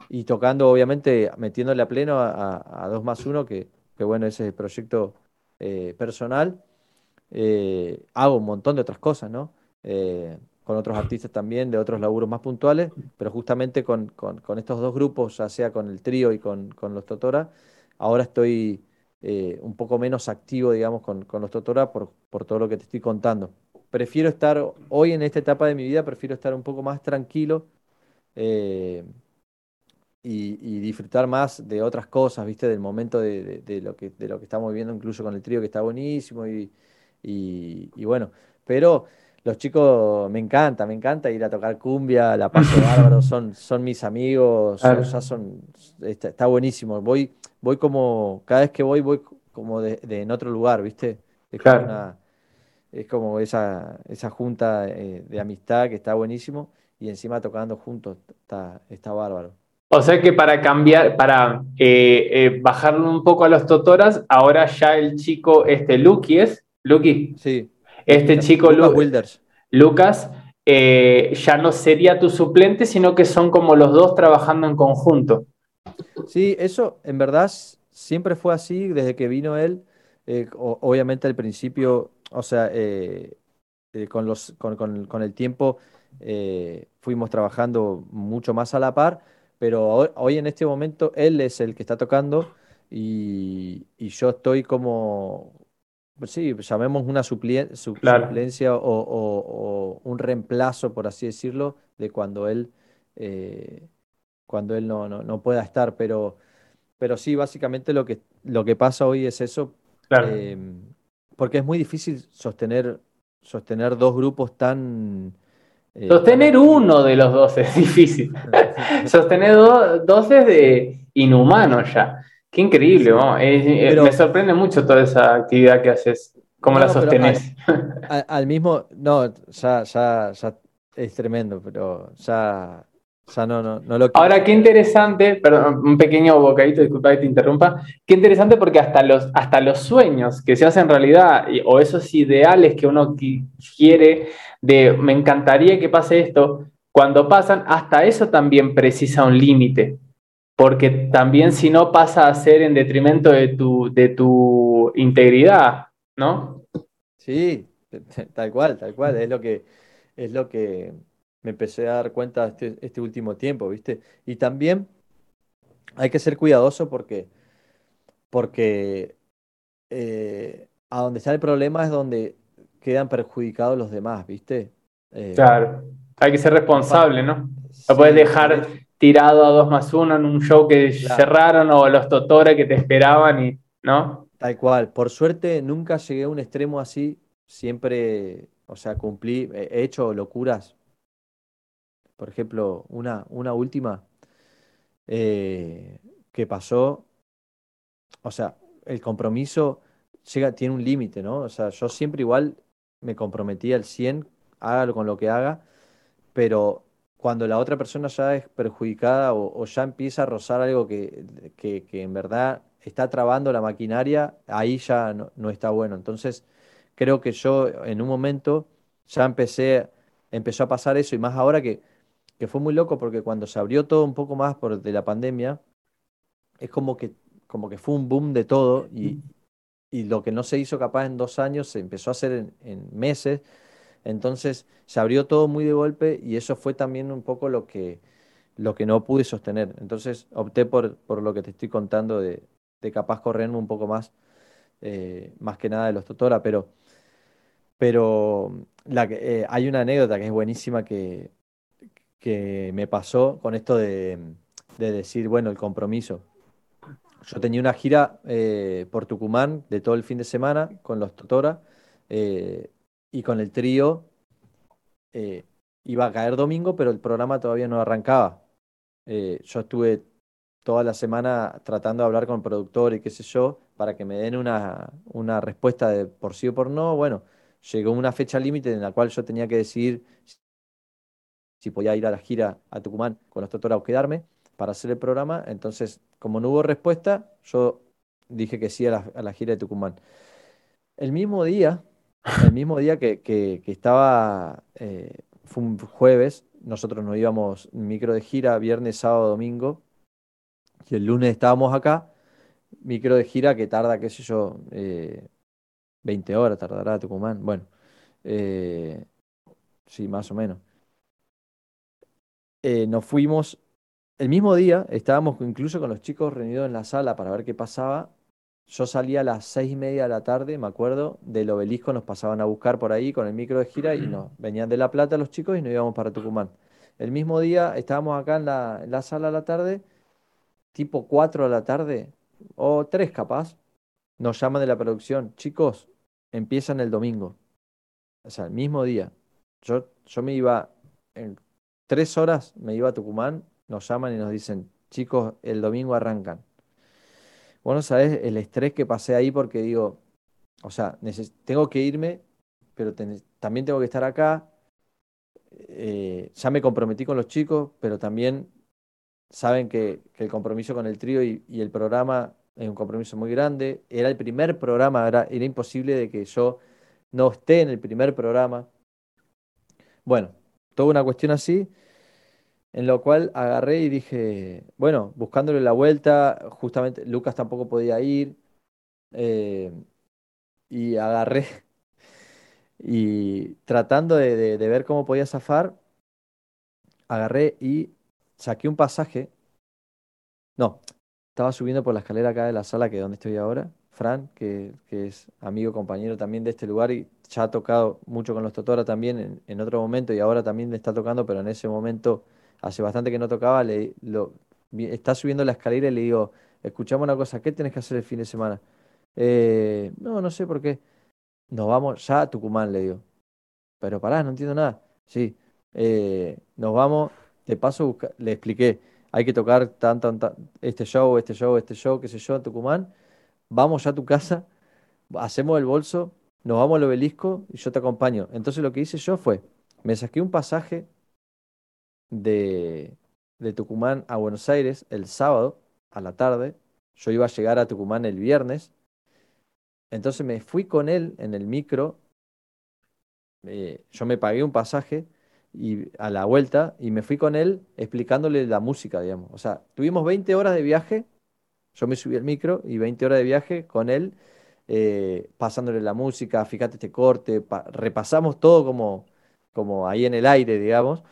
y tocando, obviamente, metiéndole a pleno a, 2 más 1, que, que, bueno, ese es el proyecto eh, personal eh, hago un montón de otras cosas, ¿no? Eh, con otros artistas también, de otros laburos más puntuales, pero justamente con, estos dos grupos, ya sea con el trío y con, los Totora, ahora estoy eh, un poco menos activo, digamos, con, los Totora por, por todo lo que te estoy contando. Prefiero estar, hoy en esta etapa de mi vida, prefiero estar un poco más tranquilo y, disfrutar más de otras cosas, ¿viste? Del momento de, lo que, de lo que estamos viviendo, incluso con el trío que está buenísimo y, y, bueno, pero los chicos me encanta, me encanta ir a tocar cumbia, la paso [laughs] bárbaro, son, son mis amigos, ya son, está, buenísimo. Voy, voy como, cada vez que voy, voy como de, en otro lugar, ¿viste? Es como, una, es como esa, esa junta eh, de amistad que está buenísimo y encima tocando juntos, está, está bárbaro. O sea que para cambiar, para eh, eh, bajarle un poco a los totoras, ahora ya el chico, este Lucky es, Lucky. Sí. Este chico Lucas, Lucas eh, ya no sería tu suplente, sino que son como los dos trabajando en conjunto. Sí, eso en verdad siempre fue así desde que vino él. Eh, obviamente al principio, o sea, eh, con, los, con, el tiempo fuimos trabajando mucho más a la par, pero hoy, en este momento él es el que está tocando y, y yo estoy como sí, llamemos una suplencia o, un reemplazo, por así decirlo, de cuando él, eh, cuando él no, no, pueda estar. Pero, pero sí, básicamente lo que, lo que pasa hoy es eso. Em, porque es muy difícil sostener, sostener dos grupos tan, Eh, Sostener uno de los dos es difícil. [laughs] Sostener dos es de inhumano ya. Qué increíble, ¿no? Eh, eh, me sorprende mucho toda esa actividad que haces. ¿Cómo la sostenés? Al, mismo, no, ya, ya, ya es tremendo, pero ya, ya no, no, no lo Ahora, qué interesante, perdón, un pequeño bocadito, disculpa que te interrumpa. Qué interesante porque hasta los, hasta los sueños que se hacen realidad o esos ideales que uno quiere de me encantaría que pase esto, cuando pasan, hasta eso también precisa un límite porque también si no pasa a ser en detrimento de tu, de tu integridad, ¿no? Sí, tal cual, tal cual, es lo que, es lo que me empecé a dar cuenta este, este último tiempo, ¿viste? Y también hay que ser cuidadoso porque, porque eh, a donde está el problema es donde quedan perjudicados los demás, ¿viste? Eh, claro, hay que ser responsable, ¿no? No puedes dejar tirado a dos más uno en un show que cerraron o los Totora que te esperaban y, ¿no? Tal cual. Por suerte nunca llegué a un extremo así. Siempre, o sea, cumplí, he hecho locuras. Por ejemplo, una, una última eh, que pasó. O sea, el compromiso llega, tiene un límite, ¿no? O sea, yo siempre igual me comprometí al 100, hágalo con lo que haga, pero cuando la otra persona ya es perjudicada o, ya empieza a rozar algo que, en verdad está trabando la maquinaria, ahí ya no, está bueno. Entonces, creo que yo en un momento ya empecé, empezó a pasar eso y más ahora que, fue muy loco porque cuando se abrió todo un poco más por de la pandemia, es como que, como que fue un boom de todo y, lo que no se hizo capaz en dos años se empezó a hacer en meses entonces se abrió todo muy de golpe y eso fue también un poco lo que, lo que no pude sostener. Entonces opté por, por lo que te estoy contando de, de capaz correrme un poco más, eh, más que nada de los Totora, pero, pero la, eh, hay una anécdota que es buenísima que, que me pasó con esto de, de decir, bueno, el compromiso. Yo tenía una gira eh, por Tucumán de todo el fin de semana con los Totora y con el trío eh, iba a caer domingo, pero el programa todavía no arrancaba. Eh, yo estuve toda la semana tratando de hablar con el productor y qué sé yo, para que me den una, una respuesta de por sí o por no. Bueno, llegó una fecha límite en la cual yo tenía que decidir si podía ir a la gira a Tucumán con los Totora o quedarme para hacer el programa. Entonces, como no hubo respuesta, yo dije que sí a la, a la gira de Tucumán. El mismo día el mismo día que, que, estaba, eh, fue un jueves, nosotros nos íbamos micro de gira viernes, sábado, domingo, y el lunes estábamos acá, micro de gira que tarda, qué sé yo, 20 eh, horas tardará Tucumán, bueno, eh, sí, más o menos. nos fuimos, el mismo día, estábamos incluso con los chicos reunidos en la sala para ver qué pasaba, yo salía a las seis y media de la tarde, me acuerdo, del obelisco, nos pasaban a buscar por ahí con el micro de gira y nos venían de La Plata los chicos y nos íbamos para Tucumán. El mismo día estábamos acá en la, sala a la tarde, tipo 4 de la tarde, o 3 capaz, nos llaman de la producción, chicos, empiezan el domingo. O sea, el mismo día. Yo, yo me iba, en tres horas me iba a Tucumán, nos llaman y nos dicen, chicos, el domingo arrancan. Bueno, sabes el estrés que pasé ahí porque digo, o sea, tengo que irme, pero también tengo que estar acá. Eh, ya me comprometí con los chicos, pero también saben que, el compromiso con el trío y, el programa es un compromiso muy grande. Era el primer programa, era, era imposible de que yo no esté en el primer programa. Bueno, toda una cuestión así en lo cual agarré y dije, bueno, buscándole la vuelta, justamente Lucas tampoco podía ir, eh, y agarré [laughs] y tratando de, ver cómo podía zafar, agarré y saqué un pasaje. No, estaba subiendo por la escalera acá de la sala que es donde estoy ahora, Fran, que, es amigo, compañero también de este lugar y ya ha tocado mucho con los Totora también en, en otro momento y ahora también le está tocando, pero en ese momento hace bastante que no tocaba, le, está subiendo la escalera y le digo, escuchamos una cosa, ¿qué tienes que hacer el fin de semana? Eh, no, no sé por qué. Nos vamos ya a Tucumán, le digo. Pero pará, no entiendo nada. Sí, eh, nos vamos, de paso le expliqué, hay que tocar tan, tan, este show, este show, este show, qué sé yo, en Tucumán, vamos ya a tu casa, hacemos el bolso, nos vamos al obelisco y yo te acompaño. Entonces lo que hice yo fue, me saqué un pasaje de, de Tucumán a Buenos Aires el sábado a la tarde, yo iba a llegar a Tucumán el viernes, entonces me fui con él en el micro, eh, yo me pagué un pasaje y a la vuelta y me fui con él explicándole la música, digamos. O sea, tuvimos 20 horas de viaje, yo me subí al micro y 20 horas de viaje con él, eh, pasándole la música, fíjate este corte, repasamos todo como, como ahí en el aire, digamos,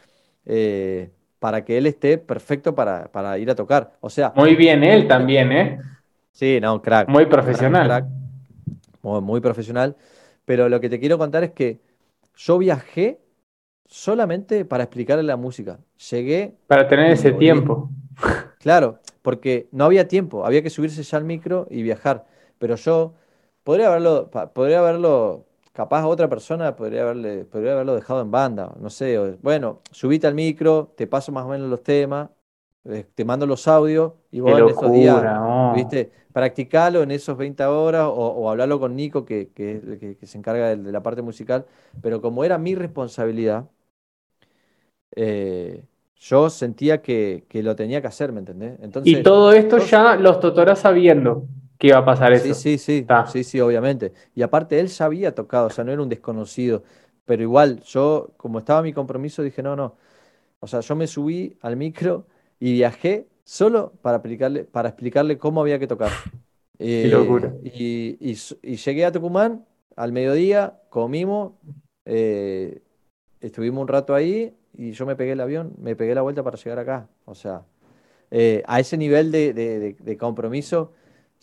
eh, para que él esté perfecto para, para, ir a tocar. O sea... Muy bien él también, ¿eh? Sí, no, crack. Muy profesional. muy profesional. Pero lo que te quiero contar es que yo viajé solamente para explicarle la música. Llegué. Para tener ese tiempo. Claro, porque no había tiempo, había que subirse ya al micro y viajar. Pero yo podría haberlo, podría haberlo, capaz otra persona podría haberle, podría haberlo dejado en banda, no sé. bueno, subite al micro, te paso más o menos los temas, eh, te mando los audios y vos en estos días, viste, practicalo en esos 20 horas o, hablarlo con Nico, que, que, se encarga de, la parte musical. Pero como era mi responsabilidad, eh, yo sentía que, lo tenía que hacer, ¿me entendés? Entonces, y todo esto ya los Totoras sabiendo que iba a pasar eso. Sí, sí, sí, sí, sí, obviamente. Y aparte él ya había tocado, o sea, no era un desconocido. Pero igual, yo, como estaba mi compromiso, dije, no, no. O sea, yo me subí al micro y viajé solo para explicarle, para explicarle cómo había que tocar. Qué locura. Y, y, llegué a Tucumán al mediodía, comimos, eh, estuvimos un rato ahí y yo me pegué el avión, me pegué la vuelta para llegar acá. O sea, eh, a ese nivel de, compromiso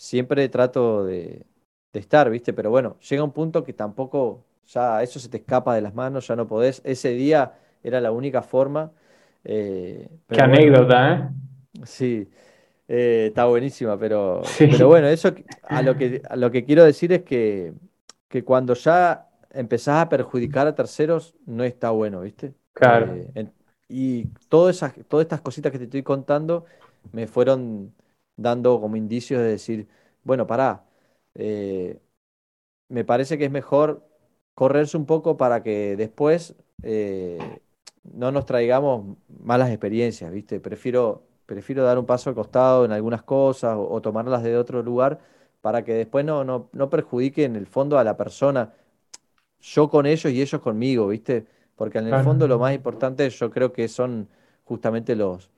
siempre trato de, estar, ¿viste? Pero bueno, llega un punto que tampoco, ya eso se te escapa de las manos, ya no podés. Ese día era la única forma. Eh, Qué anécdota, ¿eh? Sí, eh, está buenísima, pero, [laughs] pero bueno, eso a lo que, a lo que quiero decir es que, que cuando ya empezás a perjudicar a terceros, no está bueno, ¿viste? Claro. Eh, y todas, esas, todas estas cositas que te estoy contando me fueron dando como indicios de decir, bueno, pará, eh, me parece que es mejor correrse un poco para que después eh, no nos traigamos malas experiencias, ¿viste? Prefiero, prefiero dar un paso al costado en algunas cosas o, tomarlas de otro lugar para que después no, no, no perjudique en el fondo a la persona, yo con ellos y ellos conmigo, ¿viste? porque en el fondo lo más importante yo creo que son justamente los,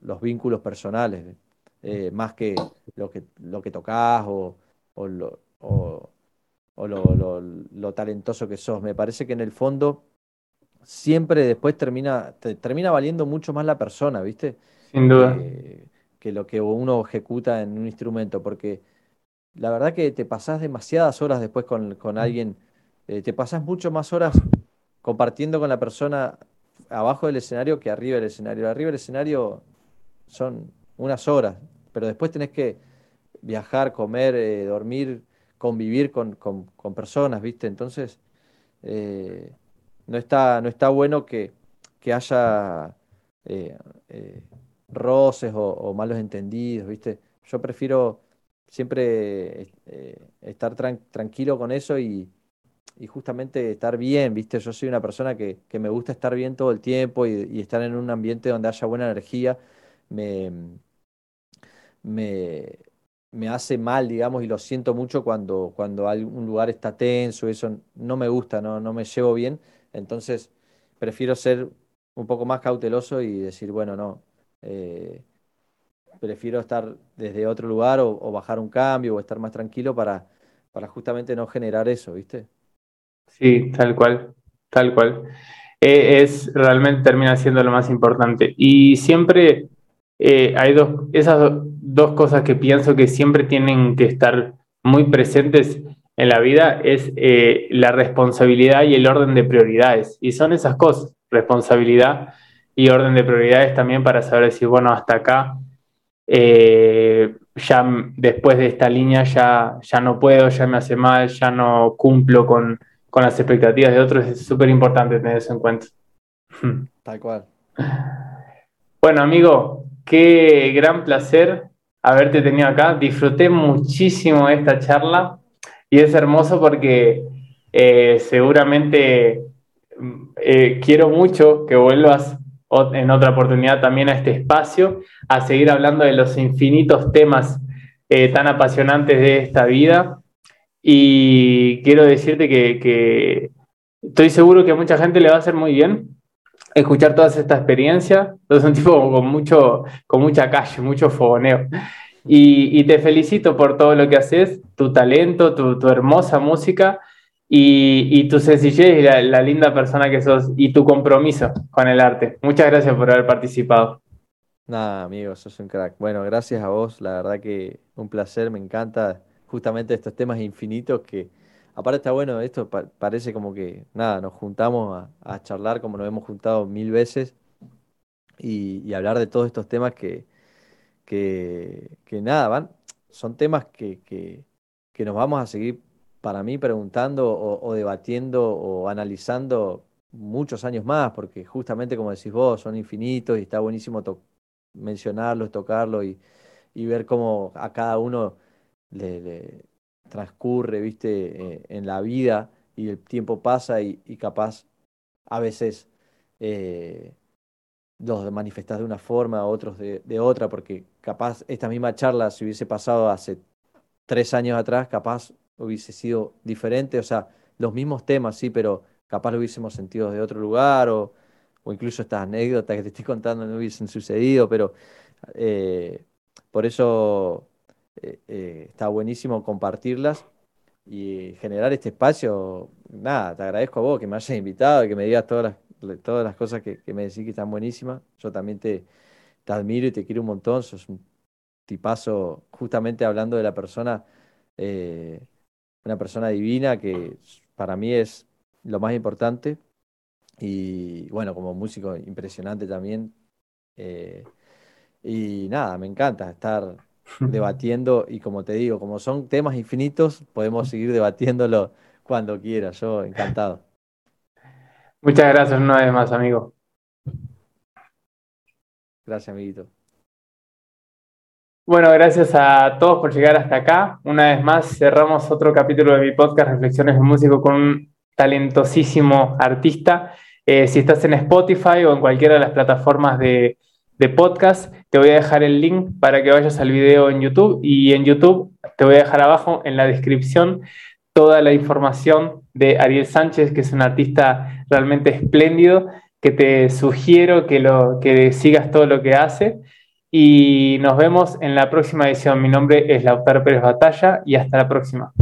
los vínculos personales, eh, más que lo que, lo que tocas o, o, lo, o, lo, lo, talentoso que sos. Me parece que en el fondo siempre después termina, termina valiendo mucho más la persona, ¿viste? Sin duda. que lo que uno ejecuta en un instrumento, porque la verdad que te pasás demasiadas horas después con, con alguien, eh, te pasás mucho más horas compartiendo con la persona abajo del escenario que arriba del escenario. Arriba del escenario son unas horas, pero después tenés que viajar, comer, eh, dormir, convivir con, personas, ¿viste? Entonces, eh, no, está, no está bueno que, haya eh, roces o, malos entendidos, ¿viste? Yo prefiero siempre estar tranquilo con eso y, justamente estar bien, ¿viste? Yo soy una persona que, me gusta estar bien todo el tiempo y, estar en un ambiente donde haya buena energía. Me, hace mal, digamos, y lo siento mucho cuando, cuando algún lugar está tenso, eso no me gusta, no, no me llevo bien. Entonces, prefiero ser un poco más cauteloso y decir, bueno, no, eh, prefiero estar desde otro lugar o, o, bajar un cambio o estar más tranquilo para, para justamente no generar eso, ¿viste? Sí, tal cual, tal cual. Eh, es realmente termina siendo lo más importante. Y siempre eh, hay dos, esas dos cosas que pienso que siempre tienen que estar muy presentes en la vida, es eh, la responsabilidad y el orden de prioridades. Y son esas cosas, responsabilidad y orden de prioridades también para saber decir, bueno, hasta acá, ya después de esta línea ya, ya no puedo, ya me hace mal, ya no cumplo con con las expectativas de otros, es súper importante tener eso en cuenta. Tal cual. Bueno, amigo, qué gran placer haberte tenido acá. Disfruté muchísimo esta charla y es hermoso porque eh, seguramente eh, quiero mucho que vuelvas en otra oportunidad también a este espacio a seguir hablando de los infinitos temas eh, tan apasionantes de esta vida. Y quiero decirte que, estoy seguro que a mucha gente le va a hacer muy bien escuchar toda esta experiencia. Es un tipo con, mucho, con mucha calle, mucho fogoneo. Y, te felicito por todo lo que haces, tu talento, tu, hermosa música y, tu sencillez y la, linda persona que sos y tu compromiso con el arte. Muchas gracias por haber participado. Nada, amigo, sos un crack. Bueno, gracias a vos, la verdad que un placer, me encanta justamente estos temas infinitos que, aparte está bueno, esto parece como que, nada, nos juntamos a, charlar como nos hemos juntado mil veces y hablar de todos estos temas que, que, nada, van, son temas que, que, nos vamos a seguir, para mí, preguntando o, debatiendo o analizando muchos años más, porque justamente como decís vos, son infinitos y está buenísimo mencionarlos, tocarlos y, y, ver cómo a cada uno le, transcurre, viste, eh, en la vida y el tiempo pasa y, capaz a veces eh, los manifestás de una forma, otros de, otra, porque capaz esta misma charla, si hubiese pasado hace tres años atrás, capaz hubiese sido diferente, o sea, los mismos temas, sí, pero capaz lo hubiésemos sentido de otro lugar, o, o incluso estas anécdotas que te estoy contando no hubiesen sucedido, pero eh, por eso eh, eh, está buenísimo compartirlas y generar este espacio. Nada, te agradezco a vos que me hayas invitado y que me digas todas las todas las cosas que, me decís que están buenísimas. Yo también te, te, admiro y te quiero un montón. Sos un tipazo, justamente hablando de la persona, eh, una persona divina que para mí es lo más importante. Y bueno, como músico impresionante también. Y nada, me encanta estar [laughs] debatiendo y como te digo, como son temas infinitos, podemos seguir debatiéndolo cuando quiera. Yo encantado. Muchas gracias una vez más, amigo. Gracias, amiguito. Bueno, gracias a todos por llegar hasta acá. Una vez más cerramos otro capítulo de mi podcast Reflexiones de Músico con un talentosísimo artista. Eh, si estás en Spotify o en cualquiera de las plataformas de, de podcast, te voy a dejar el link para que vayas al video en YouTube y en YouTube te voy a dejar abajo en la descripción toda la información de Ariel Sánchez, que es un artista realmente espléndido, que te sugiero que, lo, que sigas todo lo que hace. Y nos vemos en la próxima edición. Mi nombre es Lautaro Pérez Batalla y hasta la próxima.